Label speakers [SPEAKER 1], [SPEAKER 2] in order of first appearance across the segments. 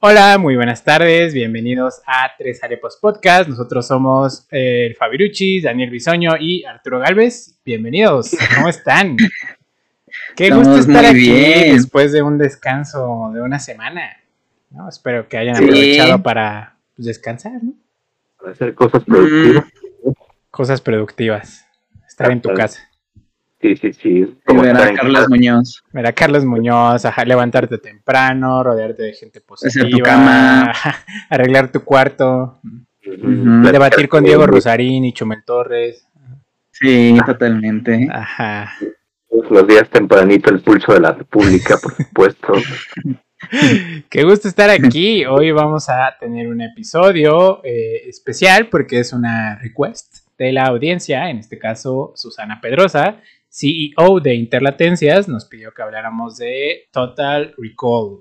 [SPEAKER 1] Hola, muy buenas tardes, bienvenidos a Tres Arepos Podcast. Nosotros somos eh, el Fabirucci, Daniel Bisoño y Arturo Galvez. Bienvenidos, ¿cómo están? Qué gusto estar aquí después de un descanso de una semana. ¿no? Espero que hayan aprovechado para pues, descansar, ¿no?
[SPEAKER 2] Para hacer cosas productivas.
[SPEAKER 1] Cosas productivas. Estar en tu casa.
[SPEAKER 2] Sí, sí, sí.
[SPEAKER 3] Como ver a Carlos Muñoz.
[SPEAKER 1] Ver a Carlos Muñoz, a levantarte temprano, rodearte de gente positiva.
[SPEAKER 3] Hacer tu cama.
[SPEAKER 1] arreglar tu cuarto. Debatir con Diego Rosarín y Chumel Torres.
[SPEAKER 3] Sí, totalmente.
[SPEAKER 1] Ajá.
[SPEAKER 2] Los días tempranito el pulso de la República, por supuesto.
[SPEAKER 1] Qué gusto estar aquí. Hoy vamos a tener un episodio eh, especial porque es una request de la audiencia, en este caso Susana Pedrosa, CEO de Interlatencias, nos pidió que habláramos de Total Recall.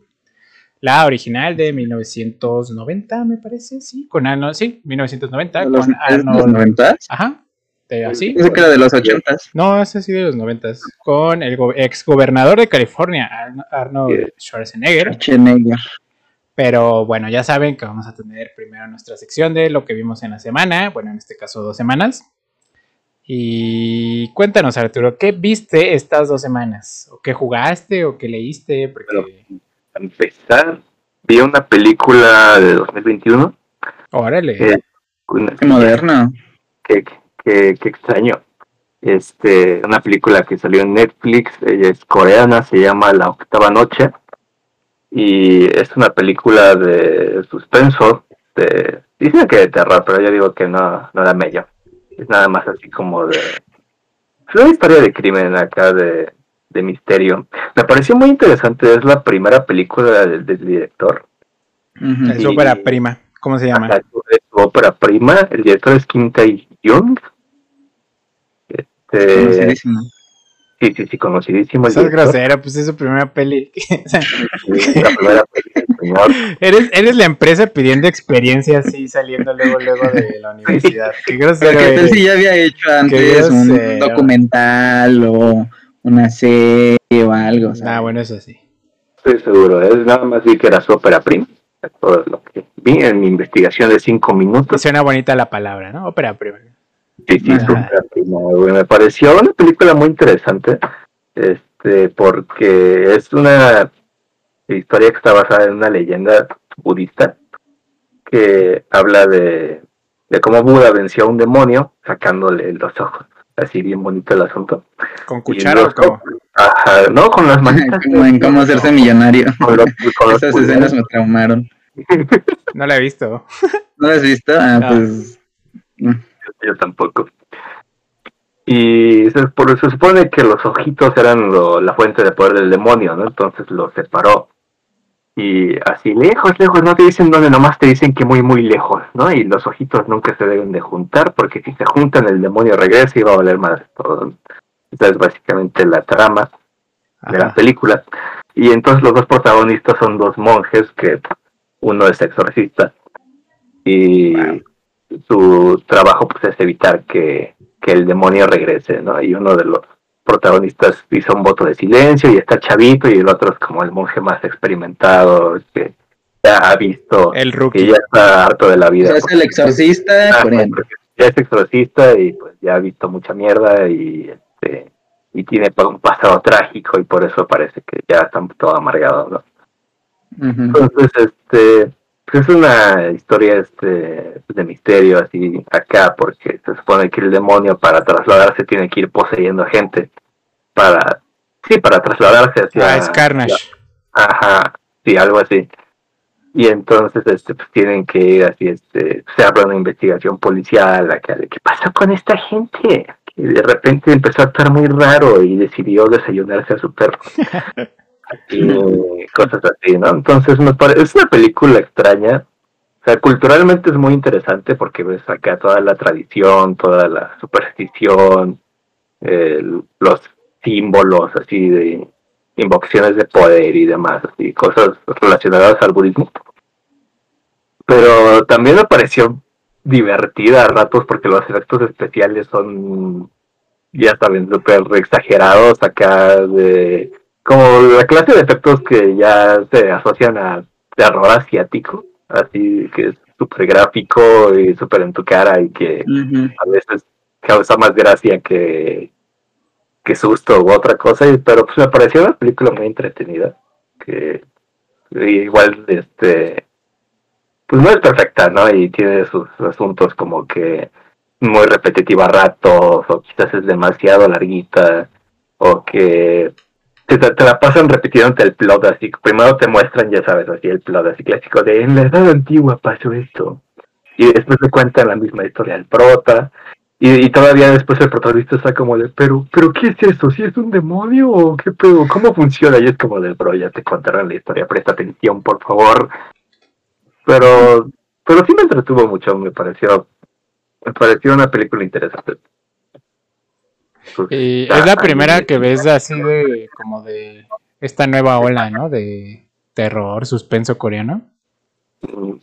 [SPEAKER 1] La original de 1990, me parece, sí, con Arnold, sí, 1990,
[SPEAKER 3] ¿De los,
[SPEAKER 1] con Arnold.
[SPEAKER 3] los 90?
[SPEAKER 1] Ajá, de, así.
[SPEAKER 3] Pensé que era de los 80.
[SPEAKER 1] No, ese sí de los 90, con el go- ex gobernador de California, Arno- Arnold Schwarzenegger.
[SPEAKER 3] Schwarzenegger.
[SPEAKER 1] Pero bueno, ya saben que vamos a tener primero nuestra sección de lo que vimos en la semana, bueno, en este caso dos semanas. Y cuéntanos, Arturo, ¿qué viste estas dos semanas? ¿O qué jugaste o qué leíste? Porque,
[SPEAKER 2] Para empezar, vi una película de 2021.
[SPEAKER 1] órale,
[SPEAKER 2] eh, una-
[SPEAKER 3] Qué moderno.
[SPEAKER 2] Qué, qué- qué extraño. Este, una película que salió en Netflix, ella es coreana, se llama La Octava Noche. Y es una película de suspenso, de, dicen que de terror, pero yo digo que no, no da mello. Es nada más así como de... Es una historia de crimen acá, de, de misterio. Me pareció muy interesante, es la primera película del, del director.
[SPEAKER 1] Es ópera prima, ¿cómo se llama?
[SPEAKER 2] Ajá, es ópera prima, el director es Kim Tae-young. Este,
[SPEAKER 3] Conocidísimo.
[SPEAKER 2] Sí, sí, sí, conocidísimo.
[SPEAKER 1] Sos
[SPEAKER 2] director.
[SPEAKER 1] grosera, pues es su primera peli.
[SPEAKER 2] La primera del señor.
[SPEAKER 1] eres, eres la empresa pidiendo experiencia así, saliendo luego, luego de la universidad. Qué grosero
[SPEAKER 3] Pero que tal
[SPEAKER 1] eres.
[SPEAKER 3] si ya había hecho antes un documental o una serie o algo. ¿sabes?
[SPEAKER 1] Ah, bueno, eso sí.
[SPEAKER 2] Estoy seguro, es nada más vi que era su ópera prima. Todo lo que vi en mi investigación de cinco minutos.
[SPEAKER 1] suena bonita la palabra, ¿no? Ópera prima.
[SPEAKER 2] Me pareció una película muy interesante. Este, porque es una historia que está basada en una leyenda budista que habla de, de cómo Buda venció a un demonio sacándole los ojos. Así bien bonito el asunto.
[SPEAKER 1] ¿Con cuchara o
[SPEAKER 2] los-
[SPEAKER 1] cómo?
[SPEAKER 2] Ajá, no, con las manitas.
[SPEAKER 3] Como en cómo hacerse millonario.
[SPEAKER 2] Con los- con
[SPEAKER 3] Esas escenas me traumaron.
[SPEAKER 1] No la he visto.
[SPEAKER 3] ¿No las has visto? Ah,
[SPEAKER 1] No.
[SPEAKER 3] pues.
[SPEAKER 2] Yo tampoco. Y se, por- se supone que los ojitos eran lo- la fuente de poder del demonio, ¿no? Entonces los separó. Y así lejos, lejos, no te dicen dónde, nomás te dicen que muy, muy lejos, ¿no? Y los ojitos nunca se deben de juntar, porque si se juntan el demonio regresa y va a valer más todo. Esa es básicamente la trama de la película. Y entonces los dos protagonistas son dos monjes que uno es exorcista y
[SPEAKER 3] Wow.
[SPEAKER 2] Su trabajo pues es evitar que, que el demonio regrese, ¿no? Y uno de los protagonistas hizo un voto de silencio y está chavito y el otro es como el monje más experimentado que ya ha visto
[SPEAKER 1] El
[SPEAKER 2] que
[SPEAKER 1] rookie.
[SPEAKER 2] ya está harto de la
[SPEAKER 3] o
[SPEAKER 2] vida.
[SPEAKER 3] sea, es el exorcista
[SPEAKER 2] Ah, ya es exorcista y pues ya ha visto mucha mierda y este y tiene un pasado trágico y por eso parece que ya está todo amargado, ¿no? Entonces, este, pues es una historia este de misterio así acá porque se supone que el demonio para trasladarse tiene que ir poseyendo gente para sí, para trasladarse hacia
[SPEAKER 1] Ah, es Carnage.
[SPEAKER 2] Ajá, sí, algo así. Y entonces este, pues, tienen que ir así, este, se abre una investigación policial acá de qué pasó con esta gente. Que de repente empezó a actuar muy raro y decidió desayunarse a su perro. cosas así, ¿no? Entonces parece, es una película extraña. O sea, culturalmente es muy interesante porque ves acá toda la tradición, toda la superstición, los símbolos así de invocaciones de poder y demás, así, cosas relacionadas al budismo. Pero también me pareció divertida a ratos porque los efectos especiales son, ya saben, súper exagerados acá de... Como la clase de efectos que ya se asocian a terror asiático, así que es súper gráfico y súper en tu cara y que a veces causa más gracia que, que susto u otra cosa, y- pero pues me pareció una película muy entretenida, que igual este pues no es perfecta, ¿no? Y tiene sus asuntos como que muy repetitiva a ratos, o quizás es demasiado larguita, o que te, la pasan repitiéndote el plot así, primero te muestran, ya sabes, así el plot así clásico de en la edad antigua pasó esto, y después te cuentan la misma historia del prota, y, y todavía después el protagonista está como de, pero, pero ¿qué es eso? ¿Si es un demonio o qué pedo? ¿Cómo funciona? Y es como de, bro, ya te contarán la historia, presta atención, por favor. Pero, pero sí me entretuvo mucho, me pareció, me pareció una película interesante.
[SPEAKER 1] Y
[SPEAKER 2] ah,
[SPEAKER 1] es la primera que ves así de como de esta nueva ola, ¿no? De terror, suspenso coreano.
[SPEAKER 2] mm,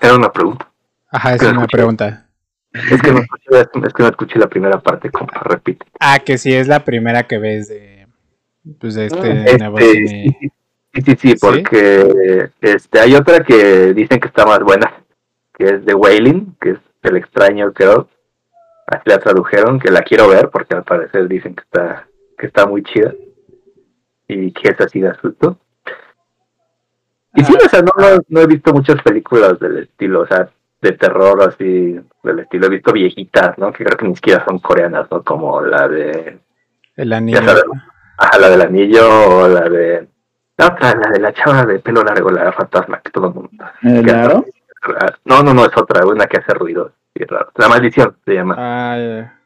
[SPEAKER 2] Era una pregunta.
[SPEAKER 1] Ajá, es una
[SPEAKER 2] escuché.
[SPEAKER 1] pregunta.
[SPEAKER 2] Es que no escuché, es que no escuché la primera parte, como repite.
[SPEAKER 1] Ah, que sí es la primera que ves de pues de este
[SPEAKER 2] Este,
[SPEAKER 1] nuevo cine.
[SPEAKER 2] sí, sí, sí, sí, porque este, hay otra que dicen que está más buena, que es The Wailing, que es El extraño, creo. Así la tradujeron, que la quiero ver, porque al parecer dicen que está, que está muy chida. Y que es así de susto. Y sí,
[SPEAKER 1] Ah.
[SPEAKER 2] o sea, no, no, no he visto muchas películas del estilo, o sea, de terror así, del estilo. He visto viejitas, ¿no? Que creo que ni siquiera son coreanas, ¿no? Como la de
[SPEAKER 1] El anillo.
[SPEAKER 2] sabes. Ajá, la del anillo o la de. La otra, la de la chava de pelo largo, la fantasma, que todo el mundo.
[SPEAKER 3] ¿El
[SPEAKER 2] que
[SPEAKER 3] aro?
[SPEAKER 2] hace- No, no, no, es otra, una que hace ruido. Raro. La maldición se llama.
[SPEAKER 1] Ah, ya.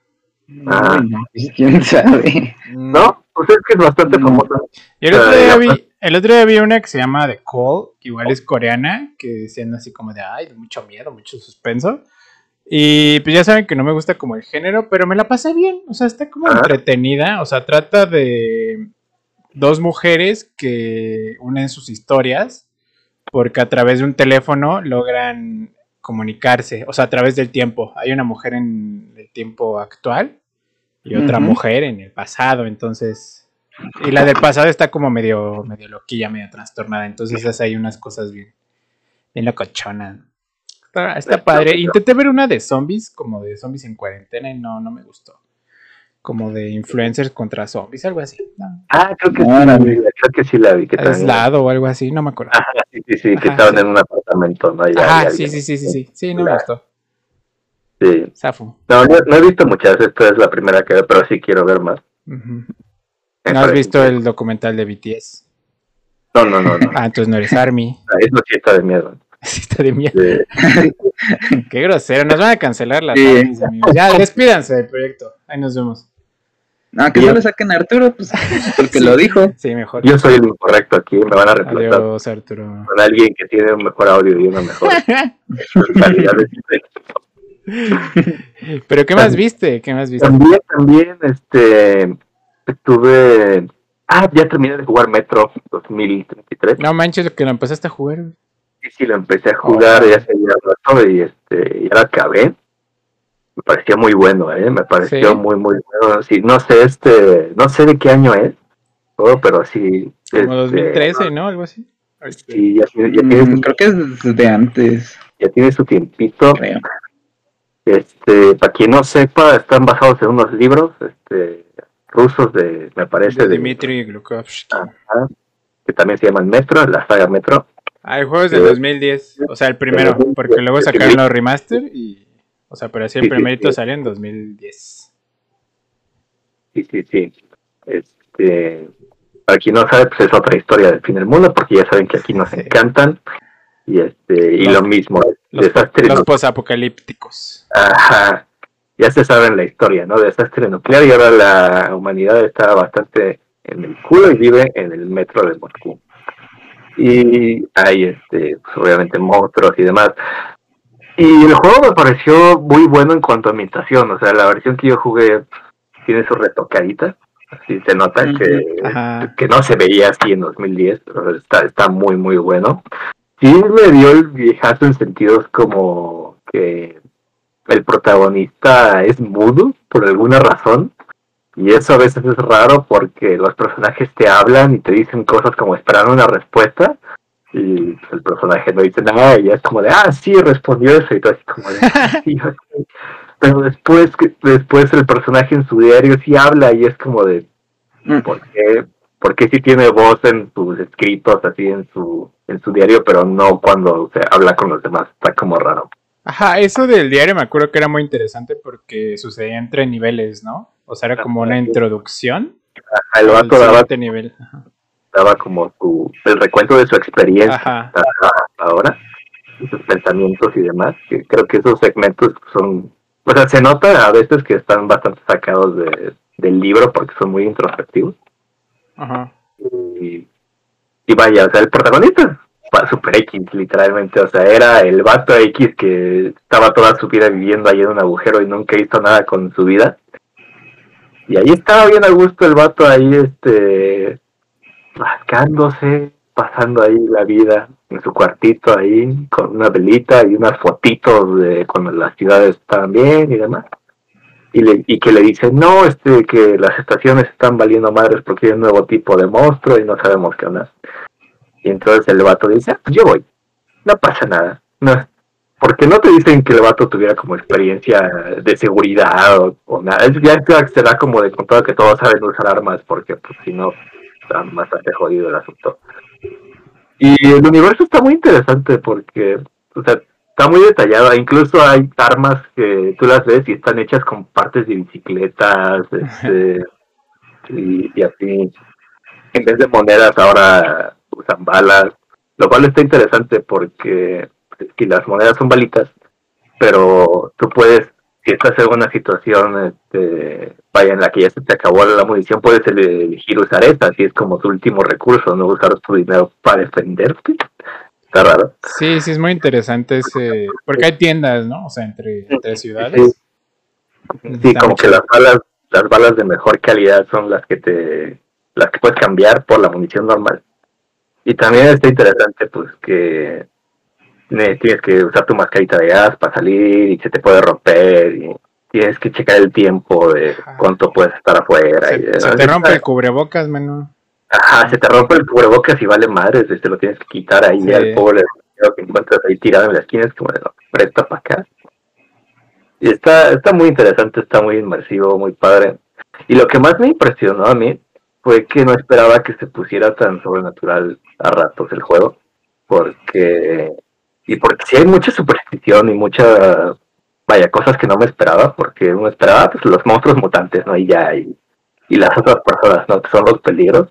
[SPEAKER 2] Ah.
[SPEAKER 3] Ay, no, pues, quién sabe.
[SPEAKER 2] ¿No? Pues es que es bastante
[SPEAKER 3] No.
[SPEAKER 2] famosa.
[SPEAKER 1] Y el otro
[SPEAKER 2] Ah,
[SPEAKER 1] día vi, el otro día vi una que se llama The Call, que igual es coreana, que decían así como de ay, mucho miedo, mucho suspenso. Y pues ya saben que no me gusta como el género, pero me la pasé bien. O sea, está como
[SPEAKER 2] Ajá.
[SPEAKER 1] entretenida. O sea, trata de dos mujeres que unen sus historias porque a través de un teléfono logran comunicarse. O sea, a través del tiempo. Hay una mujer en el tiempo actual y otra mujer en el pasado. Entonces, y la del pasado está como medio, medio loquilla, medio trastornada. Entonces hace ahí unas cosas bien, bien locochonas. Está, está padre. Intenté ver una de zombies, como de zombies en cuarentena, y no, no me gustó. Como de influencers contra zombies, algo así. No,
[SPEAKER 2] Ah, creo que sí,
[SPEAKER 3] Órale.
[SPEAKER 2] creo que sí la vi. Que también-
[SPEAKER 1] aislado o algo así, no me acuerdo.
[SPEAKER 2] Ajá, sí, sí, sí, que
[SPEAKER 1] Ajá,
[SPEAKER 2] estaban
[SPEAKER 1] sí.
[SPEAKER 2] en un apartamento, alguien.
[SPEAKER 1] sí, sí, sí, sí, sí. Sí, no me gustó.
[SPEAKER 2] Sí.
[SPEAKER 1] Zafo.
[SPEAKER 2] No, no, no he visto muchas, esta es la primera que veo, pero sí quiero ver más.
[SPEAKER 1] ¿No has visto el documental de BTS?
[SPEAKER 2] No, no, no, no.
[SPEAKER 1] Ah, entonces no eres Army.
[SPEAKER 2] Eso sí está de miedo.
[SPEAKER 1] Sí, está de miedo.
[SPEAKER 2] Sí.
[SPEAKER 1] Qué grosero. Nos van a cancelar las
[SPEAKER 3] Sí.
[SPEAKER 1] Amigos. Ya, despídanse del proyecto. Ahí nos vemos.
[SPEAKER 3] No, que
[SPEAKER 2] Yo-
[SPEAKER 3] yo lo saquen a Arturo, pues, porque
[SPEAKER 1] Sí.
[SPEAKER 3] lo dijo.
[SPEAKER 1] Sí, mejor.
[SPEAKER 2] Yo soy el incorrecto aquí, me van a reemplazar
[SPEAKER 1] Adiós, Arturo.
[SPEAKER 2] con alguien que tiene un mejor audio y una mejor calidad de
[SPEAKER 1] Pero ¿qué más viste? ¿Qué más viste?
[SPEAKER 2] También, también, este, estuve, ah, ya terminé de jugar Metro 2033.
[SPEAKER 1] No manches, que lo empezaste a jugar.
[SPEAKER 2] Sí, sí, lo empecé a jugar
[SPEAKER 1] Oh.
[SPEAKER 2] ya hace ya rato y este, ya lo acabé. Me pareció muy bueno, eh, me pareció
[SPEAKER 1] Sí.
[SPEAKER 2] muy, muy bueno. Sí, no sé, este, no sé de qué año es, todo, pero sí.
[SPEAKER 1] Como
[SPEAKER 2] este,
[SPEAKER 1] 2013, ¿no? Algo así.
[SPEAKER 2] Sí, ya, tiene- ya tiene,
[SPEAKER 3] Mm,
[SPEAKER 2] su-
[SPEAKER 3] creo que es desde antes,
[SPEAKER 2] ya tiene su tiempito.
[SPEAKER 3] creo.
[SPEAKER 2] Este, para quien no sepa, están basados en unos libros, este, rusos de, me parece,
[SPEAKER 1] De
[SPEAKER 2] de,
[SPEAKER 1] Dmitry Glukovsky.
[SPEAKER 2] Ajá, que también se llaman Metro, la saga Metro.
[SPEAKER 1] Ah, el juego es del
[SPEAKER 2] Sí.
[SPEAKER 1] 2010. O sea, el primero. Porque luego sacaron los remaster y. O sea, pero así el
[SPEAKER 2] Sí,
[SPEAKER 1] primerito
[SPEAKER 2] sí.
[SPEAKER 1] salió en 2010.
[SPEAKER 2] Sí, sí, sí. Este, para quien no sabe, pues es otra historia del fin del mundo, porque ya saben que aquí nos encantan. Y este, y
[SPEAKER 1] Los-
[SPEAKER 2] lo mismo,
[SPEAKER 1] Los,
[SPEAKER 2] desastre
[SPEAKER 1] los posapocalípticos.
[SPEAKER 2] Ajá. Ya se saben la historia, ¿no? Desastre nuclear y ahora la humanidad está bastante en el culo y vive en el metro de Moscú. Y hay, este, pues, obviamente, monstruos y demás. Y el juego me pareció muy bueno en cuanto a ambientación. O sea, la versión que yo jugué tiene su retocadita. Así se nota que, que no se veía así en 2010, pero está, está muy, muy bueno. Sí me dio el viejazo en sentidos como que el protagonista es mudo por alguna razón. Y eso a veces es raro porque los personajes te hablan y te dicen cosas como esperando una respuesta, Y pues, el personaje no dice nada y es como de, ah, sí, respondió eso y todo así como de, "Ah, sí, ok". Pero después, que- después el personaje en su diario sí habla y es como de,
[SPEAKER 3] Mm.
[SPEAKER 2] ¿por qué? Porque sí tiene voz en sus escritos, así en su, en su diario, pero no cuando se habla con los demás. Está como raro.
[SPEAKER 1] Ajá, eso del diario me acuerdo que era muy interesante porque sucedía entre niveles, ¿no? O sea, era como una introducción
[SPEAKER 2] El
[SPEAKER 1] al
[SPEAKER 2] vato daba,
[SPEAKER 1] nivel. Ajá.
[SPEAKER 2] Daba como su, el recuento de su experiencia
[SPEAKER 1] Ajá.
[SPEAKER 2] hasta ahora, sus pensamientos y demás. Que creo que esos segmentos son, o sea, se nota a veces que están bastante sacados de, del libro porque son muy introspectivos.
[SPEAKER 1] Ajá.
[SPEAKER 2] Y, y vaya, o sea, el protagonista Super X, literalmente. O sea, era el vato X que estaba toda su vida viviendo ahí en un agujero y nunca hizo nada con su vida. Y ahí estaba bien a gusto el vato ahí, este, rascándose, pasando ahí la vida en su cuartito ahí, con una velita y unas fotitos de cuando las ciudades estaban bien y demás. Y, le, y que le dice, no, este, que las estaciones están valiendo madres porque hay un nuevo tipo de monstruo y no sabemos qué onda. Y entonces el vato dice, "Ah, yo voy, no pasa nada. No, porque no te dicen que el vato tuviera como experiencia de seguridad o, o nada. Es ya será como de contado que todos saben usar armas porque pues si no está bastante jodido el asunto. Y el universo está muy interesante porque, o sea, está muy detallado. Incluso hay armas que tú las ves y están hechas con partes de bicicletas, este, y, y así. En vez de monedas ahora usan balas, lo cual está interesante porque es que las monedas son balitas, pero tú puedes, si estás en una situación, este, vaya, en la que ya se te acabó la munición, puedes ele- elegir usar esta, así es como tu último recurso, no usar tu dinero para defenderte. Está raro.
[SPEAKER 1] Sí, sí, es muy interesante ese. Porque hay tiendas, ¿no? O sea, entre, entre ciudades.
[SPEAKER 2] Sí,
[SPEAKER 1] Está
[SPEAKER 2] como que las balas, las balas de mejor calidad son las que te, las que puedes cambiar por la munición normal. Y también está interesante, pues, que tienes que usar tu mascarita de gas para salir y se te puede romper y tienes que checar el tiempo de cuánto puedes estar afuera. y,
[SPEAKER 1] Se, se te rompe el cubrebocas, mano.
[SPEAKER 2] Ajá, se te rompe el cubrebocas y vale madres, te lo tienes que quitar ahí
[SPEAKER 1] Sí.
[SPEAKER 2] al pobre que encuentras ahí tirado en la esquina, es como, no, presta para acá. Y está, está muy interesante, está muy inmersivo, muy padre. Y lo que más me impresionó a mí fue que no esperaba que se pusiera tan sobrenatural a ratos el juego, porque, y porque sí hay mucha superstición y mucha, vaya, cosas que no me esperaba, porque uno esperaba pues, los monstruos mutantes, ¿no? Y ya, y, y las otras personas, ¿no? Que son los peligros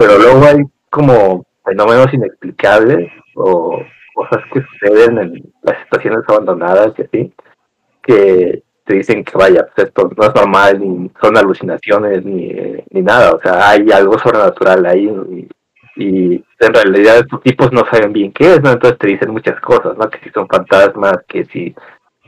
[SPEAKER 2] pero luego hay como fenómenos inexplicables o cosas que suceden en las estaciones abandonadas y así, que te dicen que vaya, pues esto no es normal, ni son alucinaciones, ni, ni nada, o sea, hay algo sobrenatural ahí y, y en realidad estos tipos no saben bien qué es, ¿no? Entonces te dicen muchas cosas, ¿no? Que si son fantasmas, que si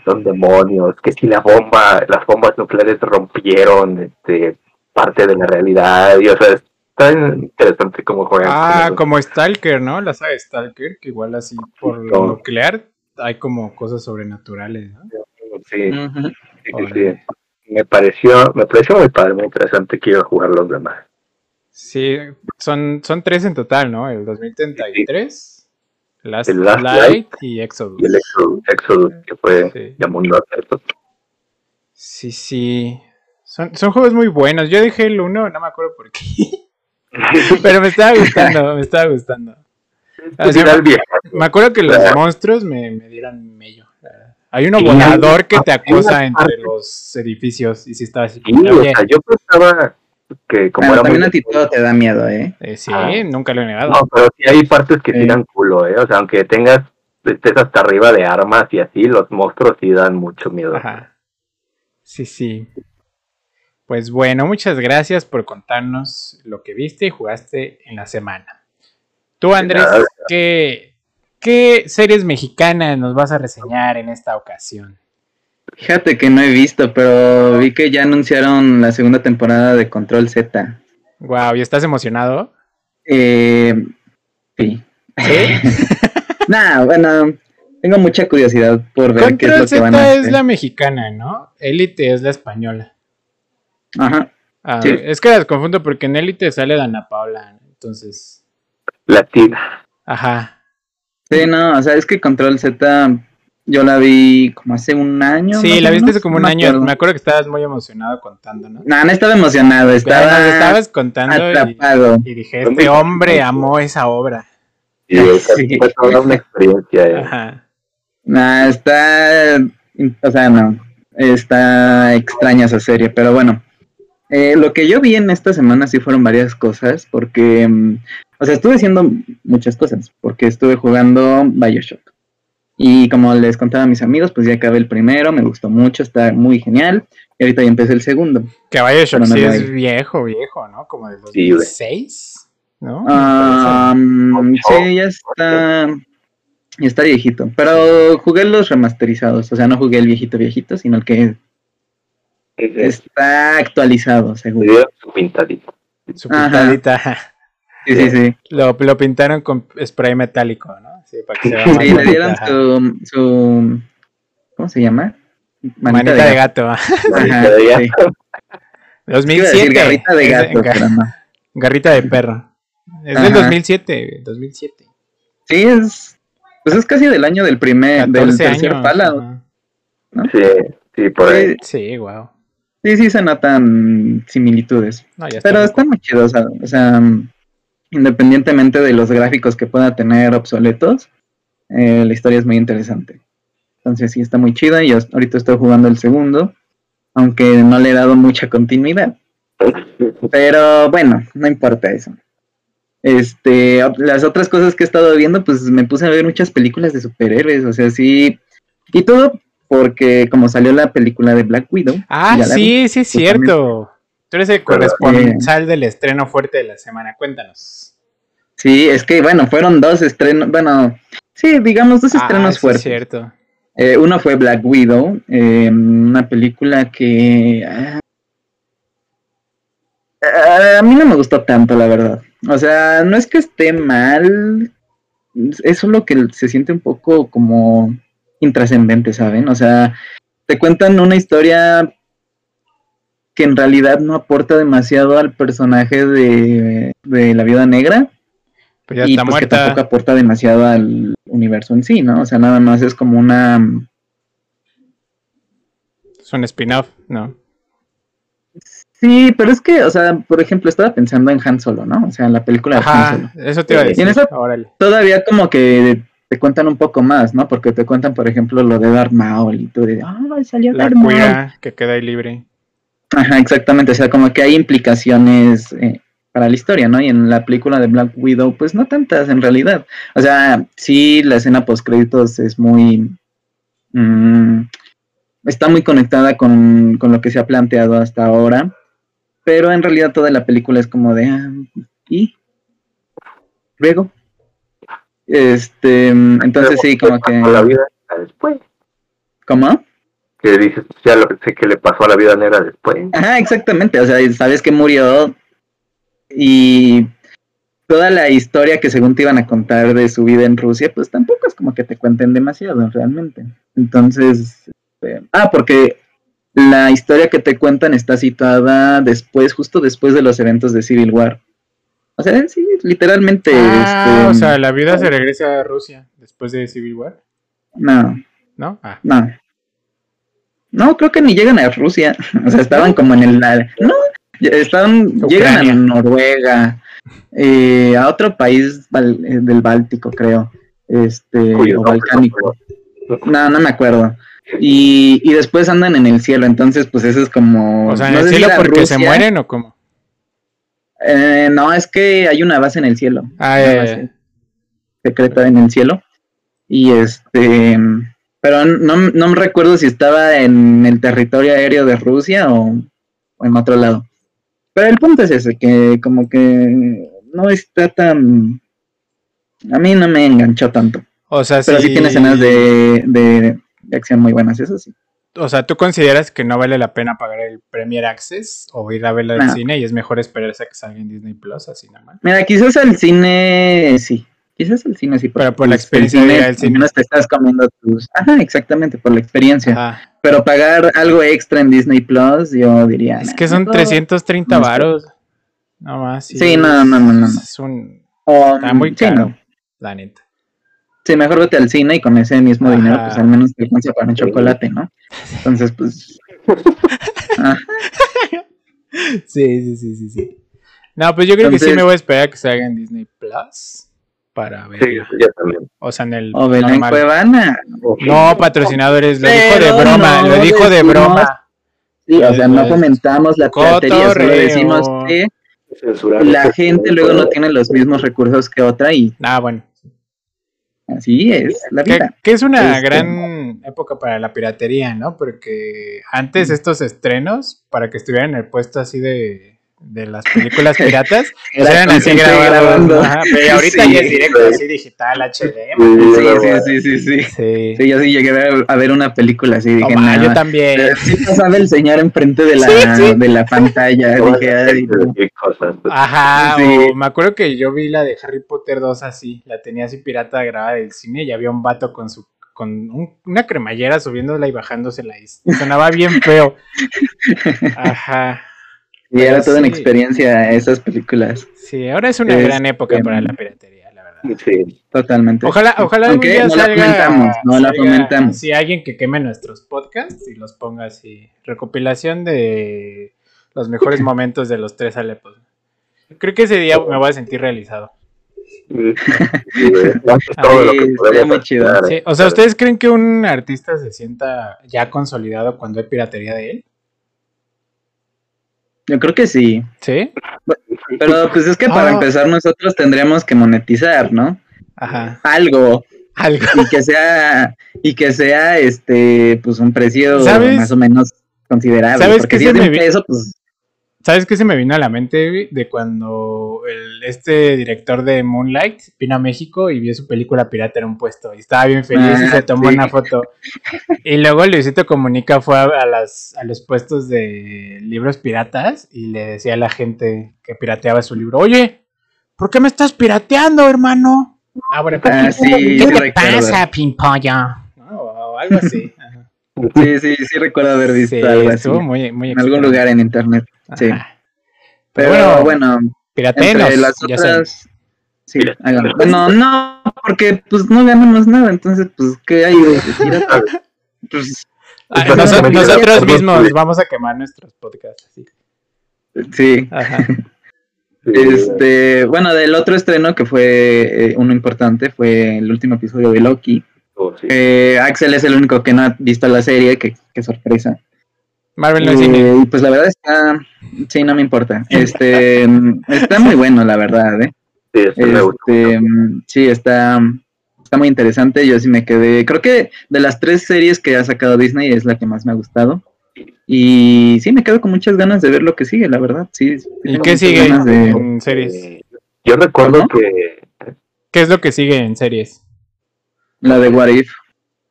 [SPEAKER 2] son demonios, que si la bomba, las bombas nucleares rompieron este parte de la realidad, y o sea, está interesante cómo juegan.
[SPEAKER 1] Ah, como Stalker, ¿no? La saga Stalker, que igual así por lo
[SPEAKER 2] No.
[SPEAKER 1] nuclear hay como cosas sobrenaturales, ¿no?
[SPEAKER 2] Sí, sí, sí, sí. Me pareció, me pareció muy padre, muy interesante. Quiero jugar los demás.
[SPEAKER 1] Sí, son, son tres en total, ¿no? El 2033, Last,
[SPEAKER 2] El Last
[SPEAKER 1] Light y Exodus.
[SPEAKER 2] Y el Exodus, Exodus, que fue
[SPEAKER 1] Sí.
[SPEAKER 2] de mundo abierto.
[SPEAKER 1] Sí, sí. Son, son juegos muy buenos. Yo dejé el uno, no me acuerdo por qué. Pero me estaba gustando, me estaba gustando. Ah. Me acuerdo que los monstruos me, me dieron mello. Hay uno volador que te acosa entre los edificios y si estaba así.
[SPEAKER 2] Sí, o
[SPEAKER 1] "Oye,
[SPEAKER 2] sea, yo pensaba que como
[SPEAKER 3] Bueno,
[SPEAKER 2] era
[SPEAKER 3] también
[SPEAKER 2] muy...
[SPEAKER 3] a ti todo te da miedo, ¿eh?
[SPEAKER 1] eh, sí,
[SPEAKER 2] Ah.
[SPEAKER 1] nunca lo he negado.
[SPEAKER 2] No, pero sí hay partes que
[SPEAKER 3] Sí.
[SPEAKER 2] tiran culo, ¿eh? O sea, aunque tengas, estés hasta arriba de armas y así, los monstruos sí dan mucho miedo.
[SPEAKER 1] Ajá. Sí, sí. Pues bueno, muchas gracias por contarnos lo que viste y jugaste en la semana. Tú, Andrés,
[SPEAKER 2] nada.
[SPEAKER 1] ¿qué, qué series mexicanas nos vas a reseñar en esta ocasión?
[SPEAKER 3] Fíjate que no he visto, pero vi que ya anunciaron la segunda temporada de Control Z.
[SPEAKER 1] Wow, ¿y estás emocionado?
[SPEAKER 3] Eh, sí.
[SPEAKER 1] ¿Sí?
[SPEAKER 3] Nah, bueno, tengo mucha curiosidad por ver qué es lo que van a
[SPEAKER 1] Z
[SPEAKER 3] hacer.
[SPEAKER 1] es la mexicana, ¿no? Elite es la española.
[SPEAKER 3] Ajá.
[SPEAKER 1] Ah,
[SPEAKER 3] Sí.
[SPEAKER 1] Es que las confundo porque en Elite sale Dana Paula, entonces...
[SPEAKER 2] Latina.
[SPEAKER 1] Ajá.
[SPEAKER 3] Sí, no, o sea, es que Control Z yo la vi como hace un año.
[SPEAKER 1] Sí, la viste hace como un
[SPEAKER 3] me
[SPEAKER 1] año.
[SPEAKER 3] acuerdo.
[SPEAKER 1] Me acuerdo que estabas muy emocionado contando, ¿no?
[SPEAKER 3] No, no estaba emocionado, estaba
[SPEAKER 1] estabas contando y,
[SPEAKER 3] atrapado.
[SPEAKER 1] y dije, este hombre amó esa obra.
[SPEAKER 2] Y esa
[SPEAKER 3] Sí.
[SPEAKER 2] fue toda una experiencia. eh.
[SPEAKER 1] Ajá.
[SPEAKER 3] Nah, está, o sea, no, está extraña esa serie, pero bueno. Eh, lo que yo vi en esta semana sí fueron varias cosas, porque, mm, o sea, estuve haciendo muchas cosas, porque estuve jugando Bioshock. Y como les contaba a mis amigos, pues ya acabé el primero, me gustó mucho, está muy genial. Y ahorita ya empecé el segundo.
[SPEAKER 1] Que
[SPEAKER 3] Pero no
[SPEAKER 1] sí es viejo, viejo, ¿no? Como
[SPEAKER 2] Sí, güey.
[SPEAKER 1] 2006, ¿no?
[SPEAKER 3] Ah, sí, ya está, ya está viejito. Pero jugué los remasterizados, o sea, no jugué el viejito viejito, sino el que está actualizado, seguro.
[SPEAKER 2] su pintadito.
[SPEAKER 1] Su pintadita. ajá.
[SPEAKER 3] Sí, sí, sí.
[SPEAKER 1] Lo, lo pintaron con spray metálico, ¿no? Sí, para que se vea más
[SPEAKER 3] Sí, le dieron su, su, ¿cómo se llama?
[SPEAKER 1] Manita, de gato. Ajá,
[SPEAKER 3] sí.
[SPEAKER 1] 2007.
[SPEAKER 3] decir garrita de
[SPEAKER 1] Es-
[SPEAKER 3] gato,
[SPEAKER 1] ga-
[SPEAKER 3] pero no.
[SPEAKER 1] garrita de perro. Es del
[SPEAKER 3] Ajá.
[SPEAKER 1] 2007, 2007.
[SPEAKER 3] Sí, es, pues es casi del año del primer, del
[SPEAKER 1] 14
[SPEAKER 3] tercer
[SPEAKER 1] ajá.
[SPEAKER 2] Sí, sí, por ahí.
[SPEAKER 1] Sí, wow.
[SPEAKER 3] Sí, sí se notan similitudes.
[SPEAKER 1] No, ya está.
[SPEAKER 3] Pero
[SPEAKER 1] muy
[SPEAKER 3] está muy chido, o sea, o sea, independientemente de los gráficos que pueda tener obsoletos, eh, la historia es muy interesante. Entonces sí está muy chida y ahorita estoy jugando el segundo, aunque no le he dado mucha continuidad. Pero bueno, no importa eso. Este, las otras cosas que he estado viendo, pues me puse a ver muchas películas de superhéroes, o sea, sí, y todo porque como salió la película de Black Widow.
[SPEAKER 1] Ah,
[SPEAKER 3] vi,
[SPEAKER 1] sí, sí es cierto. Tú eres el
[SPEAKER 2] Pero,
[SPEAKER 1] corresponsal del estreno fuerte de la semana. Cuéntanos.
[SPEAKER 3] Sí, es que bueno, fueron dos estrenos, bueno, sí, digamos dos
[SPEAKER 1] Ah,
[SPEAKER 3] estrenos fuertes.
[SPEAKER 1] es cierto.
[SPEAKER 3] Eh, uno fue Black Widow, eh, una película que ah, a mí no me gustó tanto, la verdad. O sea, no es que esté mal, es solo que se siente un poco como intrascendente, ¿saben? O sea, te cuentan una historia que en realidad no aporta demasiado al personaje de, de la viuda negra
[SPEAKER 1] Pues ya
[SPEAKER 3] y
[SPEAKER 1] está
[SPEAKER 3] pues que tampoco
[SPEAKER 1] muerta.
[SPEAKER 3] aporta demasiado al universo en sí, ¿no? O sea, nada más es como una
[SPEAKER 1] Es un spin-off, ¿no?
[SPEAKER 3] Sí, pero es que, o sea, por ejemplo, estaba pensando en Han Solo, ¿no? O sea, en la película de Han Solo.
[SPEAKER 1] eso te iba a
[SPEAKER 3] Y en
[SPEAKER 1] decir. Órale.
[SPEAKER 3] Todavía como que te cuentan un poco más, ¿no? Porque te cuentan, por ejemplo, lo de Darth Maul y tú de, ah, salió
[SPEAKER 1] La
[SPEAKER 3] Darth Maul.
[SPEAKER 1] cuida que queda ahí libre.
[SPEAKER 3] Ajá, exactamente, o sea, como que hay implicaciones eh, para la historia, ¿no? Y en la película de Black Widow, pues no tantas en realidad. O sea, sí, la escena post créditos es muy... mm, está muy conectada con, con lo que se ha planteado hasta ahora, pero en realidad toda la película es como de... ah, ¿Y? Luego. Este, entonces sí, como que...
[SPEAKER 2] La vida después.
[SPEAKER 3] ¿Cómo?
[SPEAKER 2] Que dices, ya lo sé que le pasó a la vida negra después.
[SPEAKER 3] Ajá, exactamente. O sea, sabes que murió y toda la historia que según te iban a contar de su vida en Rusia, pues tampoco es como que te cuenten demasiado realmente. Entonces, este, ah, porque la historia que te cuentan está situada después, justo después de los eventos de Civil War. O sea, sí, literalmente.
[SPEAKER 1] Ah,
[SPEAKER 3] este,
[SPEAKER 1] o sea, la viuda se regresa a Rusia después de Civil War,
[SPEAKER 3] No,
[SPEAKER 1] ¿no? Ah,
[SPEAKER 3] no. No, creo que ni llegan a Rusia. O sea, estaban como en el. No, estaban. Llegan
[SPEAKER 1] Ucrania.
[SPEAKER 3] a Noruega, eh, a otro país eh, del Báltico, creo. Este,
[SPEAKER 2] Cuyo
[SPEAKER 3] o balcánico. No, no me acuerdo. Y, y después andan en el cielo, entonces, pues eso es como.
[SPEAKER 1] o sea, en
[SPEAKER 3] no
[SPEAKER 1] el
[SPEAKER 3] si
[SPEAKER 1] cielo porque se mueren o cómo?
[SPEAKER 3] Eh, no, es que hay una base en el cielo.
[SPEAKER 1] Ah, eh,
[SPEAKER 3] secreta en el cielo. Y este. Pero no, no me recuerdo si estaba en el territorio aéreo de Rusia o, o en otro lado. Pero el punto es ese, que como que no está tan... A mí no me enganchó tanto.
[SPEAKER 1] o sea,
[SPEAKER 3] Pero sí, tiene escenas de, de, de acción muy buenas, eso sí.
[SPEAKER 1] O sea, ¿tú consideras que no vale la pena pagar el Premier Access o ir a verla al
[SPEAKER 3] No.
[SPEAKER 1] cine y es mejor esperarse a que salga en Disney Plus así nada más?
[SPEAKER 3] Mira, quizás al cine sí. Quizás al cine sí.
[SPEAKER 1] Pero por la experiencia
[SPEAKER 3] el
[SPEAKER 1] de ir
[SPEAKER 3] cine,
[SPEAKER 1] al cine.
[SPEAKER 3] menos te estás comiendo tus... Ajá, exactamente, por la experiencia.
[SPEAKER 1] Ajá.
[SPEAKER 3] Pero pagar algo extra en Disney Plus, yo diría.
[SPEAKER 1] Es que son
[SPEAKER 3] no.
[SPEAKER 1] 330
[SPEAKER 3] no sé.
[SPEAKER 1] varos. No más.
[SPEAKER 3] Sí, no, no, no, no, no.
[SPEAKER 1] Es un...
[SPEAKER 3] O,
[SPEAKER 1] Está muy
[SPEAKER 3] sí,
[SPEAKER 1] caro.
[SPEAKER 3] no.
[SPEAKER 1] la neta.
[SPEAKER 3] Sí, mejor vete al cine y con ese mismo
[SPEAKER 1] Ajá.
[SPEAKER 3] dinero, pues al menos te alcanza para un chocolate, ¿no? Entonces, pues. ah,
[SPEAKER 1] Sí, sí, sí, sí, sí. No, pues yo creo que sí me voy a esperar a que salga en Disney Plus para
[SPEAKER 2] Sí,
[SPEAKER 1] verla.
[SPEAKER 2] yo también.
[SPEAKER 1] O sea, en el
[SPEAKER 3] o
[SPEAKER 1] normal.
[SPEAKER 3] Cuevana.
[SPEAKER 1] No, patrocinadores, lo dijo de broma,
[SPEAKER 3] no
[SPEAKER 1] lo dijo de broma.
[SPEAKER 3] Sí, o sea, no fomentamos la piratería, solo decimos que la gente luego no tiene los mismos recursos que otra y
[SPEAKER 1] Ah, bueno.
[SPEAKER 3] así es la
[SPEAKER 1] Que,
[SPEAKER 3] vida.
[SPEAKER 1] que es una
[SPEAKER 3] Este-
[SPEAKER 1] gran época para la piratería, ¿no? Porque antes estos estrenos, para que estuvieran en el puesto así de, de las películas piratas, pues
[SPEAKER 3] Era
[SPEAKER 1] eran así grabados.
[SPEAKER 3] grabando.
[SPEAKER 1] ajá, pero ahorita
[SPEAKER 3] Sí.
[SPEAKER 1] ya es directo, así digital, HD.
[SPEAKER 3] Sí,
[SPEAKER 2] Sí,
[SPEAKER 3] sí, sí, sí, sí.
[SPEAKER 1] Sí.
[SPEAKER 3] Sí, yo sí llegué a ver, a ver una película así, dije,
[SPEAKER 1] ma,
[SPEAKER 3] "No,
[SPEAKER 1] yo también.
[SPEAKER 3] Sí pasaba el señor enfrente de la,
[SPEAKER 1] Sí, sí.
[SPEAKER 3] de la pantalla. Dije,
[SPEAKER 2] pues.
[SPEAKER 1] Ajá,
[SPEAKER 3] Sí.
[SPEAKER 1] o me acuerdo que yo vi la de Harry Potter 2 así, la tenía así pirata grabada del cine y había un vato con su con un- una cremallera subiéndola y bajándosela y sonaba bien feo. Ajá.
[SPEAKER 3] Y era toda una
[SPEAKER 1] sí.
[SPEAKER 3] experiencia esas películas,
[SPEAKER 1] Sí, ahora es una
[SPEAKER 3] Este,
[SPEAKER 1] gran época para la piratería, la verdad.
[SPEAKER 2] Sí.
[SPEAKER 3] totalmente.
[SPEAKER 1] Ojalá, ojalá algún día
[SPEAKER 3] no la
[SPEAKER 1] salga,
[SPEAKER 3] fomentamos, no la fomentamos.
[SPEAKER 1] así alguien que queme nuestros podcasts y los ponga así. Recopilación de los mejores momentos de los tres Alepos. Creo que ese día me voy a sentir realizado.
[SPEAKER 2] Sí, güey. Eso es todo lo que
[SPEAKER 3] Sí,
[SPEAKER 2] podemos
[SPEAKER 3] estaría muy chido.
[SPEAKER 2] hacer.
[SPEAKER 1] Sí, o sea, ¿ustedes creen que un artista se sienta ya consolidado cuando hay piratería de él?
[SPEAKER 3] Yo creo que sí.
[SPEAKER 1] ¿Sí?
[SPEAKER 3] Pero pues es que para
[SPEAKER 1] Ah.
[SPEAKER 3] empezar nosotros tendríamos que monetizar, ¿no?
[SPEAKER 1] Ajá.
[SPEAKER 3] Algo.
[SPEAKER 1] Algo.
[SPEAKER 3] Y que sea, y que sea este, pues un precio
[SPEAKER 1] ¿Sabes?
[SPEAKER 3] más o menos considerable.
[SPEAKER 1] ¿Sabes
[SPEAKER 3] porque
[SPEAKER 1] qué
[SPEAKER 3] si es de un peso, pues
[SPEAKER 1] ¿Sabes qué se me vino a la mente de cuando el, este director de Moonlight vino a México y vio su película pirata en un puesto y estaba bien feliz y
[SPEAKER 3] Ah,
[SPEAKER 1] se tomó
[SPEAKER 3] sí.
[SPEAKER 1] una foto? Y luego Luisito Comunica fue a, a las, a los puestos de libros piratas y le decía a la gente que pirateaba su libro, oye, ¿por qué me estás pirateando, hermano? Ah, bueno,
[SPEAKER 3] Ah, sí,
[SPEAKER 1] ¿qué te
[SPEAKER 3] recuerdo.
[SPEAKER 1] pasa, pimpollo? ¿No? O algo así. Ajá.
[SPEAKER 3] sí, sí, sí recuerdo haber visto
[SPEAKER 1] Sí,
[SPEAKER 3] algo así.
[SPEAKER 1] estuvo muy, muy
[SPEAKER 3] En algún lugar en internet. Sí. Pero
[SPEAKER 1] bueno, Piratenos,
[SPEAKER 3] entre las otras. Sí. Bueno, no, porque pues no ganamos nada, entonces pues ¿qué hay de pirata? Pues
[SPEAKER 1] Ah,
[SPEAKER 2] Pues,
[SPEAKER 1] nosotros
[SPEAKER 2] ya-
[SPEAKER 1] mismos vamos a quemar nuestros podcasts. así.
[SPEAKER 3] sí.
[SPEAKER 1] Ajá.
[SPEAKER 2] Sí.
[SPEAKER 3] Este, bueno, del otro estreno que fue eh, uno importante fue el último episodio de Loki.
[SPEAKER 2] Oh, sí.
[SPEAKER 3] Eh, Axel es el único que no ha visto la serie, que, que sorpresa.
[SPEAKER 1] Marvel no es
[SPEAKER 3] Eh,
[SPEAKER 1] cine.
[SPEAKER 3] y pues la verdad está, sí, no me importa. Este, está muy bueno, la verdad, ¿eh?
[SPEAKER 2] Sí.
[SPEAKER 3] Este, sí, está, está muy interesante. Yo sí me quedé. Creo que de las tres series que ha sacado Disney es la que más me ha gustado. Y sí, me quedo con muchas ganas de ver lo que sigue, la verdad. Sí,
[SPEAKER 1] ¿Y qué sigue
[SPEAKER 3] ganas de-
[SPEAKER 1] en series?
[SPEAKER 2] Eh, Yo recuerdo
[SPEAKER 3] ¿Cómo?
[SPEAKER 2] que
[SPEAKER 1] ¿Qué es lo que sigue en series?
[SPEAKER 3] La de What If.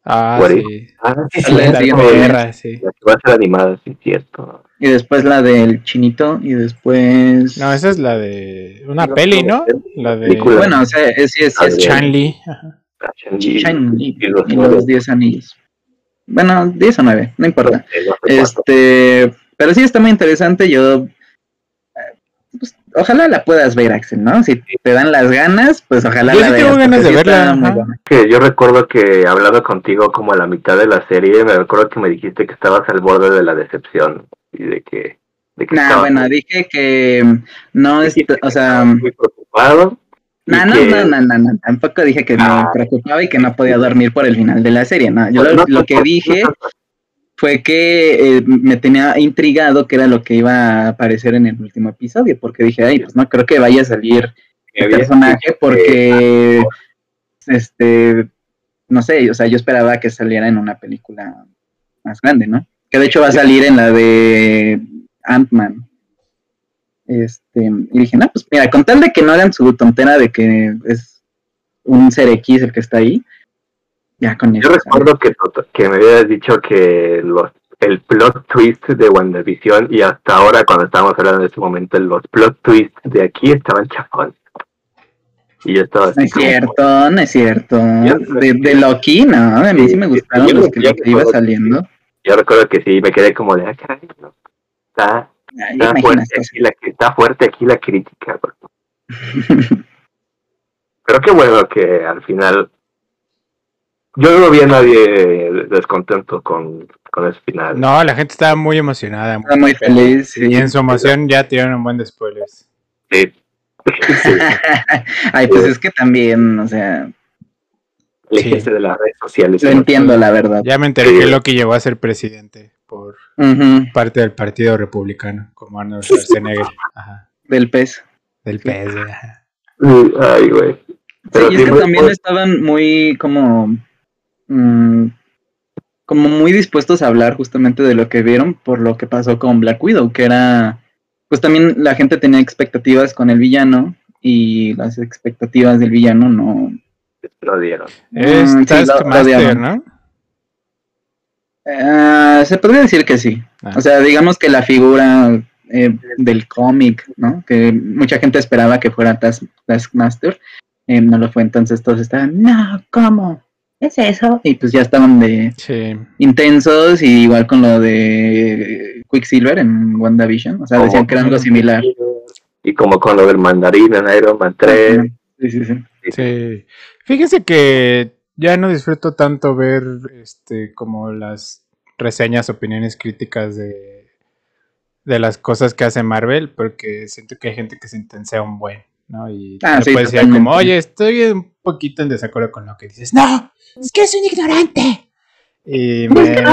[SPEAKER 1] Ah,
[SPEAKER 2] What
[SPEAKER 1] sí.
[SPEAKER 2] ah, sí,
[SPEAKER 3] La
[SPEAKER 2] sí,
[SPEAKER 3] de
[SPEAKER 2] la,
[SPEAKER 3] Disney.
[SPEAKER 1] Guerra, sí.
[SPEAKER 2] la que va a ser animada, sí, cierto.
[SPEAKER 3] Y después la del Chinito. Y después.
[SPEAKER 1] No, esa es la de una peli, ¿no? La de
[SPEAKER 2] Película.
[SPEAKER 3] Bueno, o sea, es, sí, es,
[SPEAKER 2] Ah,
[SPEAKER 3] es
[SPEAKER 1] Chanli.
[SPEAKER 3] Shiny
[SPEAKER 2] y los
[SPEAKER 3] los 10 anillos. Bueno, 10 o 9, no importa. Este, pero sí está muy interesante. Yo, ojalá la puedas ver, Axel, ¿no? Si te dan las ganas, pues ojalá
[SPEAKER 1] Yo
[SPEAKER 3] la
[SPEAKER 1] sí
[SPEAKER 3] veas.
[SPEAKER 1] tengo ganas de verla,
[SPEAKER 2] que yo recuerdo que hablando contigo como a la mitad de la serie, me recuerdo que me dijiste que estabas al borde de la decepción y de que, de que
[SPEAKER 3] Nah,
[SPEAKER 2] estabas
[SPEAKER 3] bueno, dije que no, es, o sea,
[SPEAKER 2] muy preocupado.
[SPEAKER 3] no, no,
[SPEAKER 2] que-
[SPEAKER 3] no, no, no, no, tampoco dije que me
[SPEAKER 2] Ah.
[SPEAKER 3] preocupaba y que no podía dormir por el final de la serie, no, yo
[SPEAKER 2] Pues
[SPEAKER 3] lo,
[SPEAKER 2] no,
[SPEAKER 3] lo que dije
[SPEAKER 2] no,
[SPEAKER 3] fue que eh, me tenía intrigado que era lo que iba a aparecer en el último episodio, porque dije, ay, pues no creo que vaya a salir el personaje porque este no sé, o sea, yo esperaba que saliera en una película más grande, ¿no? Que de hecho va a salir en la de Ant-Man. Este, y dije, no, pues mira, con tal de que no hagan su tontera de que es un ser X el que está ahí, ya con
[SPEAKER 2] Yo recuerdo que, que me habías dicho que los el plot twist de WandaVision y hasta ahora cuando estábamos hablando de ese momento los plot twists de aquí estaban chafones. Y yo estaba
[SPEAKER 3] No
[SPEAKER 2] así
[SPEAKER 3] es
[SPEAKER 2] como-
[SPEAKER 3] cierto, no es cierto. De, de Loki, no, a mí sí me gustaron
[SPEAKER 2] Yo
[SPEAKER 3] los
[SPEAKER 2] lo-
[SPEAKER 3] que,
[SPEAKER 2] yo
[SPEAKER 3] iba saliendo.
[SPEAKER 2] Yo recuerdo que sí, me quedé como de, ah, caray, no. Está,
[SPEAKER 3] Ay,
[SPEAKER 2] está, fuerte aquí la, está fuerte aquí la crítica. pero qué bueno que al final yo no vi a nadie descontento con, con ese final.
[SPEAKER 1] No, la gente estaba muy emocionada.
[SPEAKER 3] Estaba muy feliz.
[SPEAKER 1] Y en su emoción ya tiraron un buen de spoilers.
[SPEAKER 2] Sí. Sí.
[SPEAKER 3] Ay, pues es que también, o sea,
[SPEAKER 2] Aléjese de las redes sociales.
[SPEAKER 3] lo entiendo, la verdad.
[SPEAKER 1] Ya me enteré
[SPEAKER 2] Sí.
[SPEAKER 1] que Loki llegó a ser presidente por parte del Partido Republicano, como Arnold Schwarzenegger. Ajá.
[SPEAKER 3] Del pez.
[SPEAKER 1] Del PS. ajá.
[SPEAKER 2] Ay, güey.
[SPEAKER 3] Sí, y es que
[SPEAKER 2] muy-
[SPEAKER 3] también
[SPEAKER 2] muy-
[SPEAKER 3] estaban muy como mm, como muy dispuestos a hablar justamente de lo que vieron por lo que pasó con Black Widow, que era pues también la gente tenía expectativas con el villano y las expectativas del villano no
[SPEAKER 2] lo dieron.
[SPEAKER 1] Es
[SPEAKER 3] Mm, sí, lo-
[SPEAKER 1] Taskmaster,
[SPEAKER 3] lo
[SPEAKER 1] ¿no?
[SPEAKER 3] Ah, se podría decir que sí.
[SPEAKER 1] Ah.
[SPEAKER 3] O sea, digamos que la figura eh, del cómic, ¿no? Que mucha gente esperaba que fuera Tas- Taskmaster, eh, no lo fue, entonces todos estaban, no, ¿cómo? ¿Qué es eso? Y pues ya estaban de
[SPEAKER 1] Sí.
[SPEAKER 3] intensos y igual con lo de Quicksilver en WandaVision, o sea, decían que era algo similar.
[SPEAKER 2] Y como con lo del mandarín en Iron Man 3.
[SPEAKER 3] Sí, sí, sí.
[SPEAKER 1] Sí. Fíjese que ya no disfruto tanto ver este como las reseñas, opiniones críticas de, de las cosas que hace Marvel, porque siento que hay gente que se intensea un buen, ¿no? Y
[SPEAKER 3] Ah,
[SPEAKER 1] te
[SPEAKER 3] sí,
[SPEAKER 1] puede decir como, oye, estoy un poquito en desacuerdo con lo que dices. ¡No! ¡Es que es un ignorante! Y me, me-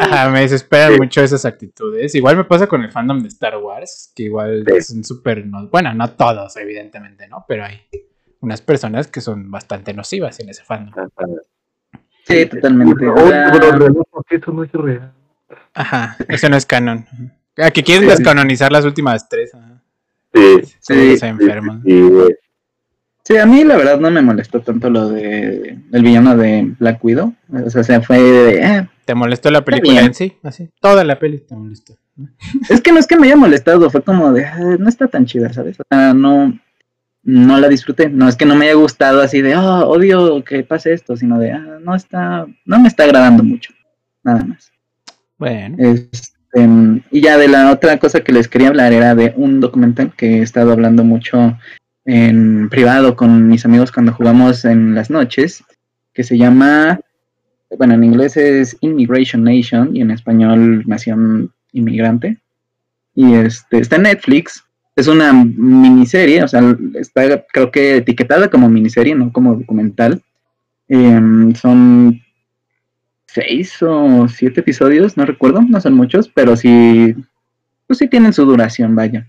[SPEAKER 1] Ajá, me desesperan
[SPEAKER 2] Sí.
[SPEAKER 1] mucho esas actitudes. Igual me pasa con el fandom de Star Wars, que igual
[SPEAKER 2] Sí.
[SPEAKER 1] son súper... no- bueno, no todos, evidentemente, ¿no? Pero hay unas personas que son bastante nocivas en ese fandom.
[SPEAKER 3] Sí, totalmente.
[SPEAKER 2] Eso no es real.
[SPEAKER 1] Ajá, eso no es canon. Ah, que quieren
[SPEAKER 2] Sí.
[SPEAKER 1] descanonizar las últimas tres. Ajá.
[SPEAKER 2] Sí,
[SPEAKER 3] Sí,
[SPEAKER 1] se enferman.
[SPEAKER 2] sí,
[SPEAKER 3] a mí la verdad no me molestó tanto lo de el villano de Black Widow. O sea, se fue de, ah,
[SPEAKER 1] ¿Te molestó la película en sí? Así, toda la peli te molestó.
[SPEAKER 3] Es que no es que me haya molestado, fue como de, "Ah, no está tan chida, ¿sabes? O sea, no, no la disfruté. No es que no me haya gustado así de, oh, odio que pase esto, sino de, ah, no está, no me está agradando mucho. Nada más.
[SPEAKER 1] Bueno,
[SPEAKER 3] Este, y ya de la otra cosa que les quería hablar era de un documental que he estado hablando mucho en privado con mis amigos cuando jugamos en las noches, que se llama, bueno, en inglés es Immigration Nation y en español Nación Inmigrante. Y este está en Netflix. Es una miniserie, o sea, está creo que etiquetada como miniserie, no como documental. Em, son seis o siete episodios, no recuerdo, no son muchos, pero sí, pues sí tienen su duración, vaya.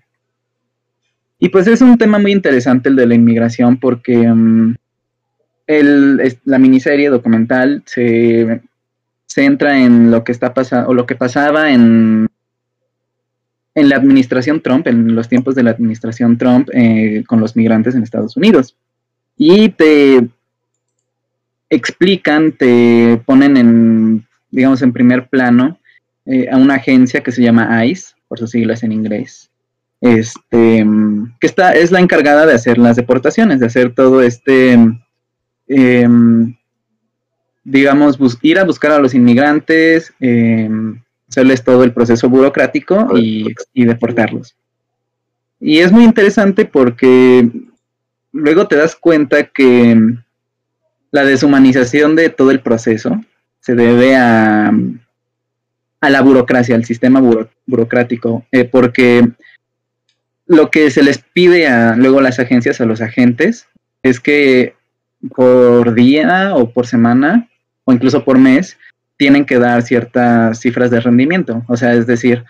[SPEAKER 3] Y pues es un tema muy interesante el de la inmigración porque mm, el- la miniserie documental se centra en lo que está pasando o lo que pasaba en en la administración Trump, en los tiempos de la administración Trump eh, con los migrantes en Estados Unidos. Y te explican, te ponen en, digamos, en primer plano eh, a una agencia que se llama ICE, por sus siglas en inglés, este, que es la encargada de hacer las deportaciones, de hacer todo este, em, digamos, ir a buscar a los inmigrantes, em, hacerles todo el proceso burocrático y, y deportarlos. Y es muy interesante porque luego te das cuenta que la deshumanización de todo el proceso se debe a, a la burocracia, al sistema buro- burocrático, eh, porque lo que se les pide a luego las agencias, a los agentes, es que por día o por semana o incluso por mes tienen que dar ciertas cifras de rendimiento. O sea, es decir,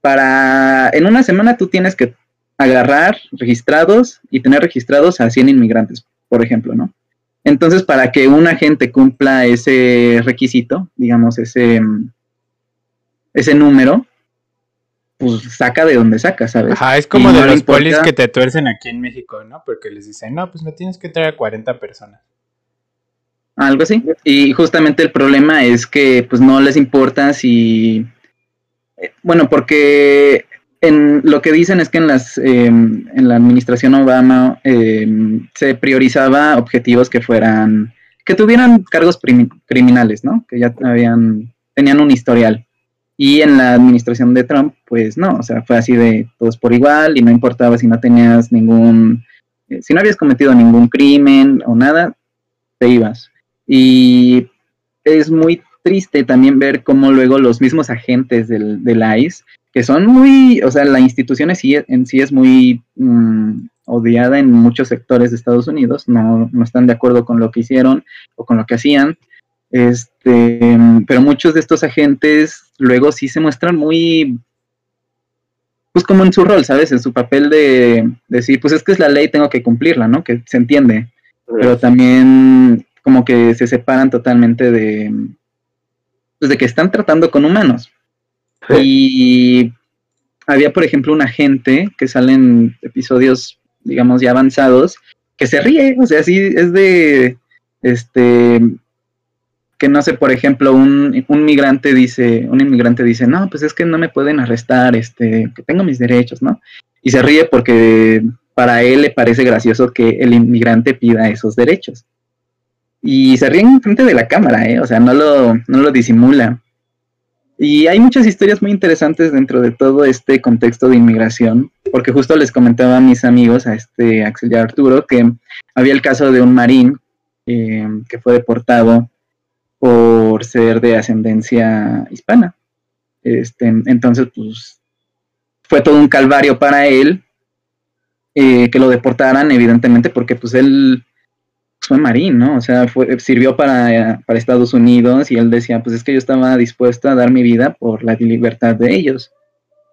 [SPEAKER 3] para en una semana tú tienes que agarrar registrados y tener registrados a 100 inmigrantes, por ejemplo, ¿no? Entonces, para que un agente cumpla ese requisito, digamos, ese, ese número, pues saca de donde saca, ¿sabes?
[SPEAKER 1] Ajá, es como
[SPEAKER 3] Y
[SPEAKER 1] de
[SPEAKER 3] no
[SPEAKER 1] los polis que te tuercen aquí en México, ¿no? Porque les dicen, no, pues me tienes que traer a 40 personas.
[SPEAKER 3] Algo así. Y justamente el problema es que pues no les importa si... eh, Bueno, porque lo que dicen es que en las eh, en la administración Obama eh, se priorizaba objetivos que fueran que tuvieran cargos criminales, ¿no? Que ya habían tenían un historial. Y en la administración de Trump, pues no, o sea, fue así de todos por igual y no importaba si no tenías ningún eh, si no habías cometido ningún crimen o nada, te ibas. Y es muy triste también ver cómo luego los mismos agentes del ICE, que son muy, o sea, la institución en sí, en sí es muy mm, odiada en muchos sectores de Estados Unidos, no, no están de acuerdo con lo que hicieron o con lo que hacían, este, pero muchos de estos agentes luego sí se muestran muy, pues como en su rol, ¿sabes? En su papel de decir, pues es que es la ley, tengo que cumplirla, ¿no? Que se entiende. Pero también como que se separan totalmente de, pues de que están tratando con humanos. Y había, por ejemplo, un agente que sale en episodios, digamos, ya avanzados, que se ríe, o sea, sí, es de, este, que no sé, por ejemplo, un, un, migrante dice, un inmigrante dice, no, pues es que no me pueden arrestar, este, que tengo mis derechos, ¿no? Y se ríe porque para él le parece gracioso que el inmigrante pida esos derechos. Y se ríe en frente de la cámara, ¿eh? O sea, no lo, no lo disimula. Y hay muchas historias muy interesantes dentro de todo este contexto de inmigración, porque justo les comentaba a mis amigos, a este Axel y a Arturo, que había el caso de un marín eh, que fue deportado por ser de ascendencia hispana. Este, entonces, pues, fue todo un calvario para él eh, que lo deportaran, evidentemente, porque pues él fue marín, ¿no? O sea, fue, sirvió para, para, Estados Unidos y él decía, pues es que yo estaba dispuesto a dar mi vida por la libertad de ellos.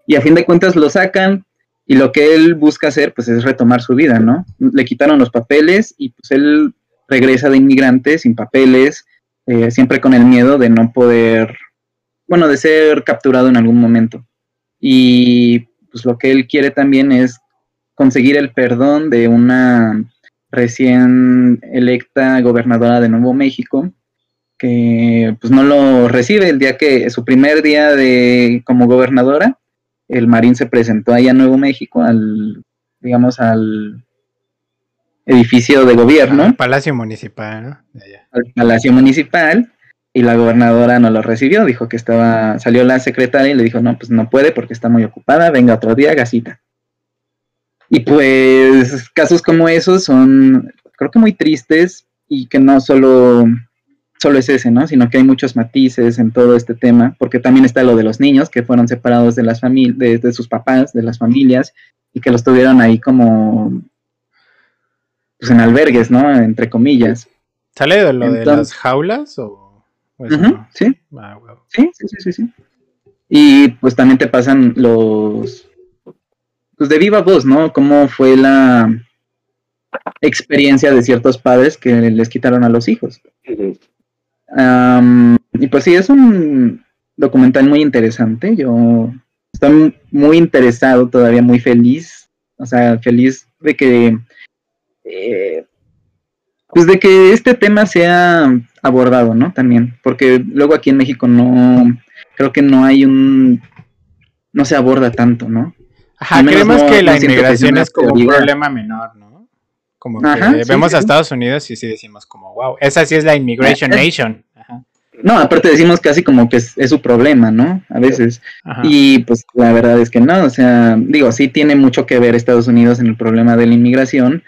[SPEAKER 3] Y a fin de cuentas lo sacan y lo que él busca hacer, pues es retomar su vida, ¿no? Le quitaron los papeles y pues él regresa de inmigrante sin papeles, eh, siempre con el miedo de no poder, bueno, de ser capturado en algún momento. Y pues lo que él quiere también es conseguir el perdón de una recién electa gobernadora de Nuevo México, que pues no lo recibe el día que, su primer día de como gobernadora, el Marín se presentó allá en Nuevo México al, digamos, al edificio de gobierno. Al
[SPEAKER 1] Palacio Municipal, ¿no?
[SPEAKER 3] Al Palacio Municipal, y la gobernadora no lo recibió, dijo que estaba, salió la secretaria y le dijo, no, pues no puede porque está muy ocupada, venga otro día, gasita. Y pues casos como esos son, creo que muy tristes y que no solo, solo es ese, ¿no? Sino que hay muchos matices en todo este tema, porque también está lo de los niños que fueron separados de las de, de, sus papás, de las familias, y que los tuvieron ahí como, pues en albergues, ¿no? Entre comillas.
[SPEAKER 1] ¿Sale de lo Entonces, de las jaulas o...?
[SPEAKER 3] Uh -huh, sí. Ah, wow. sí. Sí, sí, sí, sí. Y pues también te pasan los pues de viva voz, ¿no? ¿Cómo fue la experiencia de ciertos padres que les quitaron a los hijos? Um, y pues sí, es un documental muy interesante. Yo estoy muy interesado, todavía muy feliz, o sea, feliz de que, eh, pues de que este tema sea abordado, ¿no? También, porque luego aquí en México no, creo que no hay un, no se aborda tanto, ¿no?
[SPEAKER 1] Ajá, creemos no, que la no inmigración es como un problema menor, ¿no? Como que Ajá, vemos sí, a Estados Unidos y sí decimos como, wow, esa sí es la Immigration Ajá. Nation.
[SPEAKER 3] No, aparte decimos casi como que es, es su problema, ¿no? A veces. Y pues la verdad es que no, o sea, digo, sí tiene mucho que ver Estados Unidos en el problema de la inmigración,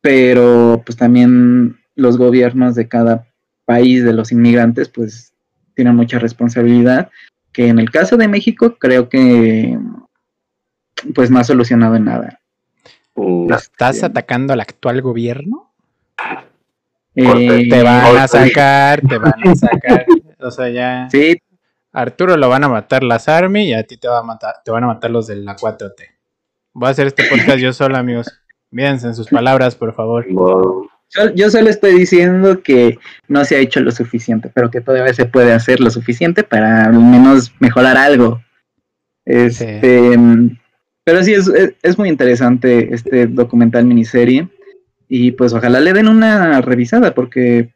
[SPEAKER 3] pero pues también los gobiernos de cada país de los inmigrantes pues tienen mucha responsabilidad, que en el caso de México creo que pues no ha solucionado en nada.
[SPEAKER 1] ¿Estás atacando al actual gobierno? Eh, te van a sacar, te van a sacar. o sea, ya.
[SPEAKER 3] Sí.
[SPEAKER 1] Arturo lo van a matar las Army y a ti te, va a matar, te van a matar los de la 4T. Voy a hacer este podcast yo solo, amigos. Mídense en sus palabras, por favor.
[SPEAKER 3] Wow. Yo, yo, solo estoy diciendo que no se ha hecho lo suficiente, pero que todavía se puede hacer lo suficiente para al menos mejorar algo. Este. Sí. Pero sí, es, es, es, muy interesante este documental miniserie. Y pues ojalá le den una revisada porque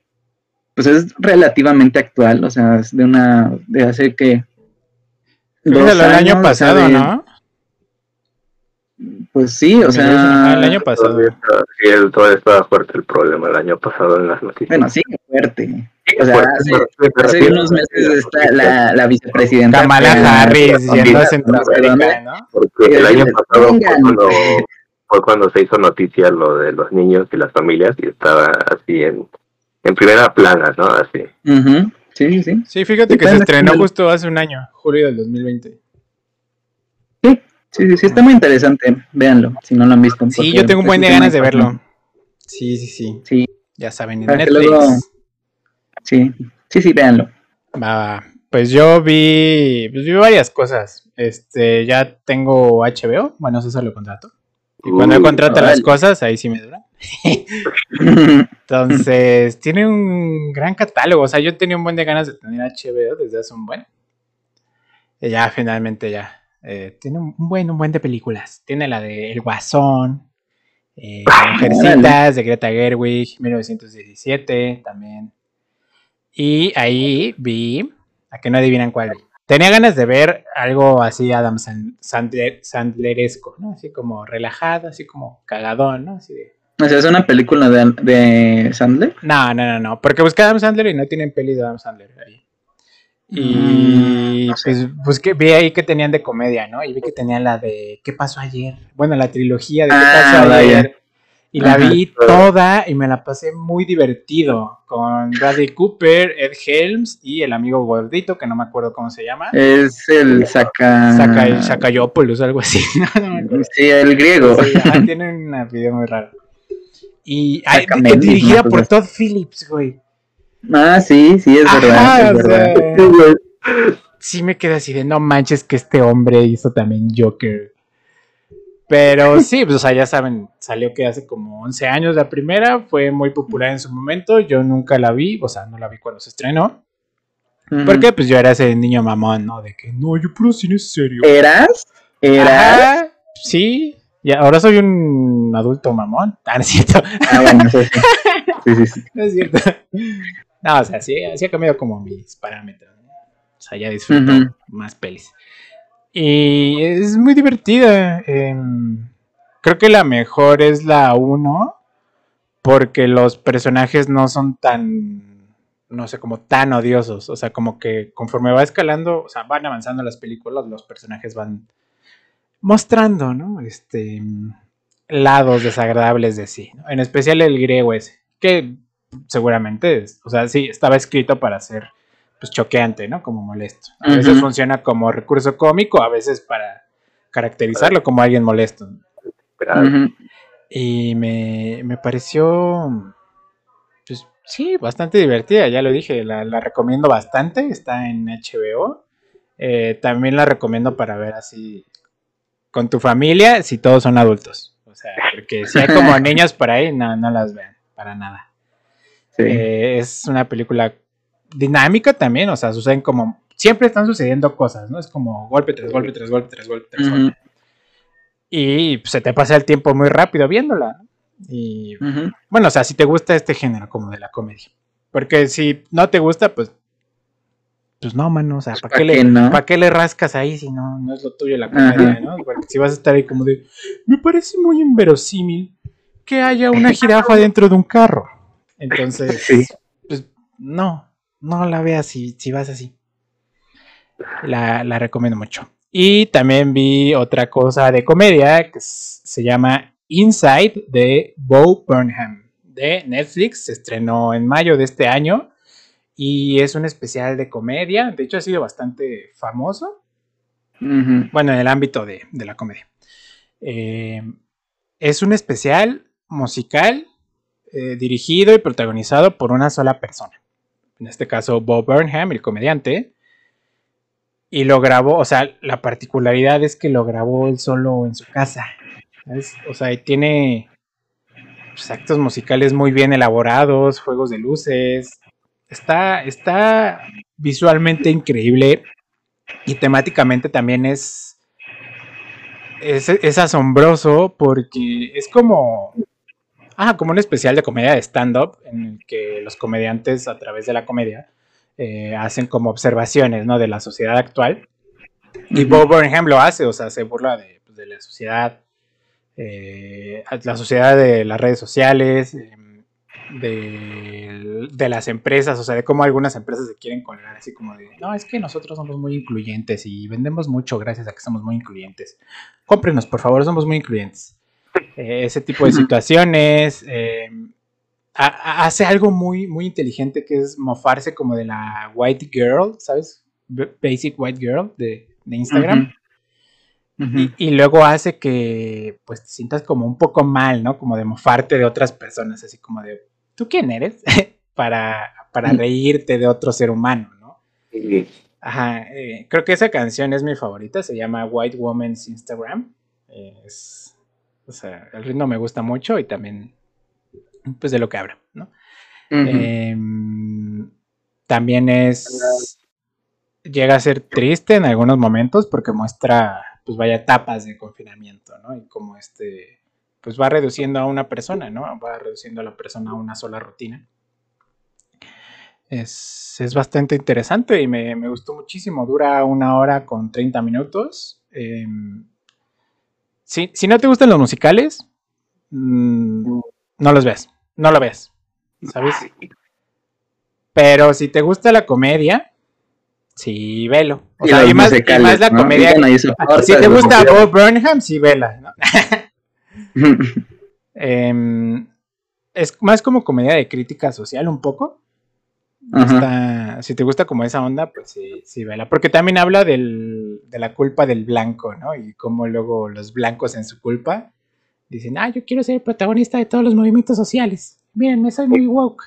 [SPEAKER 3] pues es relativamente actual. O sea, es de una. de hace que.
[SPEAKER 1] Dos el años, año pasado, de, ¿no?
[SPEAKER 3] Pues sí, o sea.
[SPEAKER 1] El año pasado.
[SPEAKER 2] Sí, todavía estaba fuerte el problema el año pasado en las noticias.
[SPEAKER 3] Bueno, sí, fuerte. O sea, hace, hace unos meses está la, la vicepresidenta.
[SPEAKER 1] Kamala Harris yendo a Centroamérica, ¿no?
[SPEAKER 2] Porque el año pasado cuando fue cuando se hizo noticia lo de los niños y las familias y estaba así en, en primera plana, ¿no? Así.
[SPEAKER 3] Ujú, Sí, sí, sí.
[SPEAKER 1] Sí, fíjate
[SPEAKER 3] Sí,
[SPEAKER 1] que se estrenó
[SPEAKER 3] el-
[SPEAKER 1] justo hace un año, julio del 2020.
[SPEAKER 3] Sí, sí, sí, está muy interesante. Véanlo, si no lo han visto.
[SPEAKER 1] Sí, yo tengo un
[SPEAKER 3] pues,
[SPEAKER 1] buen de ganas de verlo. Sí, sí, sí.
[SPEAKER 3] Sí,
[SPEAKER 1] Ya saben, en
[SPEAKER 3] Para que
[SPEAKER 1] Netflix.
[SPEAKER 3] Sí, sí, sí, véanlo.
[SPEAKER 1] Pues yo vi, pues vi varias cosas. Este, ya tengo HBO, bueno, eso lo contrato. Y cuando
[SPEAKER 2] Uy,
[SPEAKER 1] contrato las cosas, ahí sí me dura. Entonces, tiene un gran catálogo. O sea, yo tenía un buen de ganas de tener HBO desde hace un buen. Y ya, finalmente, ya. eh, tiene un buen, un buen de películas. Tiene la de El Guasón, eh, Mujercitas, de Greta Gerwig, 1917, también. Y ahí vi, a que no adivinan cuál vi. Tenía ganas de ver algo así Adam Sand- Sandler, Sandleresco, ¿no? Así como relajado, así como cagadón, ¿no? Así de,
[SPEAKER 3] O sea, es una película de, de Sandler.
[SPEAKER 1] no, no, no, no. Porque busqué a Adam Sandler y no tienen peli de Adam Sandler ahí. Y
[SPEAKER 3] Mm, no sé.
[SPEAKER 1] pues busqué, vi ahí que tenían de comedia, ¿no? Y vi que tenían la de ¿Qué pasó ayer? Bueno, la trilogía de ¿Qué
[SPEAKER 3] Ah,
[SPEAKER 1] pasó ayer? Y la
[SPEAKER 3] Ajá.
[SPEAKER 1] vi toda y me la pasé muy divertido con Bradley Cooper, Ed Helms y el amigo gordito que no me acuerdo cómo se llama.
[SPEAKER 3] Es el saca.
[SPEAKER 1] Saka, Sakayopoulos, algo así. No, no.
[SPEAKER 3] Sí, el griego.
[SPEAKER 1] Sí, ajá, tienen una video muy rara. Y ay,
[SPEAKER 3] Saca
[SPEAKER 1] dirigida
[SPEAKER 3] ¿no?
[SPEAKER 1] por Todd Phillips, güey.
[SPEAKER 3] Ah, sí, sí, es verdad.
[SPEAKER 1] Ajá,
[SPEAKER 3] es
[SPEAKER 1] o
[SPEAKER 3] verdad.
[SPEAKER 1] sea, sí me quedé así de no manches que este hombre hizo también Joker. Pero sí, pues, o sea, ya saben, salió que hace como 11 años la primera, fue muy popular en su momento, yo nunca la vi, o sea, no la vi cuando se estrenó,
[SPEAKER 3] Ujú.
[SPEAKER 1] porque pues yo era ese niño mamón, ¿no? De que no, yo puro cine serio.
[SPEAKER 3] ¿Eras? ¿Eras?
[SPEAKER 1] Ajá, sí, y ahora soy un adulto mamón. Ah, no es cierto,
[SPEAKER 3] Ah, bueno, sí. Sí, sí, sí.
[SPEAKER 1] no es cierto. No, o sea, sí, sí ha cambiado como mis parámetros. ¿no? O sea, ya disfruto más pelis. Y es muy divertida. em, creo que la mejor es la 1 porque los personajes no son tan, no sé, como tan odiosos. O sea, como que conforme va escalando, o sea, van avanzando las películas, los personajes van mostrando, ¿no? Este, lados desagradables de sí. ¿no? En especial el griego ese, que seguramente, es- o sea, sí, estaba escrito para ser pues choqueante, ¿no? Como molesto. A veces funciona como recurso cómico, a veces para caracterizarlo como alguien molesto. Y me, me pareció, pues sí, bastante divertida, ya lo dije, la, la recomiendo bastante, está en HBO. Eh, también la recomiendo para ver así con tu familia, si todos son adultos. O sea, porque si hay como niños por ahí, no, no las vean, para nada.
[SPEAKER 3] Sí.
[SPEAKER 1] Eh, es una película dinámica también, o sea, suceden como, siempre están sucediendo cosas, ¿no? Es como golpe tras golpe, tras golpe, tras golpe, tras golpe.
[SPEAKER 3] Ujú.
[SPEAKER 1] Y pues, se te pasa el tiempo muy rápido viéndola. Y bueno, o sea, si te gusta este género como de la comedia. Porque si no te gusta, pues. Pues no, mano, o sea,
[SPEAKER 3] Pues,
[SPEAKER 1] ¿para
[SPEAKER 3] ¿pa'
[SPEAKER 1] qué, le,
[SPEAKER 3] qué no?
[SPEAKER 1] ¿pa' qué le rascas ahí si no, no es lo tuyo la comedia. ¿no? Porque si vas a estar ahí como de. Me parece muy inverosímil que haya una jirafa dentro de un carro. Entonces,
[SPEAKER 3] Sí.
[SPEAKER 1] pues no, no la veas si, si vas así. La, la recomiendo mucho. Y también vi otra cosa de comedia que se llama Inside de Bo Burnham de Netflix. Se estrenó en mayo de este año y es un especial de comedia. De hecho, ha sido bastante famoso. Bueno, en el ámbito de, de la comedia. Eh, es un especial musical eh, dirigido y protagonizado por una sola persona. En este caso, Bob Burnham, el comediante. Y lo grabó, o sea, la particularidad es que lo grabó él solo en su casa. O sea, tiene pues, actos musicales muy bien elaborados, juegos de luces. Está, está visualmente increíble y temáticamente también es, es asombroso porque es como, ah, como un especial de comedia de stand-up en el que los comediantes a través de la comedia eh, hacen como observaciones ¿no? de la sociedad actual. Y. Bob Burnham lo hace, o sea, se burla de, pues, de la sociedad, eh, la sociedad de las redes sociales, eh, de, de las empresas, o sea, de cómo algunas empresas se quieren colgar, así como de, no, es que nosotros somos muy incluyentes y vendemos mucho gracias a que somos muy incluyentes. Cómprenos, por favor, somos muy incluyentes. Eh, ese tipo de situaciones. eh, ha- ha- hace algo muy, muy inteligente que es mofarse como de la white girl, ¿sabes? B- Basic white girl de, de Instagram.
[SPEAKER 3] Ujú. Ujú.
[SPEAKER 1] Y, y luego hace que pues te sientas como un poco mal, ¿no? Como de mofarte de otras personas, así como de, ¿tú quién eres? para, para reírte de otro ser humano, ¿no? Ajá, eh, creo que esa canción es mi favorita, se llama White Woman's Instagram. Es, o sea, el ritmo me gusta mucho y también, pues, de lo que habla, ¿no? Em, también es. Llega a ser triste en algunos momentos porque muestra, pues vaya, etapas de confinamiento, ¿no? Y como este, pues va reduciendo a una persona, ¿no? Va reduciendo a la persona a una sola rutina. Es, es bastante interesante y me, me gustó muchísimo. Dura una hora con 30 minutos. Em, si, si no te gustan los musicales, mm, no los ves. No lo ves. ¿Sabes? Pero si te gusta la comedia, sí, velo. O
[SPEAKER 3] Y
[SPEAKER 1] sea, y más, y más la
[SPEAKER 3] ¿no?
[SPEAKER 1] comedia.
[SPEAKER 3] Soporta
[SPEAKER 1] Si te gusta. Bob Burnham, sí, vela. ¿no? Em, es más como comedia de crítica social, un poco. Está- si te gusta como esa onda, pues sí, sí, vela. Porque también habla del- de la culpa del blanco, ¿no? Y cómo luego los blancos en su culpa dicen, ah, yo quiero ser el protagonista de todos los movimientos sociales. Miren, me soy muy woke.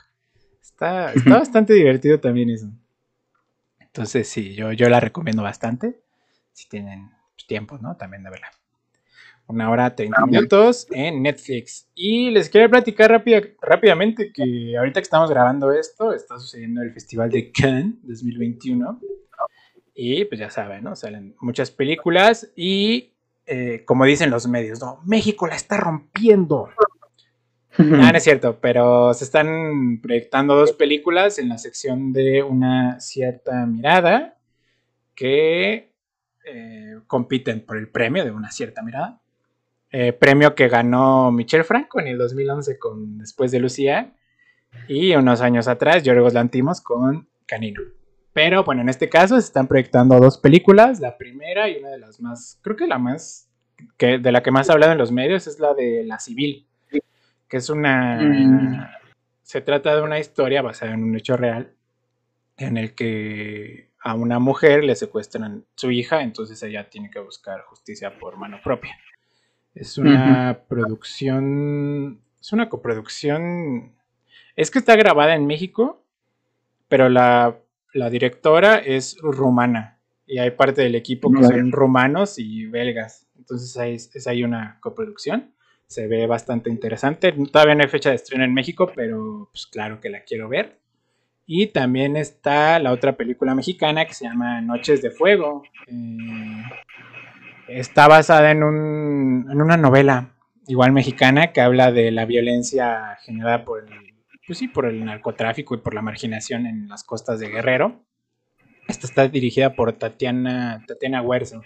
[SPEAKER 1] Está, está bastante divertido también eso. Entonces, sí, yo, yo la recomiendo bastante. Si tienen tiempo, ¿no? También de verla. Una hora 30
[SPEAKER 3] Ah, bien.
[SPEAKER 1] minutos en Netflix. Y les quiero platicar rápida- rápidamente que ahorita que estamos grabando esto, está sucediendo el Festival de Cannes 2021. Y pues ya saben, ¿no? Salen muchas películas y eh, como dicen los medios, ¿no? México la está rompiendo. Ah, no es cierto, pero se están proyectando dos películas en la sección de una cierta mirada que eh, compiten por el premio de una cierta mirada. Eh, premio que ganó Michel Franco en el 2011 con Después de Lucía y unos años atrás Yorgos Lantimos con Canino. Pero bueno, en este caso se están proyectando dos películas. La primera y una de las más, creo que la más, que, de la que más ha hablado en los medios es la de La Civil, que es una...
[SPEAKER 3] Mm.
[SPEAKER 1] Se trata de una historia basada en un hecho real en el que a una mujer le secuestran su hija, entonces ella tiene que buscar justicia por mano propia. Es una producción, es una coproducción, es que está grabada en México, pero la, la directora es rumana y hay parte del equipo que son rumanos y belgas, entonces ahí es, es ahí una coproducción. Se ve bastante interesante. Todavía no hay fecha de estreno en México, pero pues claro que la quiero ver. Y también está la otra película mexicana que se llama Noches de Fuego. Eh, está basada en, un, en una novela igual mexicana que habla de la violencia generada por el, pues sí, por el narcotráfico y por la marginación en las costas de Guerrero. Esta está dirigida por Tatiana, Tatiana Huerzo.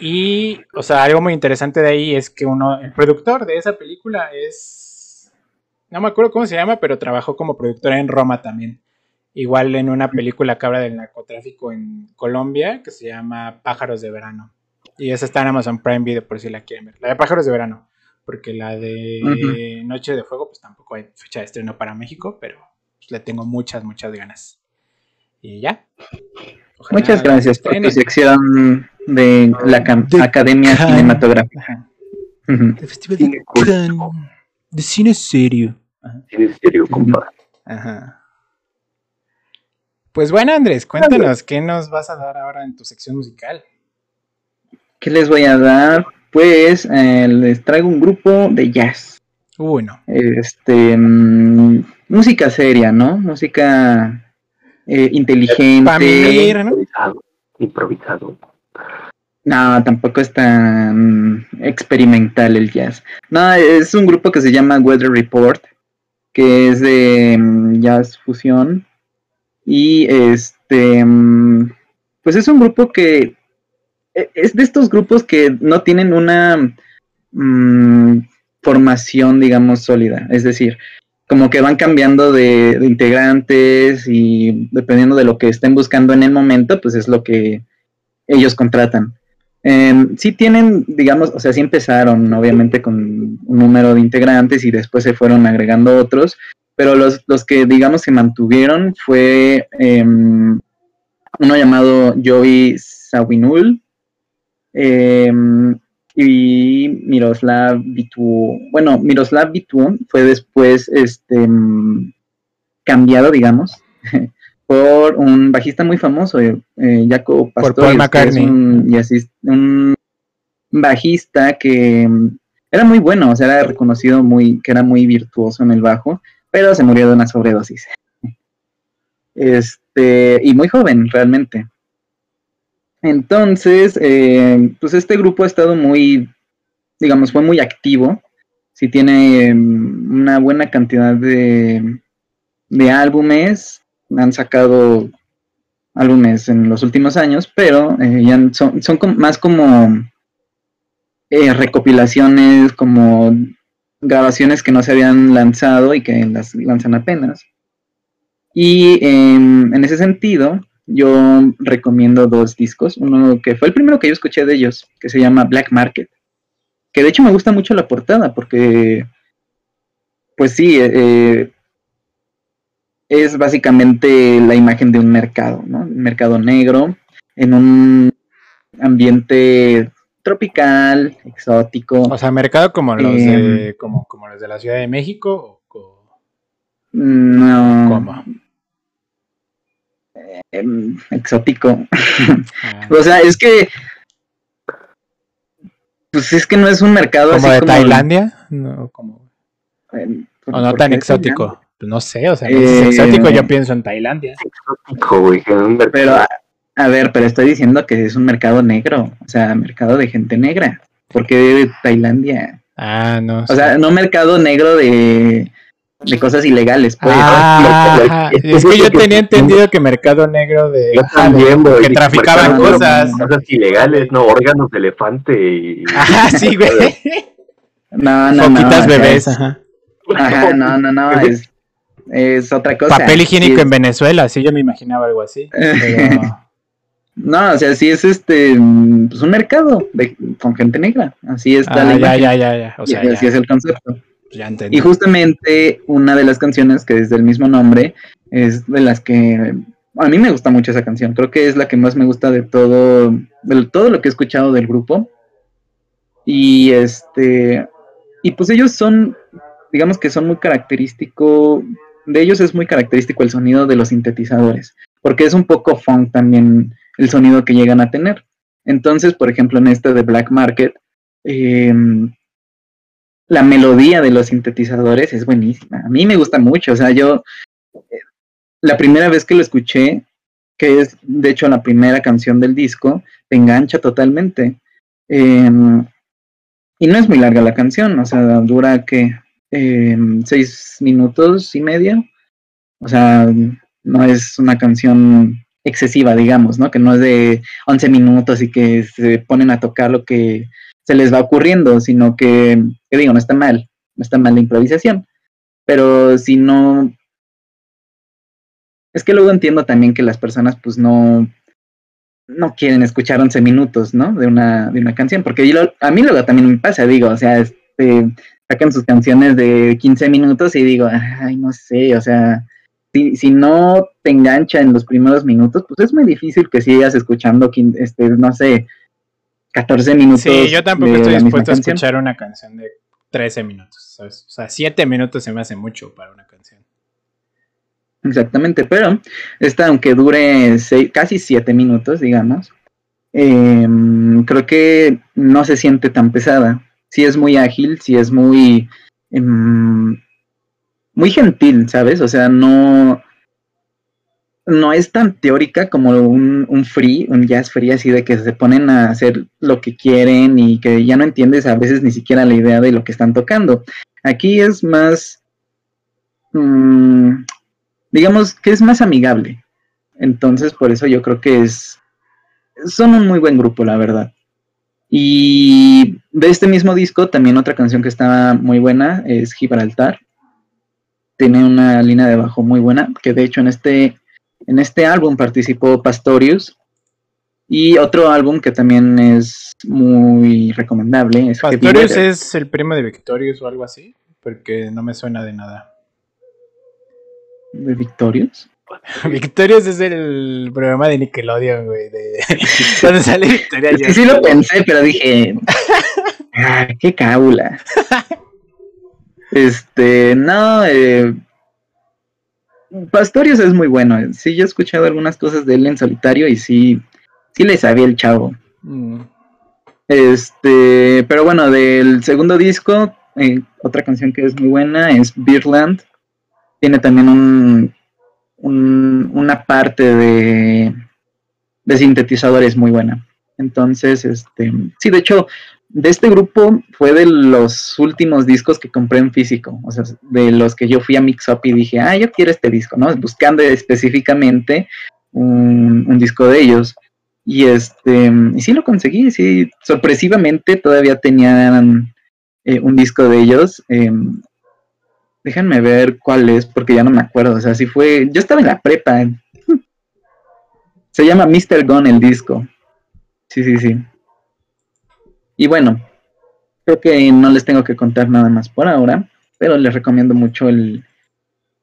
[SPEAKER 1] Y, o sea, algo muy interesante de ahí es que uno, el productor de esa película es, no me acuerdo cómo se llama, pero trabajó como productor en Roma también. Igual en una película que habla del narcotráfico en Colombia, que se llama Pájaros de Verano. Y esa está en Amazon Prime Video por si la quieren ver. La de Pájaros de Verano. Porque la de. Noche de Fuego, pues tampoco hay fecha de estreno para México, pero pues, le tengo muchas, muchas ganas. Y ya. Ojalá
[SPEAKER 3] Muchas gracias por tu sección de la
[SPEAKER 1] De
[SPEAKER 3] Academia
[SPEAKER 1] Cannes.
[SPEAKER 3] Cinematográfica.
[SPEAKER 1] El Festival de
[SPEAKER 2] Cine.
[SPEAKER 1] De cine serio. Ajá.
[SPEAKER 2] Serio, compadre.
[SPEAKER 1] Ajá. Pues bueno, Andrés, cuéntanos, ¿qué nos vas a dar ahora en tu sección musical?
[SPEAKER 3] ¿Qué les voy a dar? Pues eh, les traigo un grupo de jazz.
[SPEAKER 1] Uy, no.
[SPEAKER 3] Este, mm, música seria, ¿no? Música eh, inteligente.
[SPEAKER 1] ¿no?
[SPEAKER 2] Improvisado. Improvisado.
[SPEAKER 3] No, tampoco es tan experimental el jazz. No, es un grupo que se llama Weather Report, que es de mm, jazz fusión. Y este, mm, pues es un grupo que e- es de estos grupos que no tienen una mm, formación, digamos, sólida. Es decir, como que van cambiando de, integrantes y dependiendo de lo que estén buscando en el momento, pues es lo que ellos contratan. Em, sí tienen, digamos, o sea, sí empezaron obviamente con un número de integrantes y después se fueron agregando otros, pero los, los que, digamos, se mantuvieron fue em, uno llamado Joey Sawinul em, y Miroslav Bitu. Bueno, Miroslav Bitu fue después este, cambiado, digamos, por un bajista muy famoso, eh, Jaco Pastorius, que es un, y así, un bajista que era muy bueno, o sea, era reconocido muy, que era muy virtuoso en el bajo, pero se murió de una sobredosis. Este, y muy joven, realmente. Entonces, eh, pues este grupo ha estado muy, digamos, fue muy activo. Sí tiene mm, una buena cantidad de, de álbumes, han sacado álbumes en los últimos años, pero eh, ya son, son más como eh, recopilaciones, como grabaciones que no se habían lanzado y que las lanzan apenas. Y em, en ese sentido, yo recomiendo dos discos. Uno que fue el primero que yo escuché de ellos, que se llama Black Market. Que de hecho me gusta mucho la portada porque, pues sí, eh, es básicamente la imagen de un mercado, ¿no? Un mercado negro en un ambiente tropical, exótico.
[SPEAKER 1] O sea, mercado como los de, em, como, como los de la Ciudad de México
[SPEAKER 3] no. ¿Cómo? Em, exótico. Ah. o sea, es que pues es que no es un mercado
[SPEAKER 1] ¿Como de Tailandia? No, como... Em, o no tan exótico. Pues, no sé, o sea, es exótico, yo eh, pienso en Tailandia. Exótico,
[SPEAKER 3] güey, Pero, a, ver, pero estoy diciendo que es un mercado negro, o sea, mercado de gente negra. ¿Por qué de Tailandia?
[SPEAKER 1] Ah, no.
[SPEAKER 3] O sea, no mercado negro de, de cosas ilegales.
[SPEAKER 1] Pues. Ah, es que yo tenía entendido que mercado negro de
[SPEAKER 2] que traficaban cosas. Cosas ilegales, no, órganos de elefante y.
[SPEAKER 1] Ah, sí, güey.
[SPEAKER 3] No, no,
[SPEAKER 1] Foquitas bebés, ajá.
[SPEAKER 3] Ajá, no, no, no, es, es otra cosa.
[SPEAKER 1] Papel higiénico en Venezuela, sí, yo me imaginaba algo así.
[SPEAKER 3] no, o sea, sí es este, pues un mercado con gente negra, así está
[SPEAKER 1] ah, ya, ya, ya, ya, o sea,
[SPEAKER 3] así es el concepto. Ya y justamente una de las canciones que es del mismo nombre es de las que a mí me gusta mucho esa canción. Creo que es la que más me gusta de todo, de todo lo que he escuchado del grupo. Y este, y pues ellos son, digamos que son muy característico de ellos es muy característico el sonido de los sintetizadores, porque es un poco funk también el sonido que llegan a tener. Entonces, por ejemplo, en este de Black Market, em, la melodía de los sintetizadores es buenísima. A mí me gusta mucho, o sea, yo eh, la primera vez que lo escuché, que es de hecho la primera canción del disco, te engancha totalmente. Em, y no es muy larga la canción, o sea, dura que eh, seis minutos y medio. O sea, no es una canción excesiva, digamos, ¿no? Que no es de 11 minutos y que se ponen a tocar lo que se les va ocurriendo, sino que, que digo, no está mal, no está mal la improvisación. Pero si no... Es que luego entiendo también que las personas pues no, no quieren escuchar 11 minutos, ¿no? De una, de una canción, porque yo, a mí luego también me pasa, digo, o sea, este, sacan sus canciones de 15 minutos y digo, ay, no sé, o sea, si, si no te engancha en los primeros minutos, pues es muy difícil que sigas escuchando, este, no sé, 14 minutos.
[SPEAKER 1] Sí, yo tampoco estoy dispuesto a escuchar una canción de 13 minutos, O sea, 7 minutos se me hace mucho para una canción.
[SPEAKER 3] Exactamente, pero esta, aunque dure casi 7 minutos, digamos, em, creo que no se siente tan pesada sí es muy ágil, sí es muy, em, muy gentil, ¿sabes? O sea, no, no es tan teórica como un, un, free, un jazz free, así de que se ponen a hacer lo que quieren y que ya no entiendes a veces ni siquiera la idea de lo que están tocando. Aquí es más, mm, digamos que es más amigable. Entonces, por eso yo creo que es, son un muy buen grupo, la verdad. Y de este mismo disco, también otra canción que está muy buena es Gibraltar. Tiene una línea de bajo muy buena, que de hecho en este, en este álbum participó Pastorius. Y otro álbum que también es muy recomendable es
[SPEAKER 1] ¿Pastorius es el primo de Victorious o algo así? Porque no me suena de nada.
[SPEAKER 3] de Victorious.
[SPEAKER 1] Victorious es el programa de Nickelodeon, güey. De... Cuando sale Victoria
[SPEAKER 3] Es que sí lo pensé, pero dije, ah, qué cábula. Este, no, eh, Pastorius es muy bueno. Sí, yo he escuchado algunas cosas de él en solitario y sí, sí le sabía el chavo.
[SPEAKER 1] Mm.
[SPEAKER 3] Este, pero bueno, del segundo disco, eh, otra canción que es muy buena es Beerland. Tiene también un, un- una parte de, de sintetizadores muy buena. Entonces, este, sí, de hecho, de este grupo fue de los últimos discos que compré en físico. O sea, de los que yo fui a Mix Up y dije, ah, yo quiero este disco, ¿no? Buscando específicamente un, disco de ellos. Y este, y sí lo conseguí, sí, sorpresivamente todavía tenían eh, un disco de ellos. eh, déjenme ver cuál es, porque ya no me acuerdo. O sea, sí fue. Yo estaba en la prepa. Se llama Mr. Gone el disco. Sí, sí, sí. Y bueno, creo que no les tengo que contar nada más por ahora, pero les recomiendo mucho el,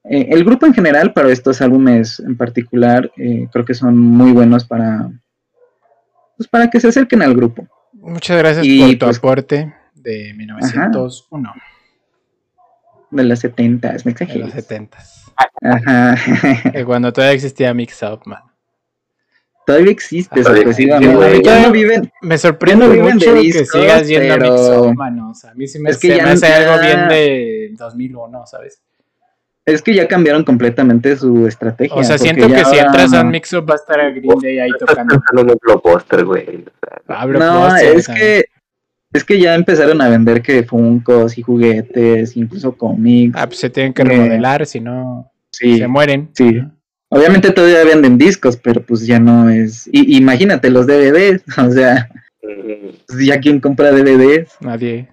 [SPEAKER 3] eh, el grupo en general, pero estos álbumes en particular, eh, creo que son muy buenos para, pues para que se acerquen al grupo.
[SPEAKER 1] Muchas gracias
[SPEAKER 3] Y,
[SPEAKER 1] por tu
[SPEAKER 3] pues-
[SPEAKER 1] aporte de 1901,
[SPEAKER 3] De las 70, me
[SPEAKER 1] de los 70
[SPEAKER 3] Ajá.
[SPEAKER 1] Cuando todavía existía Mix Up, man.
[SPEAKER 3] Todavía existe, sorpresivamente.
[SPEAKER 2] existe,
[SPEAKER 3] Ya no viven.
[SPEAKER 1] Me sorprende
[SPEAKER 3] Ya no viven
[SPEAKER 1] mucho
[SPEAKER 3] de
[SPEAKER 1] que sigas yendo a
[SPEAKER 3] pero-.
[SPEAKER 1] O sea, a mí sí me,
[SPEAKER 3] Es que
[SPEAKER 1] se
[SPEAKER 3] ya
[SPEAKER 1] me hace
[SPEAKER 3] ya-
[SPEAKER 1] algo bien de 2001, ¿sabes?
[SPEAKER 3] Es que ya cambiaron completamente su estrategia.
[SPEAKER 1] O sea, siento que si entras a un Mix Up va a estar a Green Day ahí tocando.
[SPEAKER 2] güey.
[SPEAKER 3] No, es que es que ya empezaron a vender que funcos y juguetes, incluso cómics.
[SPEAKER 1] Ah, pues se tienen que
[SPEAKER 3] Eh,
[SPEAKER 1] remodelar, si no
[SPEAKER 3] sí,
[SPEAKER 1] se mueren.
[SPEAKER 3] sí.
[SPEAKER 1] ¿no?
[SPEAKER 3] Obviamente todavía venden discos, pero pues ya no es. Y, imagínate los DVDs, o sea, pues, ya quién compra DVDs.
[SPEAKER 1] Nadie.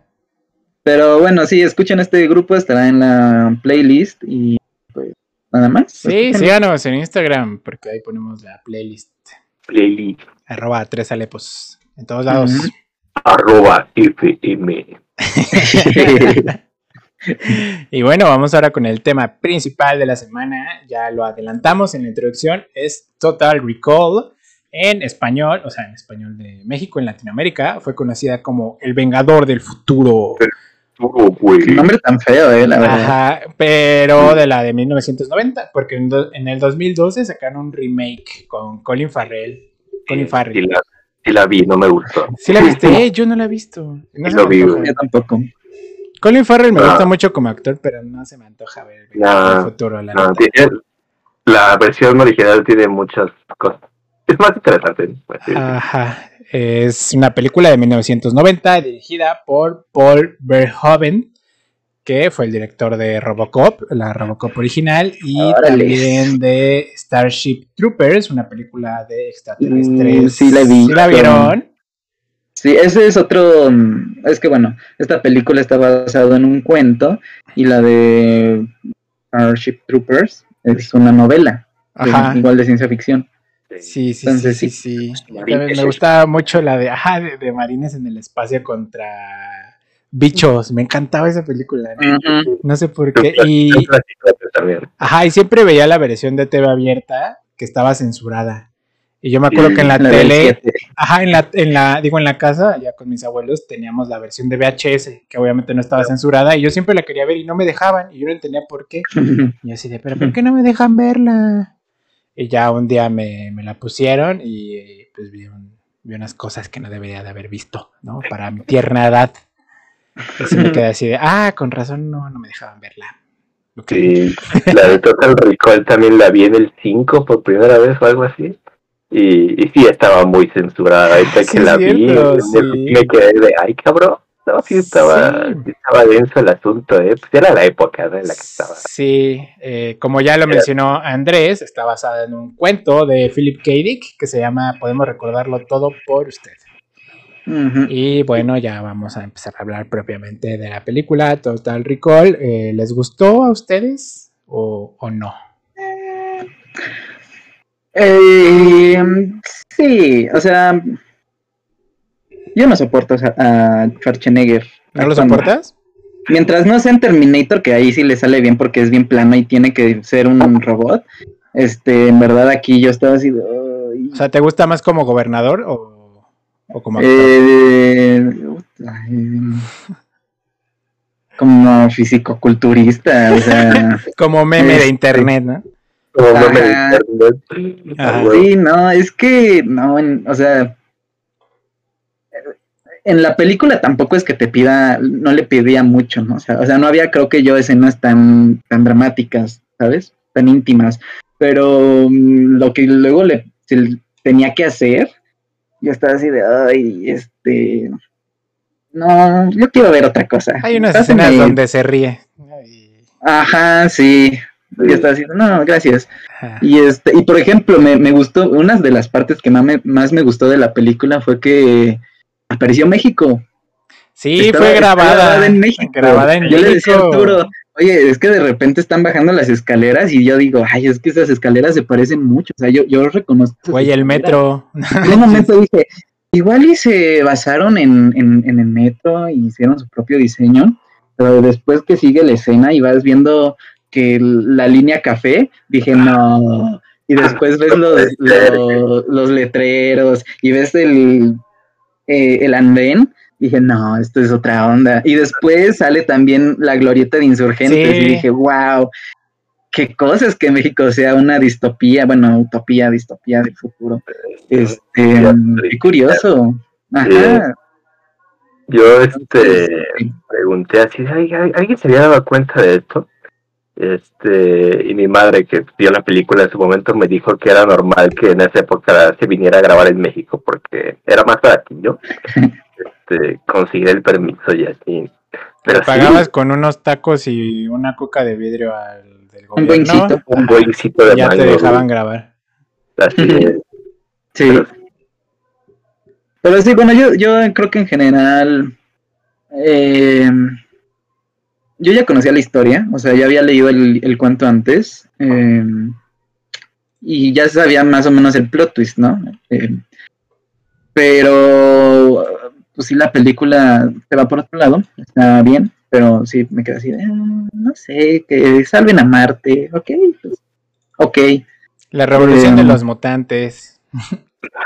[SPEAKER 3] Pero bueno, sí, escuchen este grupo, estará en la playlist y pues nada más.
[SPEAKER 1] Sí,
[SPEAKER 3] Escuchen.
[SPEAKER 1] síganos en Instagram, porque ahí ponemos la playlist.
[SPEAKER 2] playlist,
[SPEAKER 1] Arroba tres alepos. En todos lados.
[SPEAKER 2] Arroba FM.
[SPEAKER 1] y bueno, vamos ahora con el tema principal de la semana. Ya lo adelantamos en la introducción. Es Total Recall. En español, o sea, en español de México, en Latinoamérica, fue conocida como El Vengador del Futuro.
[SPEAKER 2] Duro, güey.
[SPEAKER 3] Qué nombre tan feo, eh, la verdad.
[SPEAKER 1] Ajá, pero de la de 1990, porque en, do- en el 2012 sacaron un remake con Colin Farrell. Colin
[SPEAKER 2] Sí
[SPEAKER 1] Farrell.
[SPEAKER 2] la, sí la vi, no me gustó.
[SPEAKER 1] ¿Sí la viste? Eh, yo no la he visto. No
[SPEAKER 2] Sí lo vi.
[SPEAKER 3] Yo tampoco.
[SPEAKER 1] Colin Farrell me
[SPEAKER 2] Ah.
[SPEAKER 1] gusta mucho como actor, pero no se me antoja ver el
[SPEAKER 2] No,
[SPEAKER 1] del futuro, la
[SPEAKER 2] No,
[SPEAKER 1] neta.
[SPEAKER 2] tiene- la versión original tiene muchas cosas. Es más interesante. pues.
[SPEAKER 1] Ajá. Es una película de 1990 dirigida por Paul Verhoeven, que fue el director de Robocop, la Robocop original, y
[SPEAKER 3] Órale.
[SPEAKER 1] también de Starship Troopers, una película de extraterrestres.
[SPEAKER 3] Mm, sí la vi.
[SPEAKER 1] ¿Sí la vieron?
[SPEAKER 3] Sí, ese es otro. mm, Es que bueno, esta película está basada en un cuento y la de Starship Troopers es una novela, de- igual de ciencia ficción.
[SPEAKER 1] Sí, sí,
[SPEAKER 3] Entonces,
[SPEAKER 1] sí,
[SPEAKER 3] sí.
[SPEAKER 1] sí, sí.
[SPEAKER 2] Marines.
[SPEAKER 1] También me gustaba mucho la de, ajá, de, de Marines en el espacio contra bichos. Me encantaba esa película. ¿no?
[SPEAKER 3] Ujú.
[SPEAKER 1] No sé por qué. Y, ajá, y siempre veía la versión de TV abierta que estaba censurada. Y yo me acuerdo que en la, tele, ajá, en la, en la, digo, en la casa, ya con mis abuelos, teníamos la versión de VHS, que obviamente no estaba censurada, y yo siempre la quería ver y no me dejaban, y yo no entendía por qué. Y yo así de, pero ¿por qué no me dejan verla? Y ya un día me, me la pusieron y pues vi, un- vi unas cosas que no debería de haber visto, ¿no? Para mi tierna edad. Y sí me quedé así de, ah, con razón no, no me dejaban verla.
[SPEAKER 2] Sí, la de Total Recall también la vi en el 5 por primera vez o algo así. Y, y sí, estaba muy censurada. Ahorita
[SPEAKER 1] Sí,
[SPEAKER 2] que la vi,
[SPEAKER 1] sí.
[SPEAKER 2] me quedé de, ay cabrón. No, sí estaba,
[SPEAKER 1] Sí.
[SPEAKER 2] sí estaba denso el asunto, ¿eh? Pues era la época ¿no? en la que estaba.
[SPEAKER 1] Sí, eh, como ya lo mencionó Andrés, está basada en un cuento de Philip K. Dick que se llama Podemos recordarlo todo por usted. Y bueno, ya vamos a empezar a hablar propiamente de la película Total Recall. Eh, ¿Les gustó a ustedes o, o no?
[SPEAKER 3] Eh, Sí, o sea, yo no soporto a, Schwarzenegger.
[SPEAKER 1] ¿No lo soportas?
[SPEAKER 3] Mientras no sea en Terminator, que ahí sí le sale bien porque es bien plano y tiene que ser un robot. Este, en verdad aquí yo estaba así.
[SPEAKER 1] O sea, ¿te gusta más como gobernador o, o como actor?
[SPEAKER 3] Eh, como fisicoculturista, o sea,
[SPEAKER 1] como meme de internet, ¿no?
[SPEAKER 2] Como meme de
[SPEAKER 3] Ajá.
[SPEAKER 2] internet.
[SPEAKER 1] Ajá.
[SPEAKER 2] Güey.
[SPEAKER 3] sí, no, es que, no, en- o sea, en la película tampoco es que te pida, no le pedía mucho, ¿no? O sea, o sea, no había, creo que yo, escenas tan, tan dramáticas, ¿sabes? Tan íntimas, pero mm, lo que luego le tenía que hacer, yo estaba así de, ay, este, no, yo quiero ver otra cosa.
[SPEAKER 1] Hay unas
[SPEAKER 3] Pásame-
[SPEAKER 1] escenas donde se ríe. Ay,
[SPEAKER 3] Ajá, sí. Yo estaba así, no, gracias. Y este, y por ejemplo, me, me gustó, una de las partes que más me, más me gustó de la película fue que apareció México.
[SPEAKER 1] Sí,
[SPEAKER 3] Estaba-
[SPEAKER 1] fue
[SPEAKER 3] estaba
[SPEAKER 1] grabada.
[SPEAKER 3] en México.
[SPEAKER 1] Grabada en
[SPEAKER 3] Yo le decía a. Arturo, oye, es que de repente están bajando las escaleras y yo digo, ay, es que esas escaleras se parecen mucho. O sea, yo, yo reconozco.
[SPEAKER 1] Güey, el metro.
[SPEAKER 3] En un momento dije, igual y se basaron en, en, en el metro y hicieron su propio diseño, pero después que sigue la escena y vas viendo que la línea café, dije, no. Y después ves los, los, los letreros y ves el, eh, el andén, dije, no, esto es otra onda. Y después sale también la glorieta de insurgentes
[SPEAKER 1] Sí.
[SPEAKER 3] y dije, wow, qué cosas que México sea una distopía, bueno, utopía, distopía del futuro. Este, qué curioso. Ajá.
[SPEAKER 2] Yo este pregunté así, "Ay, ay, ¿alguien se había dado cuenta de esto? Este, y mi madre que vio la película en su momento me dijo que era normal que en esa época se viniera a grabar en México porque era más baratillo este, conseguir el permiso y así. Pero sí,
[SPEAKER 1] Pagabas con unos tacos y una coca de vidrio al del
[SPEAKER 3] Un
[SPEAKER 1] gobierno.
[SPEAKER 3] boincito.
[SPEAKER 2] un boincito de
[SPEAKER 1] Ya te dejaban grabar.
[SPEAKER 2] así es.
[SPEAKER 3] Sí. Pero sí, bueno, yo, yo creo que en general. eh, yo ya conocía la historia, o sea, ya había leído el, el cuento antes. eh, y ya sabía más o menos el plot twist, ¿no? Eh, pero. Pues sí, la película se va por otro lado, está bien, pero sí me quedé así de. "Ah, no sé, que salven a Marte, ok, pues. Ok.
[SPEAKER 1] La revolución de
[SPEAKER 3] Eh,
[SPEAKER 1] los mutantes.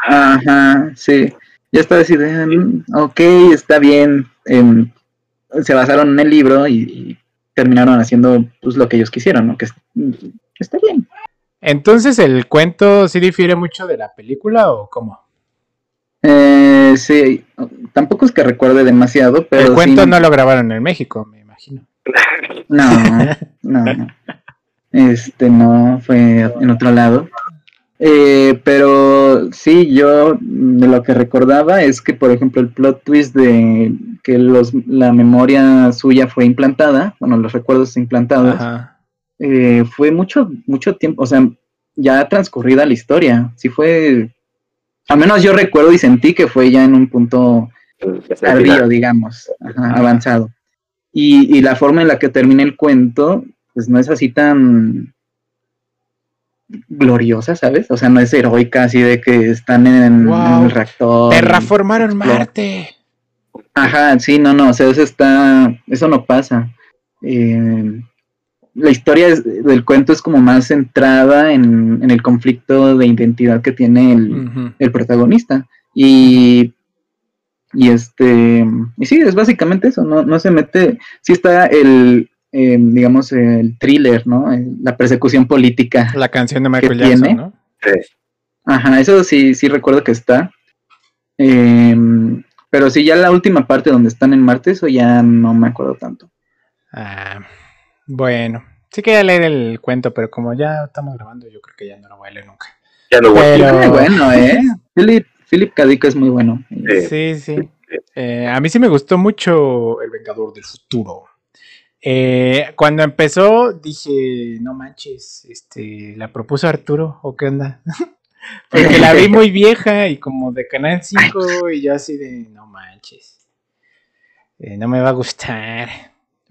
[SPEAKER 3] Ajá, sí. Ya estaba así de, "Mm, ok, está bien. Se basaron en el libro y, y terminaron haciendo pues, lo que ellos quisieron, ¿no? Que es- está bien.
[SPEAKER 1] Entonces, ¿el cuento sí difiere mucho de la película o cómo?
[SPEAKER 3] Eh, sí, tampoco es que recuerde demasiado, pero
[SPEAKER 1] el cuento
[SPEAKER 3] sí-
[SPEAKER 1] no lo grabaron en México, me imagino.
[SPEAKER 3] No, no, no. Este no fue en otro lado. Eh, pero sí, yo de lo que recordaba es que, por ejemplo, el plot twist de que los, la memoria suya fue implantada, bueno, los recuerdos implantados,
[SPEAKER 1] Ajá.
[SPEAKER 3] eh, fue mucho, mucho tiempo, o sea, ya transcurrida la historia. Sí fue, al menos yo recuerdo y sentí que fue ya en un punto tardío, digamos, ajá,
[SPEAKER 1] Ajá.
[SPEAKER 3] avanzado. Y, y la forma en la que termina el cuento, pues no es así tan gloriosa, ¿sabes? O sea, no es heroica, así de que están en,
[SPEAKER 1] Wow.
[SPEAKER 3] en el reactor.
[SPEAKER 1] Terraformaron. Marte.
[SPEAKER 3] Ajá, sí, no, no, o sea, eso está, eso no pasa. Eh, la historia es- del cuento es como más centrada en, en el conflicto de identidad que tiene el, el protagonista. Y, y este, y sí, es básicamente eso, no, no se mete, sí está el, eh, digamos, el thriller, ¿no? La persecución política.
[SPEAKER 1] La canción de Michael
[SPEAKER 3] ¿Qué
[SPEAKER 1] Jackson,
[SPEAKER 3] tiene?
[SPEAKER 1] ¿no?
[SPEAKER 2] Sí.
[SPEAKER 3] Ajá, eso sí, sí recuerdo que está. Em, pero sí, ya la última parte donde están en Marte, eso ya no me acuerdo tanto.
[SPEAKER 1] Ah, bueno, sí quería leer el cuento, pero como ya estamos grabando, yo creo que ya no lo voy a leer nunca.
[SPEAKER 2] Ya
[SPEAKER 1] Pero-
[SPEAKER 3] Es muy bueno, ¿eh? Philip, Philip es muy bueno.
[SPEAKER 2] Sí.
[SPEAKER 1] Sí, sí.
[SPEAKER 2] sí.
[SPEAKER 1] Eh, a mí sí me gustó mucho El Vengador del Futuro. Eh, cuando empezó dije, no manches, este, la propuso Arturo o qué onda. Porque la vi muy vieja y como de Canal 5 y yo así de, no manches, eh, no me va a gustar.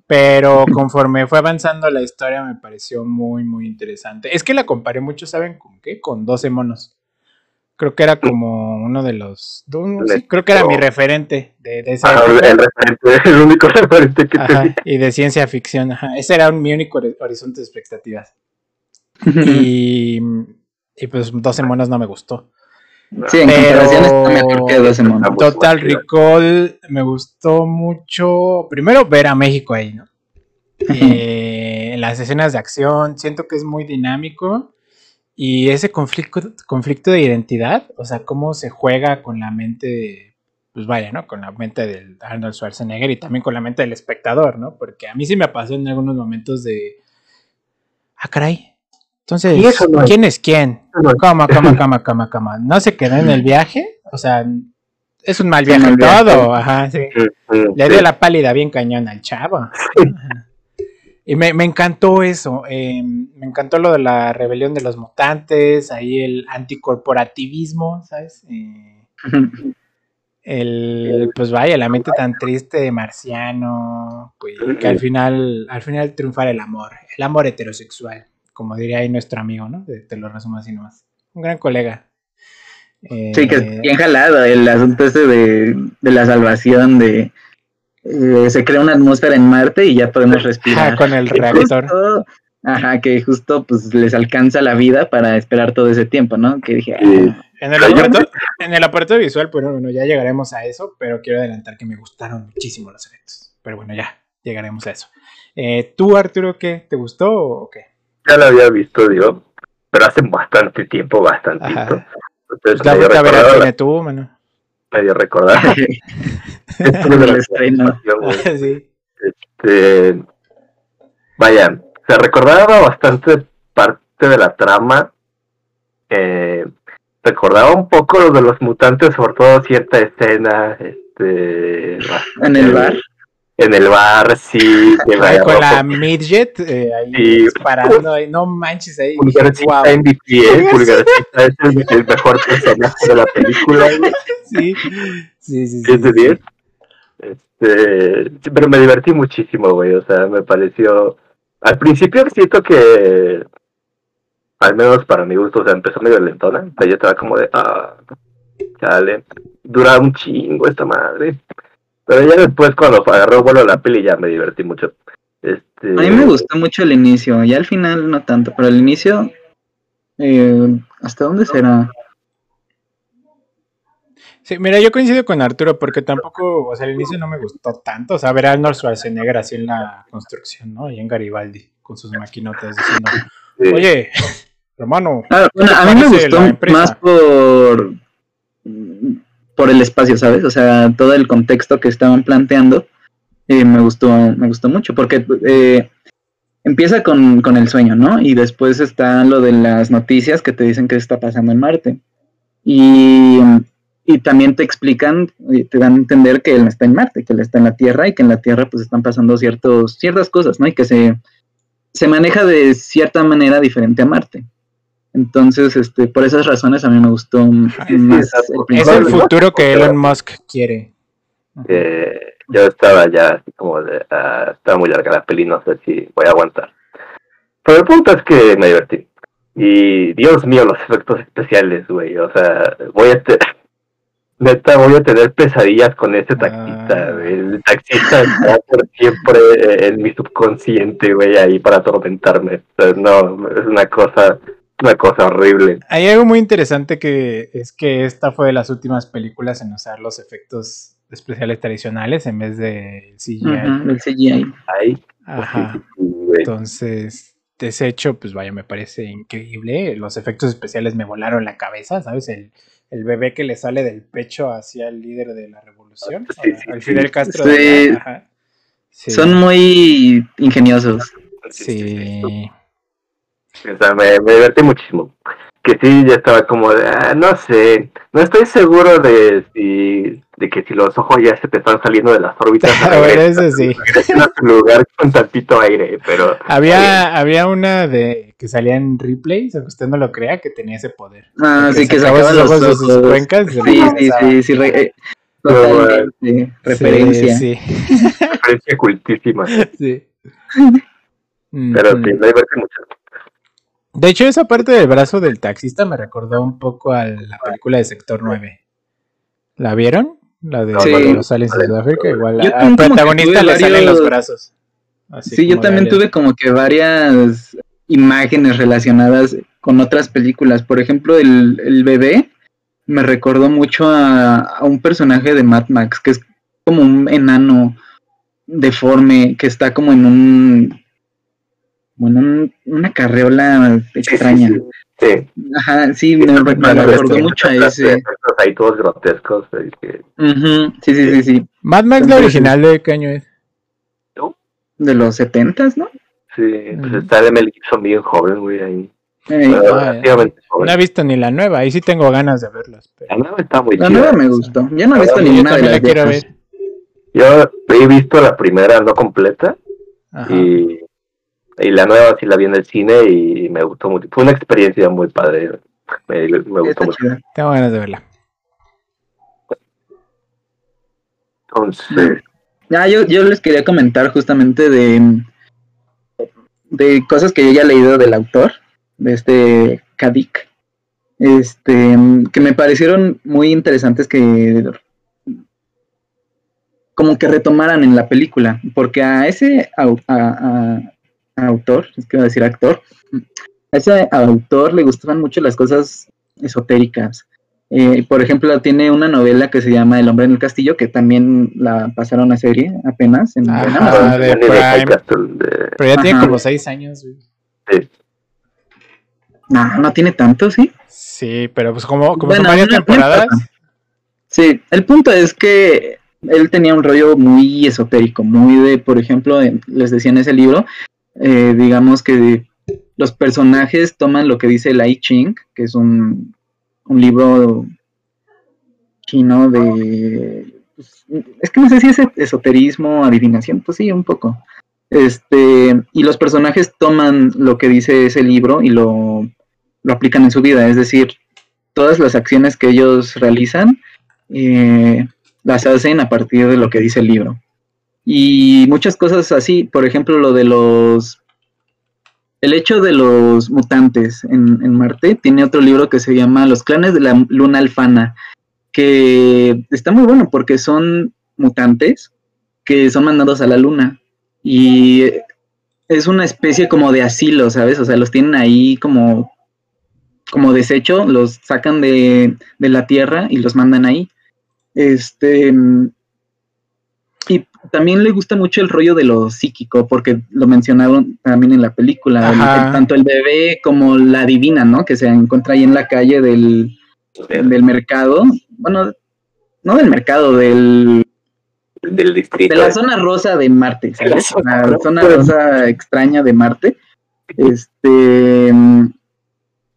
[SPEAKER 1] Pero conforme fue avanzando la historia me pareció muy, muy interesante. Es que la comparé mucho, ¿saben con qué? Con 12 monos. Creo que era como uno de los. sí, creo que era mi referente de, de esa
[SPEAKER 2] Ah, el referente, el único referente que
[SPEAKER 1] Ajá,
[SPEAKER 2] tenía.
[SPEAKER 1] y de ciencia ficción. Ajá. Ese era un- mi único hori- horizonte de expectativas. Y, y pues 12 monos no me gustó.
[SPEAKER 3] Sí, en
[SPEAKER 1] Pero-
[SPEAKER 3] mejor que 12 monos.
[SPEAKER 2] Ah, pues,
[SPEAKER 1] Total Recall me gustó mucho. Primero ver a México ahí, ¿no? Eh, en las escenas de acción, siento que es muy dinámico. Y ese conflicto, conflicto de identidad, o sea, cómo se juega con la mente, pues vaya, ¿no? Con la mente del Arnold Schwarzenegger y también con la mente del espectador, ¿no? Porque a mí sí me pasó en algunos momentos de. Ah, caray. Entonces,
[SPEAKER 2] no
[SPEAKER 1] ¿quién es quién?
[SPEAKER 2] no
[SPEAKER 1] Cama, cama, cama, cama, cama. ¿No se quedó en el viaje? O sea, es un mal
[SPEAKER 3] Sí,
[SPEAKER 1] viaje todo. Ajá, sí. Le dio la pálida bien cañón al chavo. Ajá. Y me, me encantó eso. eh, me encantó lo de la rebelión de los mutantes, ahí el anticorporativismo, ¿sabes? Eh, el, pues vaya, la mente tan triste de Marciano, pues, que al final, al final triunfara el amor, el amor heterosexual, como diría ahí nuestro amigo, ¿no? Te, te lo resumo así nomás. Un gran colega.
[SPEAKER 3] Sí, que
[SPEAKER 1] Eh,
[SPEAKER 3] bien jalado el asunto ese de, de la salvación, de eh, se crea una atmósfera en Marte y ya podemos respirar.
[SPEAKER 1] ajá, con el reactor.
[SPEAKER 3] justo- ajá, que justo pues les alcanza la vida para esperar todo ese tiempo, ¿no? Que dije, ah,
[SPEAKER 1] En el, apartado, en el apartado visual, pues bueno, ya llegaremos a eso, pero quiero adelantar que me gustaron muchísimo los efectos. Pero bueno, ya llegaremos a eso. Eh, ¿Tú, Arturo, qué? ¿Te gustó o qué?
[SPEAKER 2] Ya lo había visto, digo, pero hace bastante tiempo, bastante. Entonces,
[SPEAKER 1] Pues la
[SPEAKER 2] medio recordaba,
[SPEAKER 1] tú, mano.
[SPEAKER 2] medio recordaba.
[SPEAKER 3] Del estreno.
[SPEAKER 1] sí.
[SPEAKER 2] Este, vaya, se recordaba bastante parte de la trama. Eh, recordaba un poco lo de los mutantes, sobre todo cierta escena. Este,
[SPEAKER 3] En el bar.
[SPEAKER 2] En el bar, sí. Que
[SPEAKER 1] con la midget, eh, ahí
[SPEAKER 2] Sí.
[SPEAKER 1] disparando, ahí, no manches, ahí.
[SPEAKER 2] Pulgarcita
[SPEAKER 1] "Guau".
[SPEAKER 2] MVP, ¿eh? Pulgarcita es el, el mejor personaje de la película.
[SPEAKER 1] Sí, sí, sí. sí,
[SPEAKER 2] 10 de
[SPEAKER 1] sí.
[SPEAKER 2] 10. Este, pero me divertí muchísimo, güey. O sea, me pareció. Al principio siento que. Al menos para mi gusto, o sea, empezó medio lentona. O sea, yo estaba como de. Ah, chale. Dura un chingo esta madre. Pero ya después, cuando agarró vuelo la peli, ya me divertí mucho. Este,
[SPEAKER 3] A mí me gustó mucho el inicio, ya al final no tanto, pero el inicio, eh, ¿hasta dónde será?
[SPEAKER 1] Sí, mira, yo coincido con Arturo porque tampoco, o sea, al inicio no me gustó tanto. O sea, ver a Arnold Schwarzenegger así en la construcción, ¿no? Y en Garibaldi, con sus maquinotas diciendo, oye, hermano,
[SPEAKER 3] Ah, bueno, a
[SPEAKER 1] ¿Qué
[SPEAKER 3] mí me gustó más por, por el espacio, ¿sabes? O sea, todo el contexto que estaban planteando eh, me gustó, me gustó mucho, porque eh, empieza con, con el sueño, ¿no? Y después está lo de las noticias que te dicen que está pasando en Marte. Y, y también te explican, y te dan a entender que él no está en Marte, que él está en la Tierra y que en la Tierra pues están pasando ciertos, ciertas cosas, ¿no? Y que se, se maneja de cierta manera diferente a Marte. Entonces, este, por esas razones a mí me gustó más
[SPEAKER 2] sí,
[SPEAKER 3] el
[SPEAKER 2] exacto.
[SPEAKER 1] es el futuro que Elon Musk quiere.
[SPEAKER 2] Eh, yo estaba ya así como de, ah, estaba muy larga la peli, no sé si voy a aguantar. Pero el punto es que me divertí. Y Dios mío, los efectos especiales, güey. O sea, voy a tener, neta, voy a tener pesadillas con ese taxista,
[SPEAKER 1] Ah.
[SPEAKER 2] El taxista está por siempre en mi subconsciente, güey, ahí para atormentarme. O sea, no, es una cosa, una cosa horrible.
[SPEAKER 1] Hay algo muy interesante que es que esta fue de las últimas películas en usar los efectos especiales tradicionales en vez de CGI.
[SPEAKER 3] Ujú, el CGI.
[SPEAKER 2] Ahí,
[SPEAKER 1] Ajá.
[SPEAKER 2] sí, güey.
[SPEAKER 1] Entonces, ese hecho, pues vaya, me parece increíble. Los efectos especiales me volaron la cabeza, ¿sabes? El, el bebé que le sale del pecho hacia el líder de la revolución,
[SPEAKER 2] Sí,
[SPEAKER 1] a-
[SPEAKER 2] sí,
[SPEAKER 1] al. Fidel Castro.
[SPEAKER 3] Sí.
[SPEAKER 1] de la- ajá. Sí,
[SPEAKER 3] Son muy ingeniosos.
[SPEAKER 1] sí.
[SPEAKER 2] O sea, me, me divertí muchísimo. Que sí, ya estaba como de, ah, no sé, no estoy seguro de si, de que si los ojos ya se te están saliendo de las órbitas,
[SPEAKER 1] Bueno,
[SPEAKER 2] regresen,
[SPEAKER 1] eso sí.
[SPEAKER 2] a lugar con tantito aire, pero
[SPEAKER 1] Había, había una de que salía en replays, aunque usted no lo crea, que tenía ese poder.
[SPEAKER 3] Ah, sí, que
[SPEAKER 1] sacaba
[SPEAKER 3] los
[SPEAKER 1] ojos de sus cuencas
[SPEAKER 3] Sí, sí, sí, sí. re- eh,
[SPEAKER 2] No,
[SPEAKER 3] totalmente. Referencia.
[SPEAKER 1] Sí,
[SPEAKER 2] referencia cultísima.
[SPEAKER 1] sí. sí.
[SPEAKER 2] Pero
[SPEAKER 1] Mm,
[SPEAKER 2] sí, me divertí mucho.
[SPEAKER 1] De hecho, esa parte del brazo del taxista me recordó un poco a la película de Sector 9. ¿La vieron? La de
[SPEAKER 3] Sí.
[SPEAKER 1] los aliens de Sudáfrica. Igual al protagonista le salen los
[SPEAKER 3] varios-
[SPEAKER 1] brazos. Así
[SPEAKER 3] sí, yo también tuve como que varias imágenes relacionadas con otras películas. Por ejemplo, el, el bebé me recordó mucho a, a un personaje de Mad Max, que es como un enano deforme, que está como en un... Bueno, un- una carreola
[SPEAKER 2] Sí, sí,
[SPEAKER 3] extraña.
[SPEAKER 2] sí. Sí.
[SPEAKER 3] Ajá, sí, me, recordó mucho a ese.
[SPEAKER 2] ahí todos grotescos.
[SPEAKER 3] Ujú, Sí, sí, sí, sí.
[SPEAKER 1] Mad Max, la original de qué año es.
[SPEAKER 3] De los setentas, ¿no?
[SPEAKER 2] Sí, pues está de Mel Gibson bien joven, güey, ahí. Bueno,
[SPEAKER 1] Ah. No he visto ni la nueva, ahí sí tengo ganas de verlas. pero-
[SPEAKER 2] La nueva está muy
[SPEAKER 3] la
[SPEAKER 2] chida.
[SPEAKER 3] nueva me gustó. Yo no he visto ninguna de las
[SPEAKER 1] la quiero ver.
[SPEAKER 2] Yo he visto la primera no completa
[SPEAKER 1] Ajá.
[SPEAKER 2] y, y la nueva sí la vi en el cine y me gustó mucho. Fue una experiencia muy padre. Me, me gustó
[SPEAKER 3] está
[SPEAKER 2] mucho.
[SPEAKER 3] chida.
[SPEAKER 1] Tengo ganas de verla.
[SPEAKER 2] Entonces,
[SPEAKER 3] Ah, yo, yo les quería comentar justamente de, de cosas que yo ya he leído del autor, de este Kadik, este, que me parecieron muy interesantes que como que retomaran en la película, porque a ese a- a- autor, es que iba a decir actor, a ese autor le gustaban mucho las cosas esotéricas. Eh, por ejemplo, tiene una novela que se llama El hombre en el castillo, que también la pasaron a serie apenas en. Amazon.
[SPEAKER 1] Ah, de Prime. Pero ya tiene
[SPEAKER 3] Ajá.
[SPEAKER 1] como seis años. güey.
[SPEAKER 2] sí.
[SPEAKER 3] No, no tiene tanto, ¿sí?
[SPEAKER 1] Sí, pero pues como, como
[SPEAKER 3] Bueno,
[SPEAKER 1] son varias
[SPEAKER 3] no- no
[SPEAKER 1] temporadas.
[SPEAKER 3] Sí, el punto es que él tenía un rollo muy esotérico, muy de, por ejemplo, les decía en ese libro, eh, digamos que los personajes toman lo que dice el I Ching, que es un, un libro chino de... pues, es que no sé si es esoterismo, adivinación, pues sí, un poco. Este, y los personajes toman lo que dice ese libro y lo, lo aplican en su vida, es decir, todas las acciones que ellos realizan eh, las hacen a partir de lo que dice el libro. Y muchas cosas así, por ejemplo, lo de los... El hecho de los mutantes en, en Marte tiene otro libro que se llama Los clanes de la luna alfana, que está muy bueno porque son mutantes que son mandados a la luna. Y es una especie como de asilo, ¿sabes? O sea, los tienen ahí como como desecho, los sacan de, de la tierra y los mandan ahí. Este. También le gusta mucho el rollo de lo psíquico, porque lo mencionaron también en la película. el- tanto el bebé como la divina, ¿no? Que se encuentra ahí en la calle del, del mercado. Bueno, no del mercado, del,
[SPEAKER 2] del distrito.
[SPEAKER 3] de la zona rosa de Marte,
[SPEAKER 2] De la
[SPEAKER 3] ¿sabes?
[SPEAKER 2] zona
[SPEAKER 3] La
[SPEAKER 2] rosa.
[SPEAKER 3] zona rosa extraña de Marte. Este,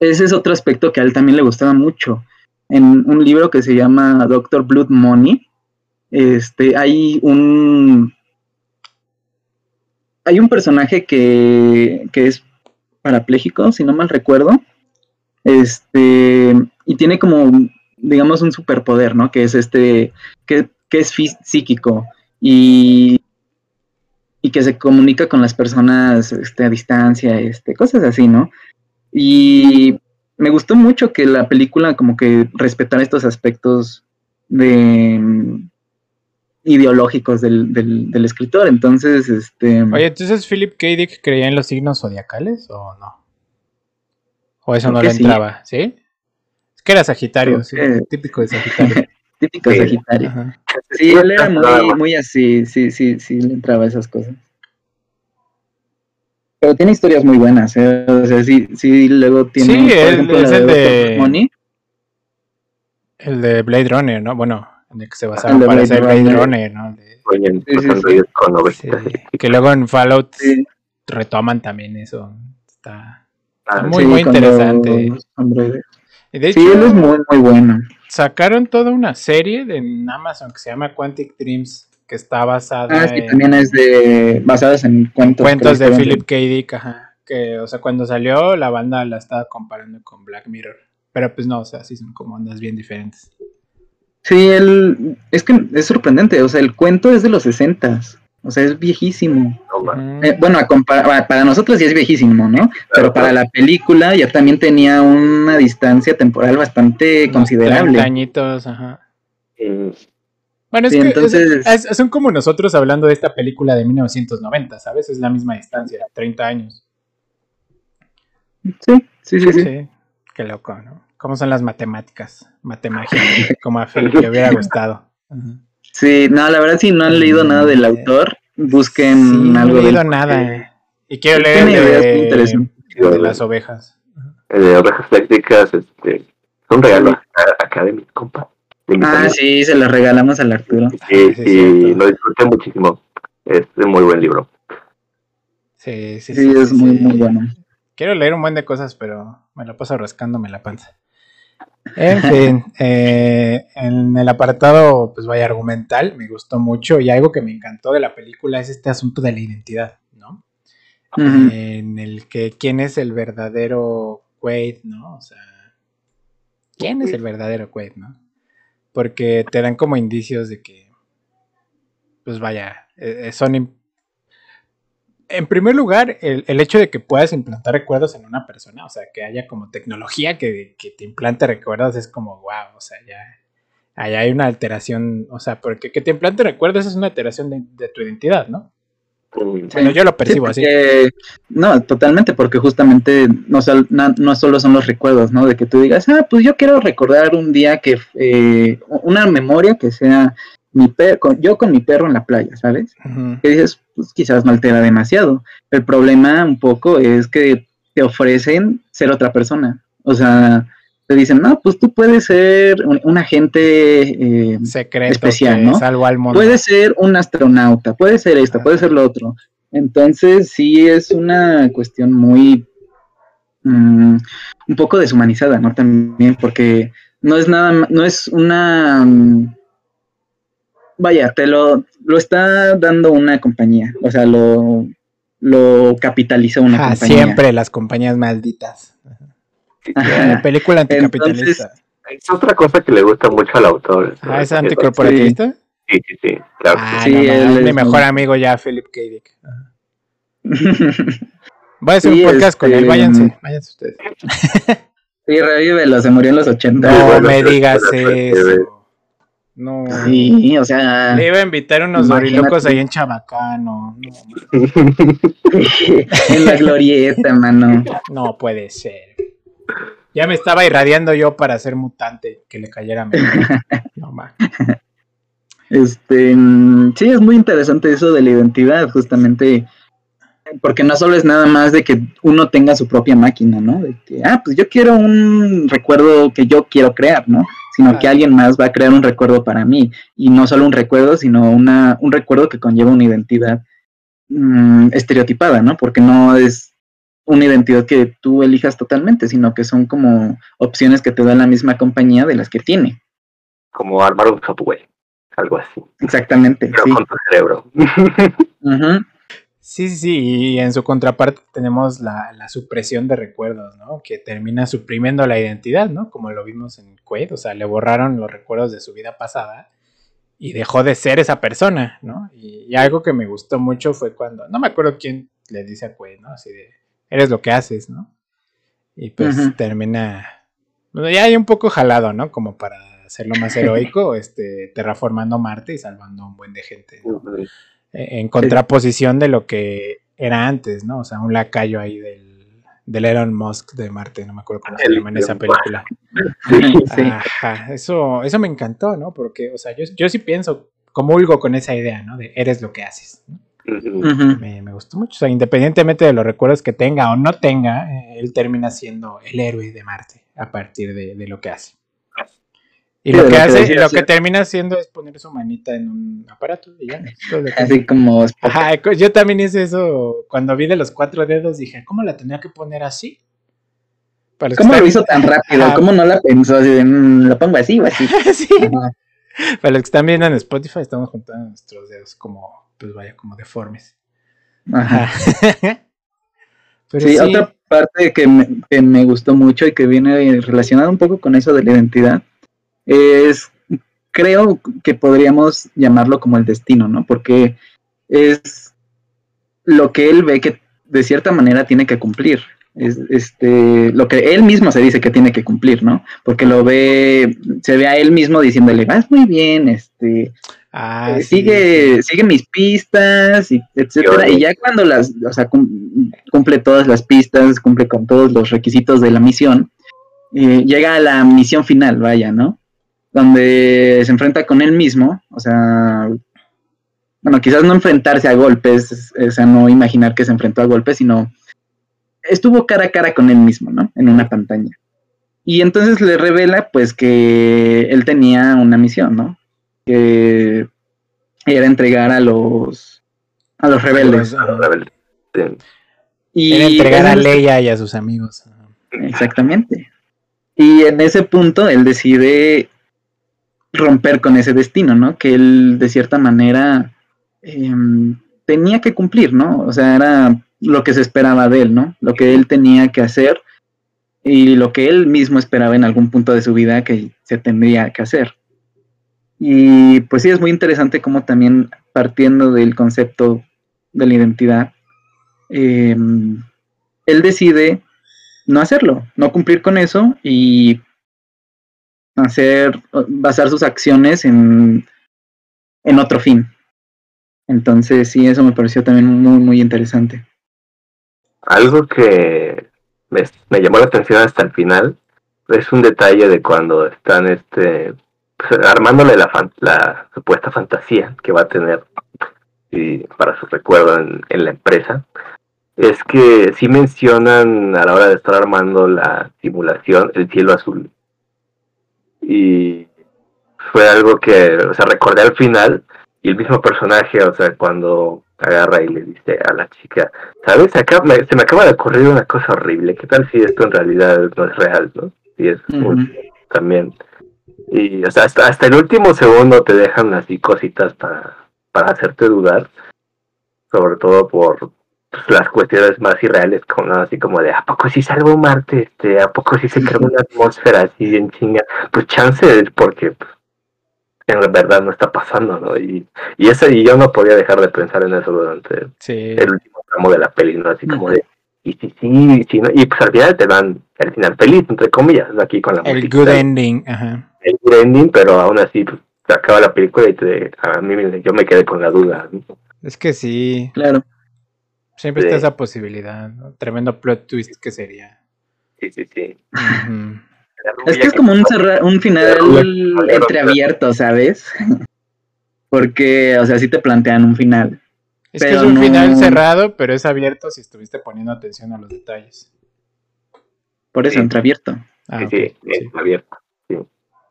[SPEAKER 3] ese es otro aspecto que a él también le gustaba mucho. En un libro que se llama Doctor Blood Money, este, hay un hay un personaje que, que es parapléjico, si no mal recuerdo, este, y tiene como, digamos, un superpoder, ¿no? Que es este, que, que es psíquico y, y que se comunica con las personas este, a distancia, este, cosas así, ¿no? Y me gustó mucho que la película como que respetara estos aspectos de ideológicos del, del, del escritor. Entonces, este
[SPEAKER 1] Oye, entonces Philip K. Dick creía en los signos zodiacales o no? ¿O eso no le entraba? ¿Sí? Es que era Sagitario, sí,
[SPEAKER 3] que-
[SPEAKER 1] típico de Sagitario.
[SPEAKER 3] típico
[SPEAKER 2] Sí.
[SPEAKER 3] Sagitario.
[SPEAKER 1] Ajá.
[SPEAKER 3] Sí, él era muy, muy así, sí, sí, sí, le entraba a esas cosas. Pero tiene historias muy buenas, ¿eh? O sea, sí, sí, luego tiene,
[SPEAKER 1] Sí,
[SPEAKER 3] por
[SPEAKER 1] él
[SPEAKER 3] ejemplo,
[SPEAKER 1] es el de-
[SPEAKER 3] Money.
[SPEAKER 1] El de Blade Runner, ¿no? Bueno, el que se basaron
[SPEAKER 3] de
[SPEAKER 1] para hacer Blade
[SPEAKER 3] Runner.
[SPEAKER 1] ¿no? De-
[SPEAKER 2] Oye,
[SPEAKER 3] Sí, sí,
[SPEAKER 2] con
[SPEAKER 1] sí, que luego en Fallout
[SPEAKER 3] Sí,
[SPEAKER 1] retoman también eso. Está...
[SPEAKER 2] Ah,
[SPEAKER 1] muy,
[SPEAKER 3] sí,
[SPEAKER 1] muy interesante. De
[SPEAKER 3] Sí, él es muy, muy bueno.
[SPEAKER 1] sacaron toda una serie de en Amazon que se llama Quantic Dreams, que está basada
[SPEAKER 3] Ah, sí,
[SPEAKER 1] en
[SPEAKER 3] también es de basadas en cuentos.
[SPEAKER 1] cuentos de Philip K. Dick, ajá. Que, o sea, cuando salió, la banda la estaba comparando con Black Mirror. Pero pues no, o sea, sí son como ondas bien diferentes.
[SPEAKER 3] Sí, él, es que es sorprendente, o sea, el cuento es de los 60 O sea, es viejísimo.
[SPEAKER 2] No.
[SPEAKER 1] Mm.
[SPEAKER 3] Eh, bueno, a para nosotros sí es viejísimo, ¿no? Pero para la película ya también tenía una distancia temporal bastante
[SPEAKER 1] Unos
[SPEAKER 3] considerable.
[SPEAKER 1] 30 añitos, ajá.
[SPEAKER 2] Mm,
[SPEAKER 1] Bueno, es
[SPEAKER 3] Sí,
[SPEAKER 1] que
[SPEAKER 3] entonces-
[SPEAKER 1] es- es- son como nosotros hablando de esta película de 1990, ¿sabes? Es la misma distancia, 30 años.
[SPEAKER 3] Sí, sí, sí, sí.
[SPEAKER 1] Sí, qué loco, ¿no? ¿Cómo son las matemáticas? Matemagia, como a Philip le hubiera gustado.
[SPEAKER 3] Sí, no, la verdad, si no han leído nada del autor, busquen
[SPEAKER 1] Sí, no
[SPEAKER 3] algo
[SPEAKER 1] he
[SPEAKER 3] del-
[SPEAKER 1] leído nada. Y quiero leer de, de las ovejas.
[SPEAKER 2] El de ovejas eléctricas, este, es un regalo acá de mi compa. de mis
[SPEAKER 3] Ah,
[SPEAKER 2] amigos.
[SPEAKER 3] sí, se lo regalamos al Arturo.
[SPEAKER 2] Sí,
[SPEAKER 1] sí,
[SPEAKER 2] sí, lo disfruté muchísimo. Es un muy buen libro.
[SPEAKER 1] Sí, sí,
[SPEAKER 3] Sí,
[SPEAKER 1] sí.
[SPEAKER 3] es
[SPEAKER 1] sí,
[SPEAKER 3] muy,
[SPEAKER 1] sí.
[SPEAKER 3] muy bueno.
[SPEAKER 1] Quiero leer un buen de cosas, pero me la paso rascándome la panza. En fin, eh, en el apartado, pues vaya argumental, me gustó mucho y algo que me encantó de la película es este asunto de la identidad, ¿no? En el que quién es el verdadero Quaid, ¿no? O sea, ¿quién es el verdadero Quaid, no? Porque te dan como indicios de que, pues vaya, eh, eh, son... En primer lugar, el, el hecho de que puedas implantar recuerdos en una persona, o sea, que haya como tecnología que, que te implante recuerdos, es como, wow, o sea, ya... Allá hay una alteración, o sea, porque que te implante recuerdos es una alteración de, de tu identidad, ¿no?
[SPEAKER 2] Mm,
[SPEAKER 1] Bueno, yo lo percibo así.
[SPEAKER 3] Sí, porque- No, totalmente, porque justamente no, sol- na- no solo son los recuerdos, ¿no? De que tú digas, ah, pues yo quiero recordar un día que, eh, una memoria que sea mi per- con- yo con mi perro en la playa, ¿sabes?
[SPEAKER 1] Ujú.
[SPEAKER 3] Que dices, pues quizás no altera demasiado. El problema un poco es que te ofrecen ser otra persona. O sea, te dicen, no, pues tú puedes ser un, un agente eh,
[SPEAKER 1] secreto
[SPEAKER 3] especial, ¿no?
[SPEAKER 1] salvo al mundo.
[SPEAKER 3] Puede ser un astronauta, puede ser esto,
[SPEAKER 1] Ah.
[SPEAKER 3] puede ser lo otro. Entonces, sí es una cuestión muy. mm, un poco deshumanizada, ¿no? También, porque no es nada no es una. mm, vaya, te lo, lo está dando una compañía, o sea, lo, lo capitaliza una
[SPEAKER 1] Ah,
[SPEAKER 3] compañía.
[SPEAKER 1] siempre las compañías malditas.
[SPEAKER 3] Ajá.
[SPEAKER 1] Película anticapitalista.
[SPEAKER 2] Es otra cosa que le gusta mucho al autor.
[SPEAKER 1] ah, ¿es anticorporativista?
[SPEAKER 2] Sí, sí, sí, claro.
[SPEAKER 1] Ah,
[SPEAKER 3] Sí,
[SPEAKER 1] no,
[SPEAKER 3] él
[SPEAKER 1] mames,
[SPEAKER 3] es
[SPEAKER 1] mi mejor amigo ya, Philip K. Dick. Voy a hacer
[SPEAKER 3] Sí,
[SPEAKER 1] un podcast con él, váyanse, váyanse ustedes.
[SPEAKER 3] sí, revívelo, se murió en los 80.
[SPEAKER 1] No
[SPEAKER 2] bueno,
[SPEAKER 1] me digas eso. No.
[SPEAKER 3] Sí, o sea,
[SPEAKER 1] Le iba a invitar unos dorilocos ahí en Chabacano. No,
[SPEAKER 3] en la glorieta, mano.
[SPEAKER 1] no puede ser. Ya me estaba irradiando yo para ser mutante, que le cayera mejor. No, man.
[SPEAKER 3] Este, mm, sí, es muy interesante eso de la identidad, justamente, porque no solo es nada más de que uno tenga su propia máquina, ¿no? De que, ah, pues yo quiero un recuerdo que yo quiero crear, ¿no? Sino que alguien más va a crear un recuerdo para mí, y no solo un recuerdo, sino una, un recuerdo que conlleva una identidad mm, estereotipada, ¿no? Porque no es una identidad que tú elijas totalmente, sino que son como opciones que te da la misma compañía de las que tiene.
[SPEAKER 2] Como armar un software, algo así.
[SPEAKER 3] Exactamente,
[SPEAKER 2] Pero
[SPEAKER 3] sí.
[SPEAKER 2] con tu cerebro.
[SPEAKER 3] Ujú.
[SPEAKER 1] Sí, sí, sí, y en su contraparte tenemos la, la supresión de recuerdos, ¿no? Que termina suprimiendo la identidad, ¿no? Como lo vimos en Quaid, o sea, le borraron los recuerdos de su vida pasada y dejó de ser esa persona, ¿no? Y, y algo que me gustó mucho fue cuando, no me acuerdo quién le dice a Quaid, ¿no? Así de, eres lo que haces, ¿no? Y pues termina, bueno, ya hay un poco jalado, ¿no? Como para hacerlo más heroico, este, terraformando Marte y salvando a un buen de gente, ¿no? En contraposición de lo que era antes, ¿no? O sea, un lacayo ahí del, del Elon Musk de Marte, no me acuerdo cómo se llama en esa película.
[SPEAKER 3] Sí.
[SPEAKER 1] Ajá, eso, eso me encantó, ¿no? Porque, o sea, yo, yo sí pienso, comulgo con esa idea, ¿no? De eres lo que haces. Me, me gustó mucho, o sea, independientemente de los recuerdos que tenga o no tenga, eh, él termina siendo el héroe de Marte a partir de, de lo que hace. Y
[SPEAKER 3] Sí,
[SPEAKER 1] lo que
[SPEAKER 3] lo que
[SPEAKER 1] hace, lo que termina haciendo es poner su manita en un aparato y ya. es.
[SPEAKER 3] Así como.
[SPEAKER 1] Ajá, yo también hice eso cuando vi de los cuatro dedos, dije, ¿cómo la tenía que poner así? Para
[SPEAKER 3] ¿Cómo lo hizo tan rápido?
[SPEAKER 1] Ajá.
[SPEAKER 3] ¿Cómo no la pensó? Así de, "Mm, lo pongo así o así.
[SPEAKER 1] Sí.
[SPEAKER 3] Ajá.
[SPEAKER 1] Para los que están viendo en Spotify, estamos juntando nuestros dedos como, pues vaya, como deformes.
[SPEAKER 3] Ajá.
[SPEAKER 1] Ajá. Pero
[SPEAKER 3] Sí,
[SPEAKER 1] sí,
[SPEAKER 3] otra parte que me, que me gustó mucho y que viene relacionada un poco con eso de la identidad es, creo que podríamos llamarlo como el destino, ¿no? Porque es lo que él ve que de cierta manera tiene que cumplir. Es, este, lo que él mismo se dice que tiene que cumplir, ¿no? Porque lo ve, se ve a él mismo diciéndole, vas muy bien, este,
[SPEAKER 1] Ah,
[SPEAKER 3] eh,
[SPEAKER 1] sí,
[SPEAKER 3] sigue, sigue mis pistas, y etcétera. Y ya cuando las, o sea, cum- cumple todas las pistas, cumple con todos los requisitos de la misión, eh, llega a la misión final, vaya, ¿no? Donde se enfrenta con él mismo, o sea, bueno, quizás no enfrentarse a golpes, o sea, no imaginar que se enfrentó a golpes, sino estuvo cara a cara con él mismo, ¿no? En una pantalla. Y entonces le revela, pues, que él tenía una misión, ¿no? Que era entregar a los a los rebeldes.
[SPEAKER 2] Sí.
[SPEAKER 3] Y
[SPEAKER 1] Era entregar a Leia y a sus amigos.
[SPEAKER 3] Exactamente. Y en ese punto él decide romper con ese destino, ¿no? Que él de cierta manera em, tenía que cumplir, ¿no? O sea, era lo que se esperaba de él, ¿no? Lo que él tenía que hacer y lo que él mismo esperaba en algún punto de su vida que se tendría que hacer. Y pues sí, es muy interesante cómo también partiendo del concepto de la identidad, em, él decide no hacerlo, no cumplir con eso y hacer, basar sus acciones en, en otro fin. Entonces, sí, eso me pareció también muy, muy interesante.
[SPEAKER 2] Algo que me, llamó la atención hasta el final es un detalle de cuando están este pues, armándole la, la supuesta fantasía que va a tener y para su recuerdo en, en la empresa. Es que sí mencionan a la hora de estar armando la simulación el cielo azul. Y fue algo que, o sea, recordé al final y el mismo personaje, o sea, cuando agarra y le dice a la chica, ¿sabes? Acá me- se me acaba de ocurrir una cosa horrible. ¿Qué tal si esto en realidad no es real, no? Y es un-
[SPEAKER 3] Ujú.
[SPEAKER 2] también. Y o sea, hasta, hasta el último segundo te dejan así cositas para, para hacerte dudar. Sobre todo por las cuestiones más irreales, como así como de ¿a poco sí salvo Marte? Este, ¿A poco sí se creó una atmósfera así bien chinga? Pues chance es porque pues, en verdad no está pasando, ¿no? Y, y eso, y yo no podía dejar de pensar en eso durante
[SPEAKER 1] Sí.
[SPEAKER 2] el último tramo de la peli, ¿no? Así como de, y sí, sí, y sí, ¿no? y pues al final te dan el final feliz, entre comillas, aquí con la
[SPEAKER 1] El
[SPEAKER 2] música,
[SPEAKER 1] good ending. Ajá.
[SPEAKER 2] el good ending, pero aún así pues, se acaba la película y te, a mí me- yo me quedé con la duda. ¿no?
[SPEAKER 1] Es que sí.
[SPEAKER 3] Claro.
[SPEAKER 1] Siempre está esa posibilidad. ¿no? Tremendo plot twist que sería.
[SPEAKER 2] Sí, sí, sí.
[SPEAKER 3] Es que es como un, cerra- un final entreabierto, ¿sabes? Porque, o sea, sí te plantean un final.
[SPEAKER 1] Es que es un
[SPEAKER 3] no-
[SPEAKER 1] final cerrado, pero es abierto si estuviste poniendo atención a los detalles.
[SPEAKER 3] Por eso,
[SPEAKER 2] Sí.
[SPEAKER 3] entreabierto.
[SPEAKER 1] Ah,
[SPEAKER 2] sí, sí, abierto.
[SPEAKER 1] sí.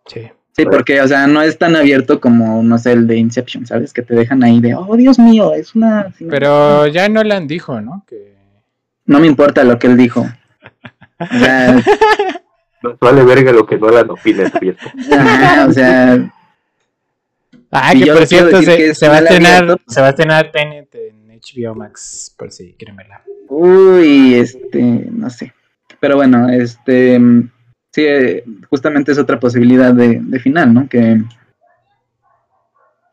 [SPEAKER 3] Sí, porque, o sea, no es tan abierto como, no sé, el de Inception, ¿sabes? Que te dejan ahí de, oh, Dios mío, es una...
[SPEAKER 1] Pero ya Nolan dijo, ¿no? Que
[SPEAKER 3] No me importa lo que él dijo. O sea,
[SPEAKER 2] No vale verga lo que no la opina, es abierto.
[SPEAKER 3] ajá, o sea,
[SPEAKER 1] Ah, que por cierto, se,
[SPEAKER 3] que es
[SPEAKER 1] se va a
[SPEAKER 3] abierto.
[SPEAKER 1] se va a estrenar Tenet en HBO Max, por si quieren verla.
[SPEAKER 3] uy, este, no sé. Pero bueno, este, sí, eh, justamente es otra posibilidad de, de final, ¿no? Que,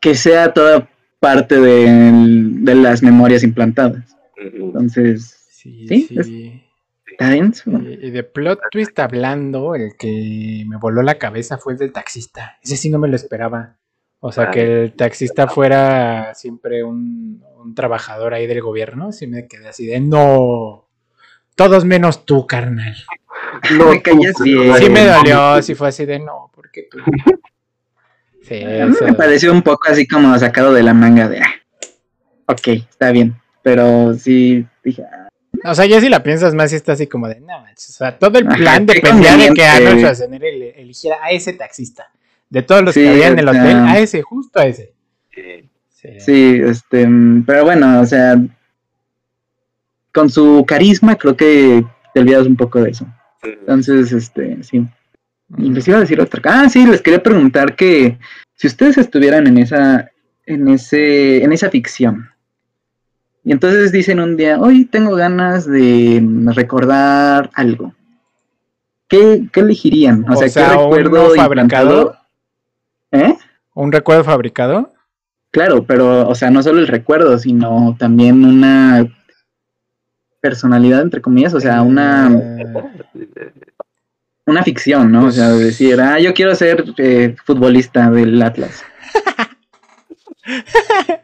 [SPEAKER 3] que sea toda parte del- de las memorias implantadas. Entonces,
[SPEAKER 1] Sí,
[SPEAKER 3] Sí,
[SPEAKER 1] sí.
[SPEAKER 3] está denso.
[SPEAKER 1] Y, y de plot twist hablando, el que me voló la cabeza fue el del taxista. Ese sí no me lo esperaba. O sea,
[SPEAKER 2] Ah,
[SPEAKER 1] que el taxista fuera siempre un, un trabajador ahí del gobierno. Sí me quedé así de no. Todos menos tú, carnal.
[SPEAKER 2] No,
[SPEAKER 3] Me callas bien.
[SPEAKER 1] Sí me dolió, sí fue así de no, ¿por qué tú? Sí, eso-
[SPEAKER 3] me pareció un poco así como sacado de la manga de, ah, ok, está bien. Pero sí, dije, ah,
[SPEAKER 1] O sea, ya si la piensas más, está así como de, no. O sea, todo el
[SPEAKER 3] Ajá,
[SPEAKER 1] plan
[SPEAKER 3] qué
[SPEAKER 1] dependía de que. Arnold Schwarzenegger ele- eligiera a ese taxista. De todos los
[SPEAKER 3] Sí,
[SPEAKER 1] que había en el hotel, a ese, justo a ese.
[SPEAKER 2] Sí.
[SPEAKER 1] Sí.
[SPEAKER 3] Sí, este, pero bueno, o sea, con su carisma creo que te olvidas un poco de eso. Entonces, este, sí. Y les iba a decir otra. Ah, sí, les quería preguntar que si ustedes estuvieran en esa, en ese, en esa ficción. Y entonces dicen un día, hoy tengo ganas de recordar algo. ¿Qué, qué elegirían? O,
[SPEAKER 1] O
[SPEAKER 3] sea,
[SPEAKER 1] sea,
[SPEAKER 3] ¿qué
[SPEAKER 1] uno
[SPEAKER 3] recuerdo
[SPEAKER 1] fabricado.
[SPEAKER 3] ¿Eh?
[SPEAKER 1] ¿Un recuerdo fabricado?
[SPEAKER 3] Claro, pero, o sea, no solo el recuerdo, sino también una personalidad, entre comillas, o sea, una,
[SPEAKER 1] Eh,
[SPEAKER 3] una ficción, ¿no? O sea, de decir, ah, yo quiero ser eh, futbolista del Atlas.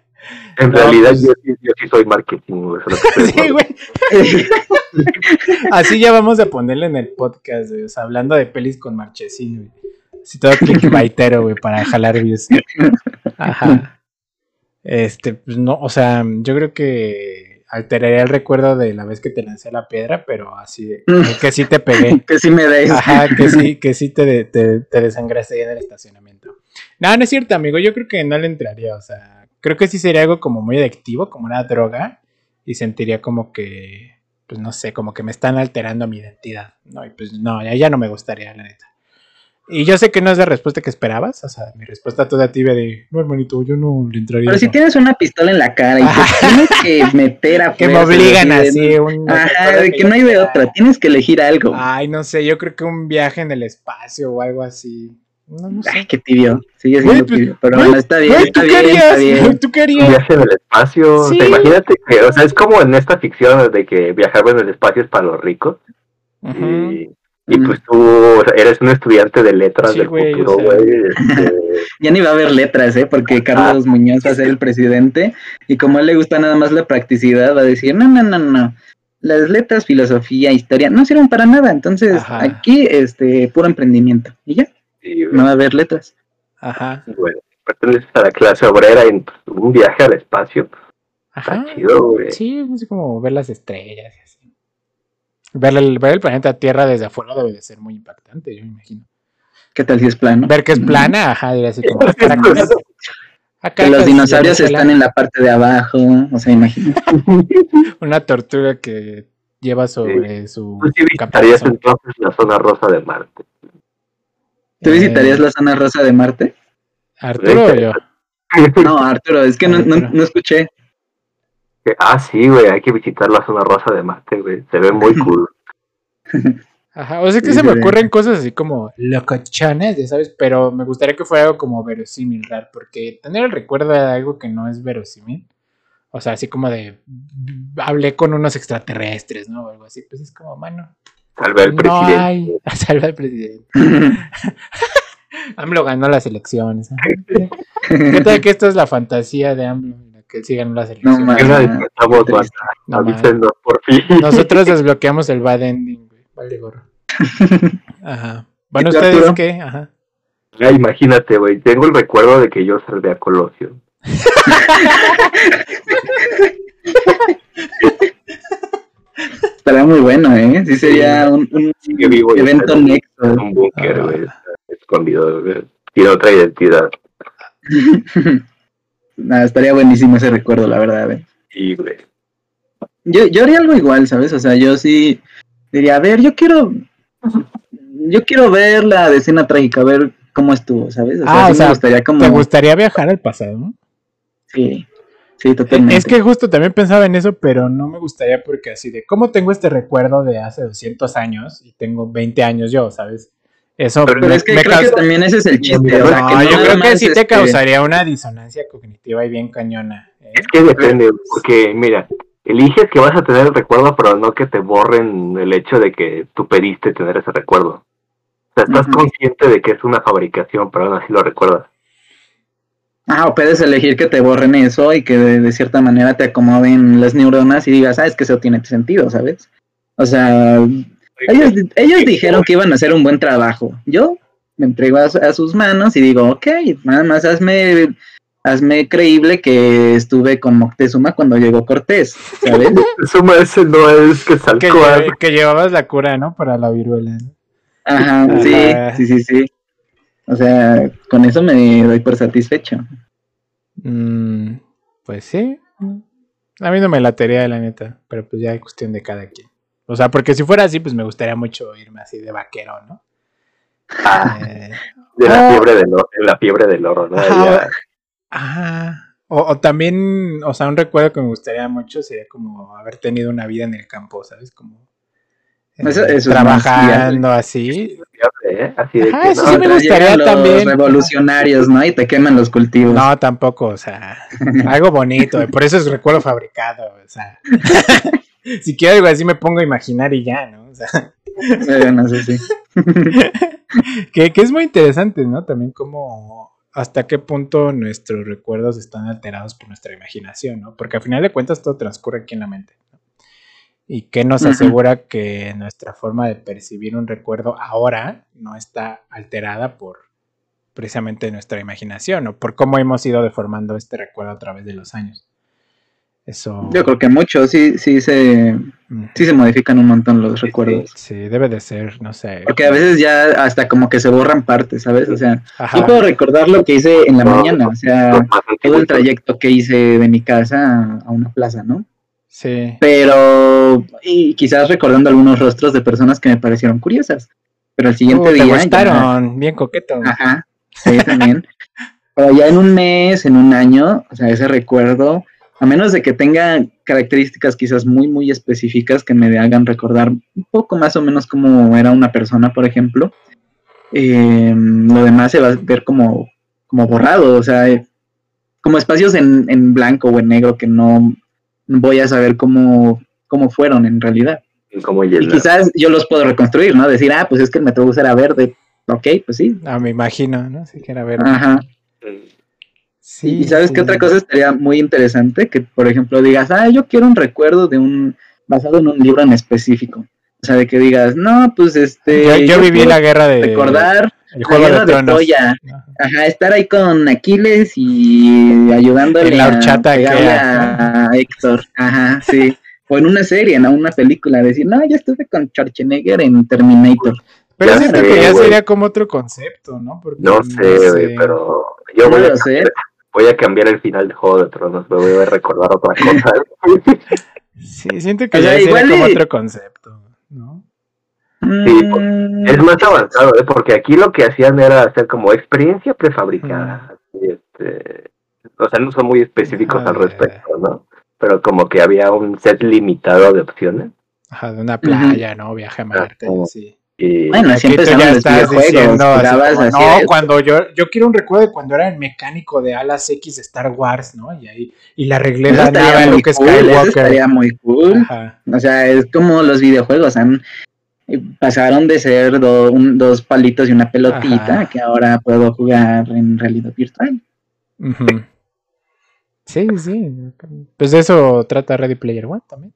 [SPEAKER 2] En
[SPEAKER 1] No,
[SPEAKER 2] realidad
[SPEAKER 1] pues-
[SPEAKER 2] yo, sí- yo sí soy marketing, güey, eso es lo que estoy
[SPEAKER 1] sí, güey. Así ya vamos a ponerle en el podcast, güey. O sea, hablando de pelis con Marchesín, güey. Así todo clickbaitero, güey, para jalar views. Ajá. Este, pues no, o sea, yo creo que alteraría el recuerdo de la vez que te lancé la piedra, pero así, de- que sí te pegué.
[SPEAKER 3] que sí me des.
[SPEAKER 1] Ajá, que sí, que sí te, te, te desangraste ahí en el estacionamiento. No, no es cierto, amigo. Yo creo que no le entraría. O sea, creo que sí sería algo como muy adictivo, como una droga. Y sentiría como que, pues no sé, como que me están alterando mi identidad. No, y pues no, ya, ya no me gustaría, la neta. Y yo sé que no es la respuesta que esperabas. O sea, mi respuesta toda tibia de, no, hermanito, yo no le entraría.
[SPEAKER 3] Pero si
[SPEAKER 1] eso".
[SPEAKER 3] tienes una pistola en la cara y te tienes que meter a
[SPEAKER 1] que me obligan
[SPEAKER 3] así
[SPEAKER 1] un-
[SPEAKER 3] Ajá, de que no hay de otra, tienes que elegir algo.
[SPEAKER 1] Ay, no sé, yo creo que un viaje en el espacio o algo así. No, no sé.
[SPEAKER 3] Ay, qué tibio. Sigue siendo
[SPEAKER 1] pues,
[SPEAKER 3] tibio. Pero
[SPEAKER 1] güey,
[SPEAKER 3] bueno, está bien, está
[SPEAKER 1] ¿tú
[SPEAKER 3] bien,
[SPEAKER 1] qué
[SPEAKER 3] está bien.
[SPEAKER 1] ¿Tú harías?
[SPEAKER 2] viaje en el espacio.
[SPEAKER 1] Sí.
[SPEAKER 2] O sea, imagínate que, o sea, es como en esta ficción de que viajar en el espacio es para los ricos. Y, y pues tú eres un estudiante de letras
[SPEAKER 1] Sí,
[SPEAKER 2] del
[SPEAKER 1] güey,
[SPEAKER 2] futuro,
[SPEAKER 1] o sea.
[SPEAKER 2] güey. este,
[SPEAKER 3] Ya ni va a haber letras, ¿eh? Porque Carlos Muñoz va a ser el presidente y como a él le gusta nada más la practicidad, va a decir, no, no, no, no. Las letras, filosofía, historia, no sirven para nada. Entonces,
[SPEAKER 1] Ajá.
[SPEAKER 3] aquí, este, puro emprendimiento. Y ya, no va a haber letras.
[SPEAKER 1] Ajá,
[SPEAKER 2] bueno, perteneces a la clase obrera pues, un viaje al espacio.
[SPEAKER 1] ajá.
[SPEAKER 2] Está chido, güey.
[SPEAKER 1] Sí, es como ver las estrellas y así. Ver el, ver el planeta Tierra desde afuera debe de ser muy impactante, yo me imagino.
[SPEAKER 3] ¿Qué tal si es plano?
[SPEAKER 1] Ver que es
[SPEAKER 3] Mm.
[SPEAKER 1] plana, ajá, diría así como. "Ah, caracas". Ah,
[SPEAKER 3] Que los dinosaurios están en la parte de abajo, o sea, imagínate.
[SPEAKER 1] Una tortuga que lleva sobre su
[SPEAKER 2] Tú sí visitarías
[SPEAKER 1] caparazón.
[SPEAKER 2] entonces la zona rosa de Marte.
[SPEAKER 3] ¿Tú
[SPEAKER 1] Eh,
[SPEAKER 3] visitarías la zona rosa de Marte?
[SPEAKER 1] Arturo o yo.
[SPEAKER 3] No, Arturo, es que no, no, no escuché.
[SPEAKER 2] Ah, sí, güey, hay que visitar la zona rosa de Marte, güey. Se ve muy cool.
[SPEAKER 1] Ajá, o sea que
[SPEAKER 3] Sí,
[SPEAKER 1] se me ocurren cosas así como locochones, ya sabes, pero me gustaría que fuera algo como verosímil, real, porque tener el recuerdo de algo que no es verosímil, o sea, así como de hablé con unos extraterrestres, ¿no? O algo así, pues es como, mano,
[SPEAKER 2] Salve al
[SPEAKER 1] no
[SPEAKER 2] presidente.
[SPEAKER 1] hay, salva al presidente. AMLO ganó las elecciones. ajá. ¿Qué tal que esto es la fantasía de AMLO? La Que sí ganó las elecciones.
[SPEAKER 3] mames.
[SPEAKER 2] ¿Qué hora
[SPEAKER 3] Ah,
[SPEAKER 2] banda?
[SPEAKER 3] triste.
[SPEAKER 1] No, man.
[SPEAKER 2] Avísenos, por fin.
[SPEAKER 1] Nosotros desbloqueamos el bad ending, güey. Vale, gorro. Ajá. Bueno,
[SPEAKER 3] ¿Y tú,
[SPEAKER 1] ¿ustedes
[SPEAKER 3] Arturo?
[SPEAKER 1] qué? Ajá.
[SPEAKER 2] Ya, imagínate, güey. Tengo el recuerdo de que yo salvé a Colosio.
[SPEAKER 3] Estaría muy bueno, ¿eh? Sí sería un, un
[SPEAKER 2] Sigue vivo
[SPEAKER 3] evento nexo.
[SPEAKER 2] un búnker,
[SPEAKER 1] Ah.
[SPEAKER 2] güey. está Escondido, güey. Tiene otra identidad.
[SPEAKER 3] Nada, estaría buenísimo ese recuerdo, la verdad. ¿eh?
[SPEAKER 2] Güey.
[SPEAKER 3] Yo, yo haría algo igual, ¿sabes? O sea, yo sí diría, a ver, yo quiero, yo quiero ver la escena trágica, a ver cómo estuvo, ¿sabes? O sea,
[SPEAKER 1] Ah,
[SPEAKER 3] sí
[SPEAKER 1] o sea,
[SPEAKER 3] me gustaría como,
[SPEAKER 1] ¿Te gustaría viajar al pasado? no?
[SPEAKER 3] sí, sí, totalmente.
[SPEAKER 1] Es que justo también pensaba en eso, pero no me gustaría porque así de, ¿cómo tengo este recuerdo de hace 200 años y tengo 20 años yo, ¿sabes? Eso
[SPEAKER 2] Pero
[SPEAKER 3] es que
[SPEAKER 1] me
[SPEAKER 3] creo que
[SPEAKER 1] causa-
[SPEAKER 3] también ese es el chiste, o sea,
[SPEAKER 1] No,
[SPEAKER 3] que no
[SPEAKER 1] yo creo que sí te
[SPEAKER 3] este,
[SPEAKER 1] causaría una disonancia cognitiva y bien cañona. ¿eh?
[SPEAKER 2] Es que depende, porque, mira, eliges que vas a tener el recuerdo, pero no que te borren el hecho de que tú pediste tener ese recuerdo. O sea, estás consciente de que es una fabricación, pero aún así lo recuerdas.
[SPEAKER 3] Ah, o puedes elegir que te borren eso y que de, de cierta manera te acomoden las neuronas y digas, ah, es que eso tiene sentido, ¿sabes? O sea, ellos, ellos dijeron que iban a hacer un buen trabajo. Yo me entrego a, su- a sus manos y digo, ok, nada más hazme, hazme creíble que estuve con Moctezuma cuando llegó Cortés, ¿sabes?
[SPEAKER 2] Suma ese no es que
[SPEAKER 1] Que, que llevabas la cura, ¿no? Para la viruela.
[SPEAKER 3] Ajá, sí,
[SPEAKER 1] Ajá.
[SPEAKER 3] sí, sí, sí. O sea, con eso me doy por satisfecho.
[SPEAKER 1] Mm, pues sí. A mí no me latería, la neta. Pero pues ya es cuestión de cada quien. O sea, porque si fuera así, pues me gustaría mucho irme así de vaquero, ¿no?
[SPEAKER 2] Ah,
[SPEAKER 1] Eh,
[SPEAKER 2] de la
[SPEAKER 1] Ah.
[SPEAKER 2] fiebre del oro, la fiebre del oro, ¿no?
[SPEAKER 1] Ajá. Ajá. O, o también, o sea, un recuerdo que me gustaría mucho sería como haber tenido una vida en el campo, ¿sabes? Como
[SPEAKER 3] Eso- eso es
[SPEAKER 1] trabajando así.
[SPEAKER 2] ¿eh? Así de
[SPEAKER 1] Ajá,
[SPEAKER 2] que,
[SPEAKER 1] eso
[SPEAKER 2] no,
[SPEAKER 1] sí me gustaría
[SPEAKER 3] los
[SPEAKER 1] también.
[SPEAKER 3] revolucionarios, ¿no? Y te queman los cultivos.
[SPEAKER 1] No, tampoco, o sea, algo bonito, eh, por eso es recuerdo fabricado, o sea. si quiero algo así me pongo a imaginar y ya, ¿no? O sea,
[SPEAKER 3] Eh, no sé si.
[SPEAKER 1] que, que es muy interesante, ¿no? También como hasta qué punto nuestros recuerdos están alterados por nuestra imaginación, ¿no? Porque al final de cuentas todo transcurre aquí en la mente. ¿no? Y que nos asegura que nuestra forma de percibir un recuerdo ahora no está alterada por precisamente nuestra imaginación o por cómo hemos ido deformando este recuerdo a través de los años. Eso.
[SPEAKER 3] Yo creo que mucho, sí, sí se, sí se modifican un montón los
[SPEAKER 2] Sí,
[SPEAKER 3] recuerdos.
[SPEAKER 1] Sí, debe de ser, no sé.
[SPEAKER 3] Porque a veces ya hasta como que se borran partes, ¿sabes? O sea,
[SPEAKER 1] Ajá.
[SPEAKER 3] yo puedo recordar lo que hice en la mañana, o sea, todo el trayecto que hice de mi casa a una plaza, ¿no?
[SPEAKER 1] Sí.
[SPEAKER 3] Pero, y quizás recordando algunos rostros de personas que me parecieron curiosas. Pero el siguiente
[SPEAKER 1] Uh, te
[SPEAKER 3] día. ya-
[SPEAKER 1] gustaron, bien coqueto.
[SPEAKER 3] Ajá, sí, también. Pero ya en un mes, en un año, o sea, ese recuerdo, a menos de que tenga características quizás muy, muy específicas que me hagan recordar un poco más o menos cómo era una persona, por ejemplo, eh, lo demás se va a ver como, como borrado, o sea, eh, como espacios en, en blanco o en negro que no voy a saber cómo, cómo fueron en realidad.
[SPEAKER 2] Como
[SPEAKER 3] Y quizás yo los puedo reconstruir, ¿no? Decir, ah, pues es que el metrobús era verde. Ok, pues sí.
[SPEAKER 1] Ah, me imagino, ¿no? Sí, que era ver.
[SPEAKER 3] Ajá.
[SPEAKER 1] Sí,
[SPEAKER 3] y sabes
[SPEAKER 1] sí.
[SPEAKER 3] qué otra cosa estaría muy interesante, que por ejemplo digas, ah, yo quiero un recuerdo de un basado en un libro en específico. O sea, de que digas, no, pues este.
[SPEAKER 1] Yo, yo viví la guerra de.
[SPEAKER 3] recordar
[SPEAKER 1] el
[SPEAKER 3] la
[SPEAKER 1] juego
[SPEAKER 3] guerra
[SPEAKER 1] de.
[SPEAKER 3] Troya.
[SPEAKER 1] Ajá.
[SPEAKER 3] Estar ahí con Aquiles y ayudándole
[SPEAKER 1] En la
[SPEAKER 3] a
[SPEAKER 1] horchata Ikea,
[SPEAKER 3] a Héctor. Ajá, sí. O en una serie, en una película, decir, no, yo estuve con Schwarzenegger en Terminator.
[SPEAKER 1] Pero
[SPEAKER 2] Ya
[SPEAKER 1] siento
[SPEAKER 2] sé,
[SPEAKER 1] que ya sería como otro concepto, ¿no? Porque
[SPEAKER 2] No sé, güey, pero yo
[SPEAKER 3] No
[SPEAKER 2] voy a,
[SPEAKER 3] lo sé.
[SPEAKER 2] Voy a cambiar el final de Juego de Tronos, me voy a recordar otra cosa.
[SPEAKER 1] Sí, siento que
[SPEAKER 3] O
[SPEAKER 1] ya
[SPEAKER 3] sea, igual
[SPEAKER 1] como
[SPEAKER 3] y-
[SPEAKER 1] otro concepto, ¿no?
[SPEAKER 2] Sí, pues,
[SPEAKER 3] Mm,
[SPEAKER 2] es más avanzado, ¿eh? porque aquí lo que hacían era hacer como experiencia prefabricada. así, este, o sea, no son muy específicos
[SPEAKER 1] Ah,
[SPEAKER 2] al respecto, ¿no? Pero como que había un set limitado de opciones.
[SPEAKER 1] Ajá, de una playa, ¿no? Viaje a Marte, sí.
[SPEAKER 3] Bueno, así
[SPEAKER 1] tú ya
[SPEAKER 3] los
[SPEAKER 1] estás
[SPEAKER 3] videojuegos.
[SPEAKER 1] diciendo como, no, cuando yo, yo quiero un recuerdo de cuando era el mecánico de alas X de Star Wars, ¿no? Y ahí, y la arreglé
[SPEAKER 3] Eso
[SPEAKER 1] la nave a
[SPEAKER 3] muy
[SPEAKER 1] Luke
[SPEAKER 3] cool, eso estaría muy cool.
[SPEAKER 1] Ajá.
[SPEAKER 3] O sea, es como los videojuegos, han eh, pasaron de ser do- un- dos palitos y una pelotita
[SPEAKER 1] Ajá.
[SPEAKER 3] que ahora puedo jugar en realidad virtual.
[SPEAKER 1] Sí, sí. Pues de eso trata Ready Player One también.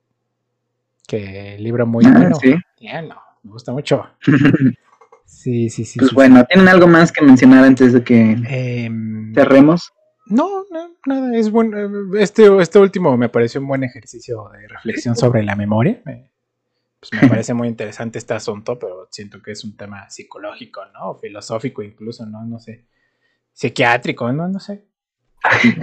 [SPEAKER 1] Que libro muy
[SPEAKER 3] Ah,
[SPEAKER 1] bueno.
[SPEAKER 3] sí.
[SPEAKER 1] Bien, no, me gusta mucho. Sí, sí, sí.
[SPEAKER 3] Pues
[SPEAKER 1] sí,
[SPEAKER 3] bueno, ¿tienen algo más que mencionar antes de que.
[SPEAKER 1] Em,
[SPEAKER 3] cerremos?
[SPEAKER 1] No, no, nada, es bueno. Este, este último me pareció un buen ejercicio de reflexión sobre la memoria. Me, pues me parece muy interesante este asunto, pero siento que es un tema psicológico, ¿no? O filosófico incluso, ¿no? No sé. Psiquiátrico, ¿no? No sé.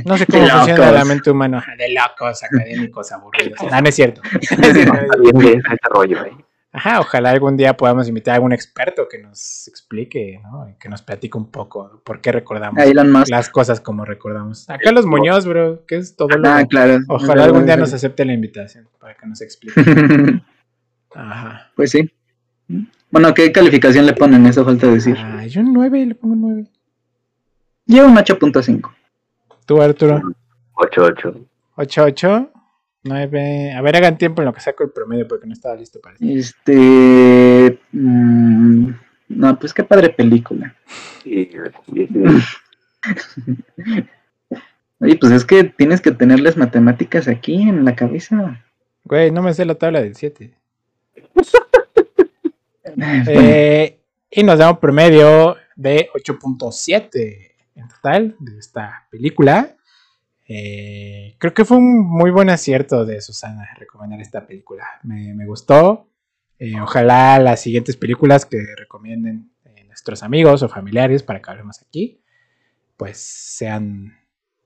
[SPEAKER 1] No sé cómo funciona la mente humana. De locos, académicos, aburridos. No, no es cierto.
[SPEAKER 2] está bien, bien ese rollo ahí.
[SPEAKER 1] Ajá, ojalá algún día podamos invitar a algún experto que nos explique, ¿no? Que nos platique un poco por qué recordamos las cosas como recordamos. A Carlos Muñoz, bro, que es todo lo
[SPEAKER 3] Ah, claro.
[SPEAKER 1] Ojalá algún día nos acepte la invitación para que nos explique. Ajá.
[SPEAKER 3] Pues sí. Bueno, ¿qué calificación le ponen? Eso falta decir.
[SPEAKER 1] Ah, yo un 9, le pongo un 9.
[SPEAKER 3] Llevo un 8.5.
[SPEAKER 1] Tú, Arturo,
[SPEAKER 2] 8-8.
[SPEAKER 1] 8, 8, 9. A ver, hagan tiempo en lo que saco el promedio porque no estaba listo para eso.
[SPEAKER 3] Este. mm, no, pues qué padre película.
[SPEAKER 2] Y-
[SPEAKER 3] Oye, pues es que tienes que tenerles matemáticas aquí en la cabeza.
[SPEAKER 1] Güey, no me sé la tabla del 7.
[SPEAKER 3] Bueno,
[SPEAKER 1] Eh, y nos da un promedio de 8.7 en total de esta película. Eh, creo que fue un muy buen acierto de Susana recomendar esta película. Me, me gustó. Eh, ojalá las siguientes películas que recomienden eh, nuestros amigos o familiares para que hablemos aquí, pues sean,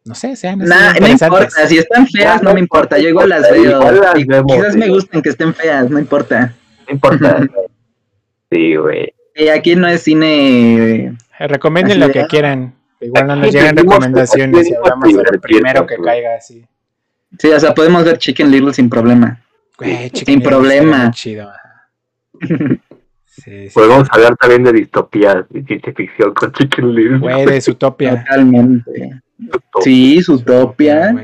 [SPEAKER 1] no sé, sean
[SPEAKER 3] Nah, no importa, si están feas no me importa, yo igual las
[SPEAKER 2] Igual
[SPEAKER 3] veo.
[SPEAKER 2] las
[SPEAKER 3] Y
[SPEAKER 2] vemos,
[SPEAKER 3] quizás me gusten que estén feas, no importa.
[SPEAKER 2] No importa. Sí, güey.
[SPEAKER 3] Y aquí no es cine.
[SPEAKER 1] Eh, Recomienden lo que
[SPEAKER 3] ah,
[SPEAKER 1] quieran. Igual no nos llegan recomendaciones y hablamos de lo
[SPEAKER 2] divertirnos,
[SPEAKER 1] primero que caiga así.
[SPEAKER 3] Sí, o sea, podemos ver Chicken Little sin problema.
[SPEAKER 1] Güey,
[SPEAKER 3] Sin
[SPEAKER 1] Little
[SPEAKER 3] problema.
[SPEAKER 1] chido. ajá. Sí, sí.
[SPEAKER 2] Podemos hablar también de distopías y ciencia ficción con Chicken Little.
[SPEAKER 1] Güey, de Zootopia.
[SPEAKER 3] Totalmente. Sí, Zootopia.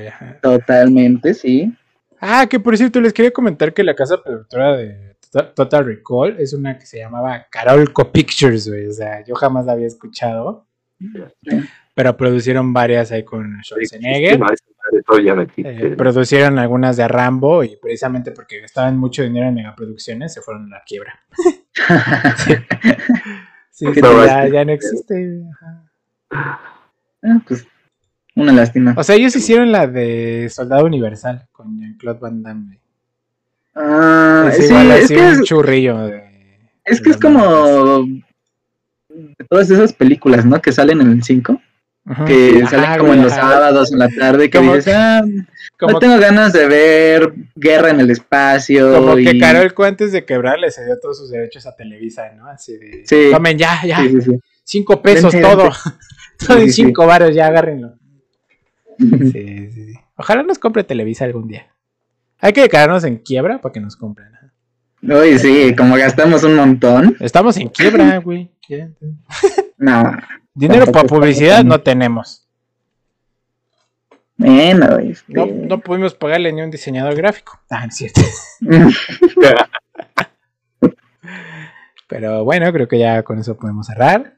[SPEAKER 3] Totalmente, sí.
[SPEAKER 1] Ah, que por cierto, les quería comentar que la casa productora de Total- Total Recall es una que se llamaba Carolco Pictures, güey. O sea, yo jamás la había escuchado. Pero producieron varias ahí con Schwarzenegger. Eh, producieron algunas de Rambo y precisamente porque gastaban mucho dinero en megaproducciones se fueron a la quiebra. Sí, sí,
[SPEAKER 2] No,
[SPEAKER 1] ya,
[SPEAKER 2] es
[SPEAKER 1] no existe. ajá.
[SPEAKER 3] Ah, pues, una lástima.
[SPEAKER 1] O sea, ellos hicieron la de Soldado Universal con Jean-Claude Van Damme.
[SPEAKER 3] Ah,
[SPEAKER 1] Es
[SPEAKER 3] sí,
[SPEAKER 1] igual
[SPEAKER 3] es
[SPEAKER 1] así
[SPEAKER 3] que
[SPEAKER 1] un
[SPEAKER 3] es,
[SPEAKER 1] churrillo. de-
[SPEAKER 3] es
[SPEAKER 1] de
[SPEAKER 3] que es como de todas esas películas, ¿no? Que salen en el 5,
[SPEAKER 1] Ajá,
[SPEAKER 3] que salen
[SPEAKER 1] ajá,
[SPEAKER 3] como en los
[SPEAKER 1] ajá.
[SPEAKER 3] sábados en la tarde, que
[SPEAKER 1] Como-
[SPEAKER 3] dices, ah,
[SPEAKER 1] Como,
[SPEAKER 3] no tengo ganas de ver guerra en el espacio.
[SPEAKER 1] como que Carol antes de quebrar le cedió todos sus derechos a Televisa, ¿no? Así de,
[SPEAKER 3] Sí.
[SPEAKER 1] tomen ya, ya,
[SPEAKER 3] Sí, sí, sí.
[SPEAKER 1] cinco pesos
[SPEAKER 3] Vente,
[SPEAKER 1] todo.
[SPEAKER 3] vente.
[SPEAKER 1] todo en cinco varos, ya agárrenlo. Sí, sí, sí. Ojalá nos compre Televisa algún día. Hay que declararnos en quiebra para que nos compren.
[SPEAKER 3] Uy, sí, como gastamos un montón.
[SPEAKER 1] Estamos en quiebra, güey.
[SPEAKER 3] No,
[SPEAKER 1] Dinero para publicidad no tenemos.
[SPEAKER 3] bueno, este...
[SPEAKER 1] No, no pudimos pagarle ni un diseñador gráfico. Ah, es cierto. Pero bueno, creo que ya con eso podemos cerrar.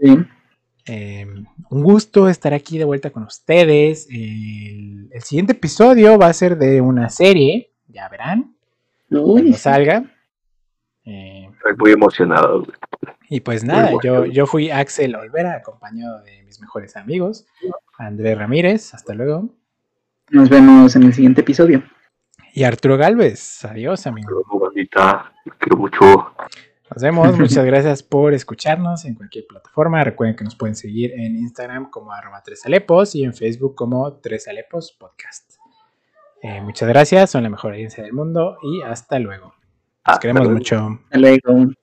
[SPEAKER 3] sí.
[SPEAKER 1] Eh, un gusto estar aquí de vuelta con ustedes. El, el siguiente episodio va a ser de una serie, ya verán,
[SPEAKER 3] Uy,
[SPEAKER 1] cuando salga. Eh,
[SPEAKER 2] Estoy muy emocionado.
[SPEAKER 1] Y pues nada, yo, yo fui Axel Olvera, acompañado de mis mejores amigos, Andrés Ramírez, hasta luego,
[SPEAKER 3] nos vemos en el siguiente episodio.
[SPEAKER 1] y Arturo Galvez. Adiós, amigo.
[SPEAKER 2] Bandita, los quiero mucho.
[SPEAKER 1] Nos vemos, muchas gracias por escucharnos en cualquier plataforma. Recuerden que nos pueden seguir en Instagram como arroba tres alepos y en Facebook como tres alepos podcast. Eh, muchas gracias, son la mejor audiencia del mundo y hasta luego. Nos
[SPEAKER 2] Hasta
[SPEAKER 1] queremos
[SPEAKER 2] luego.
[SPEAKER 1] mucho.
[SPEAKER 3] Hasta luego.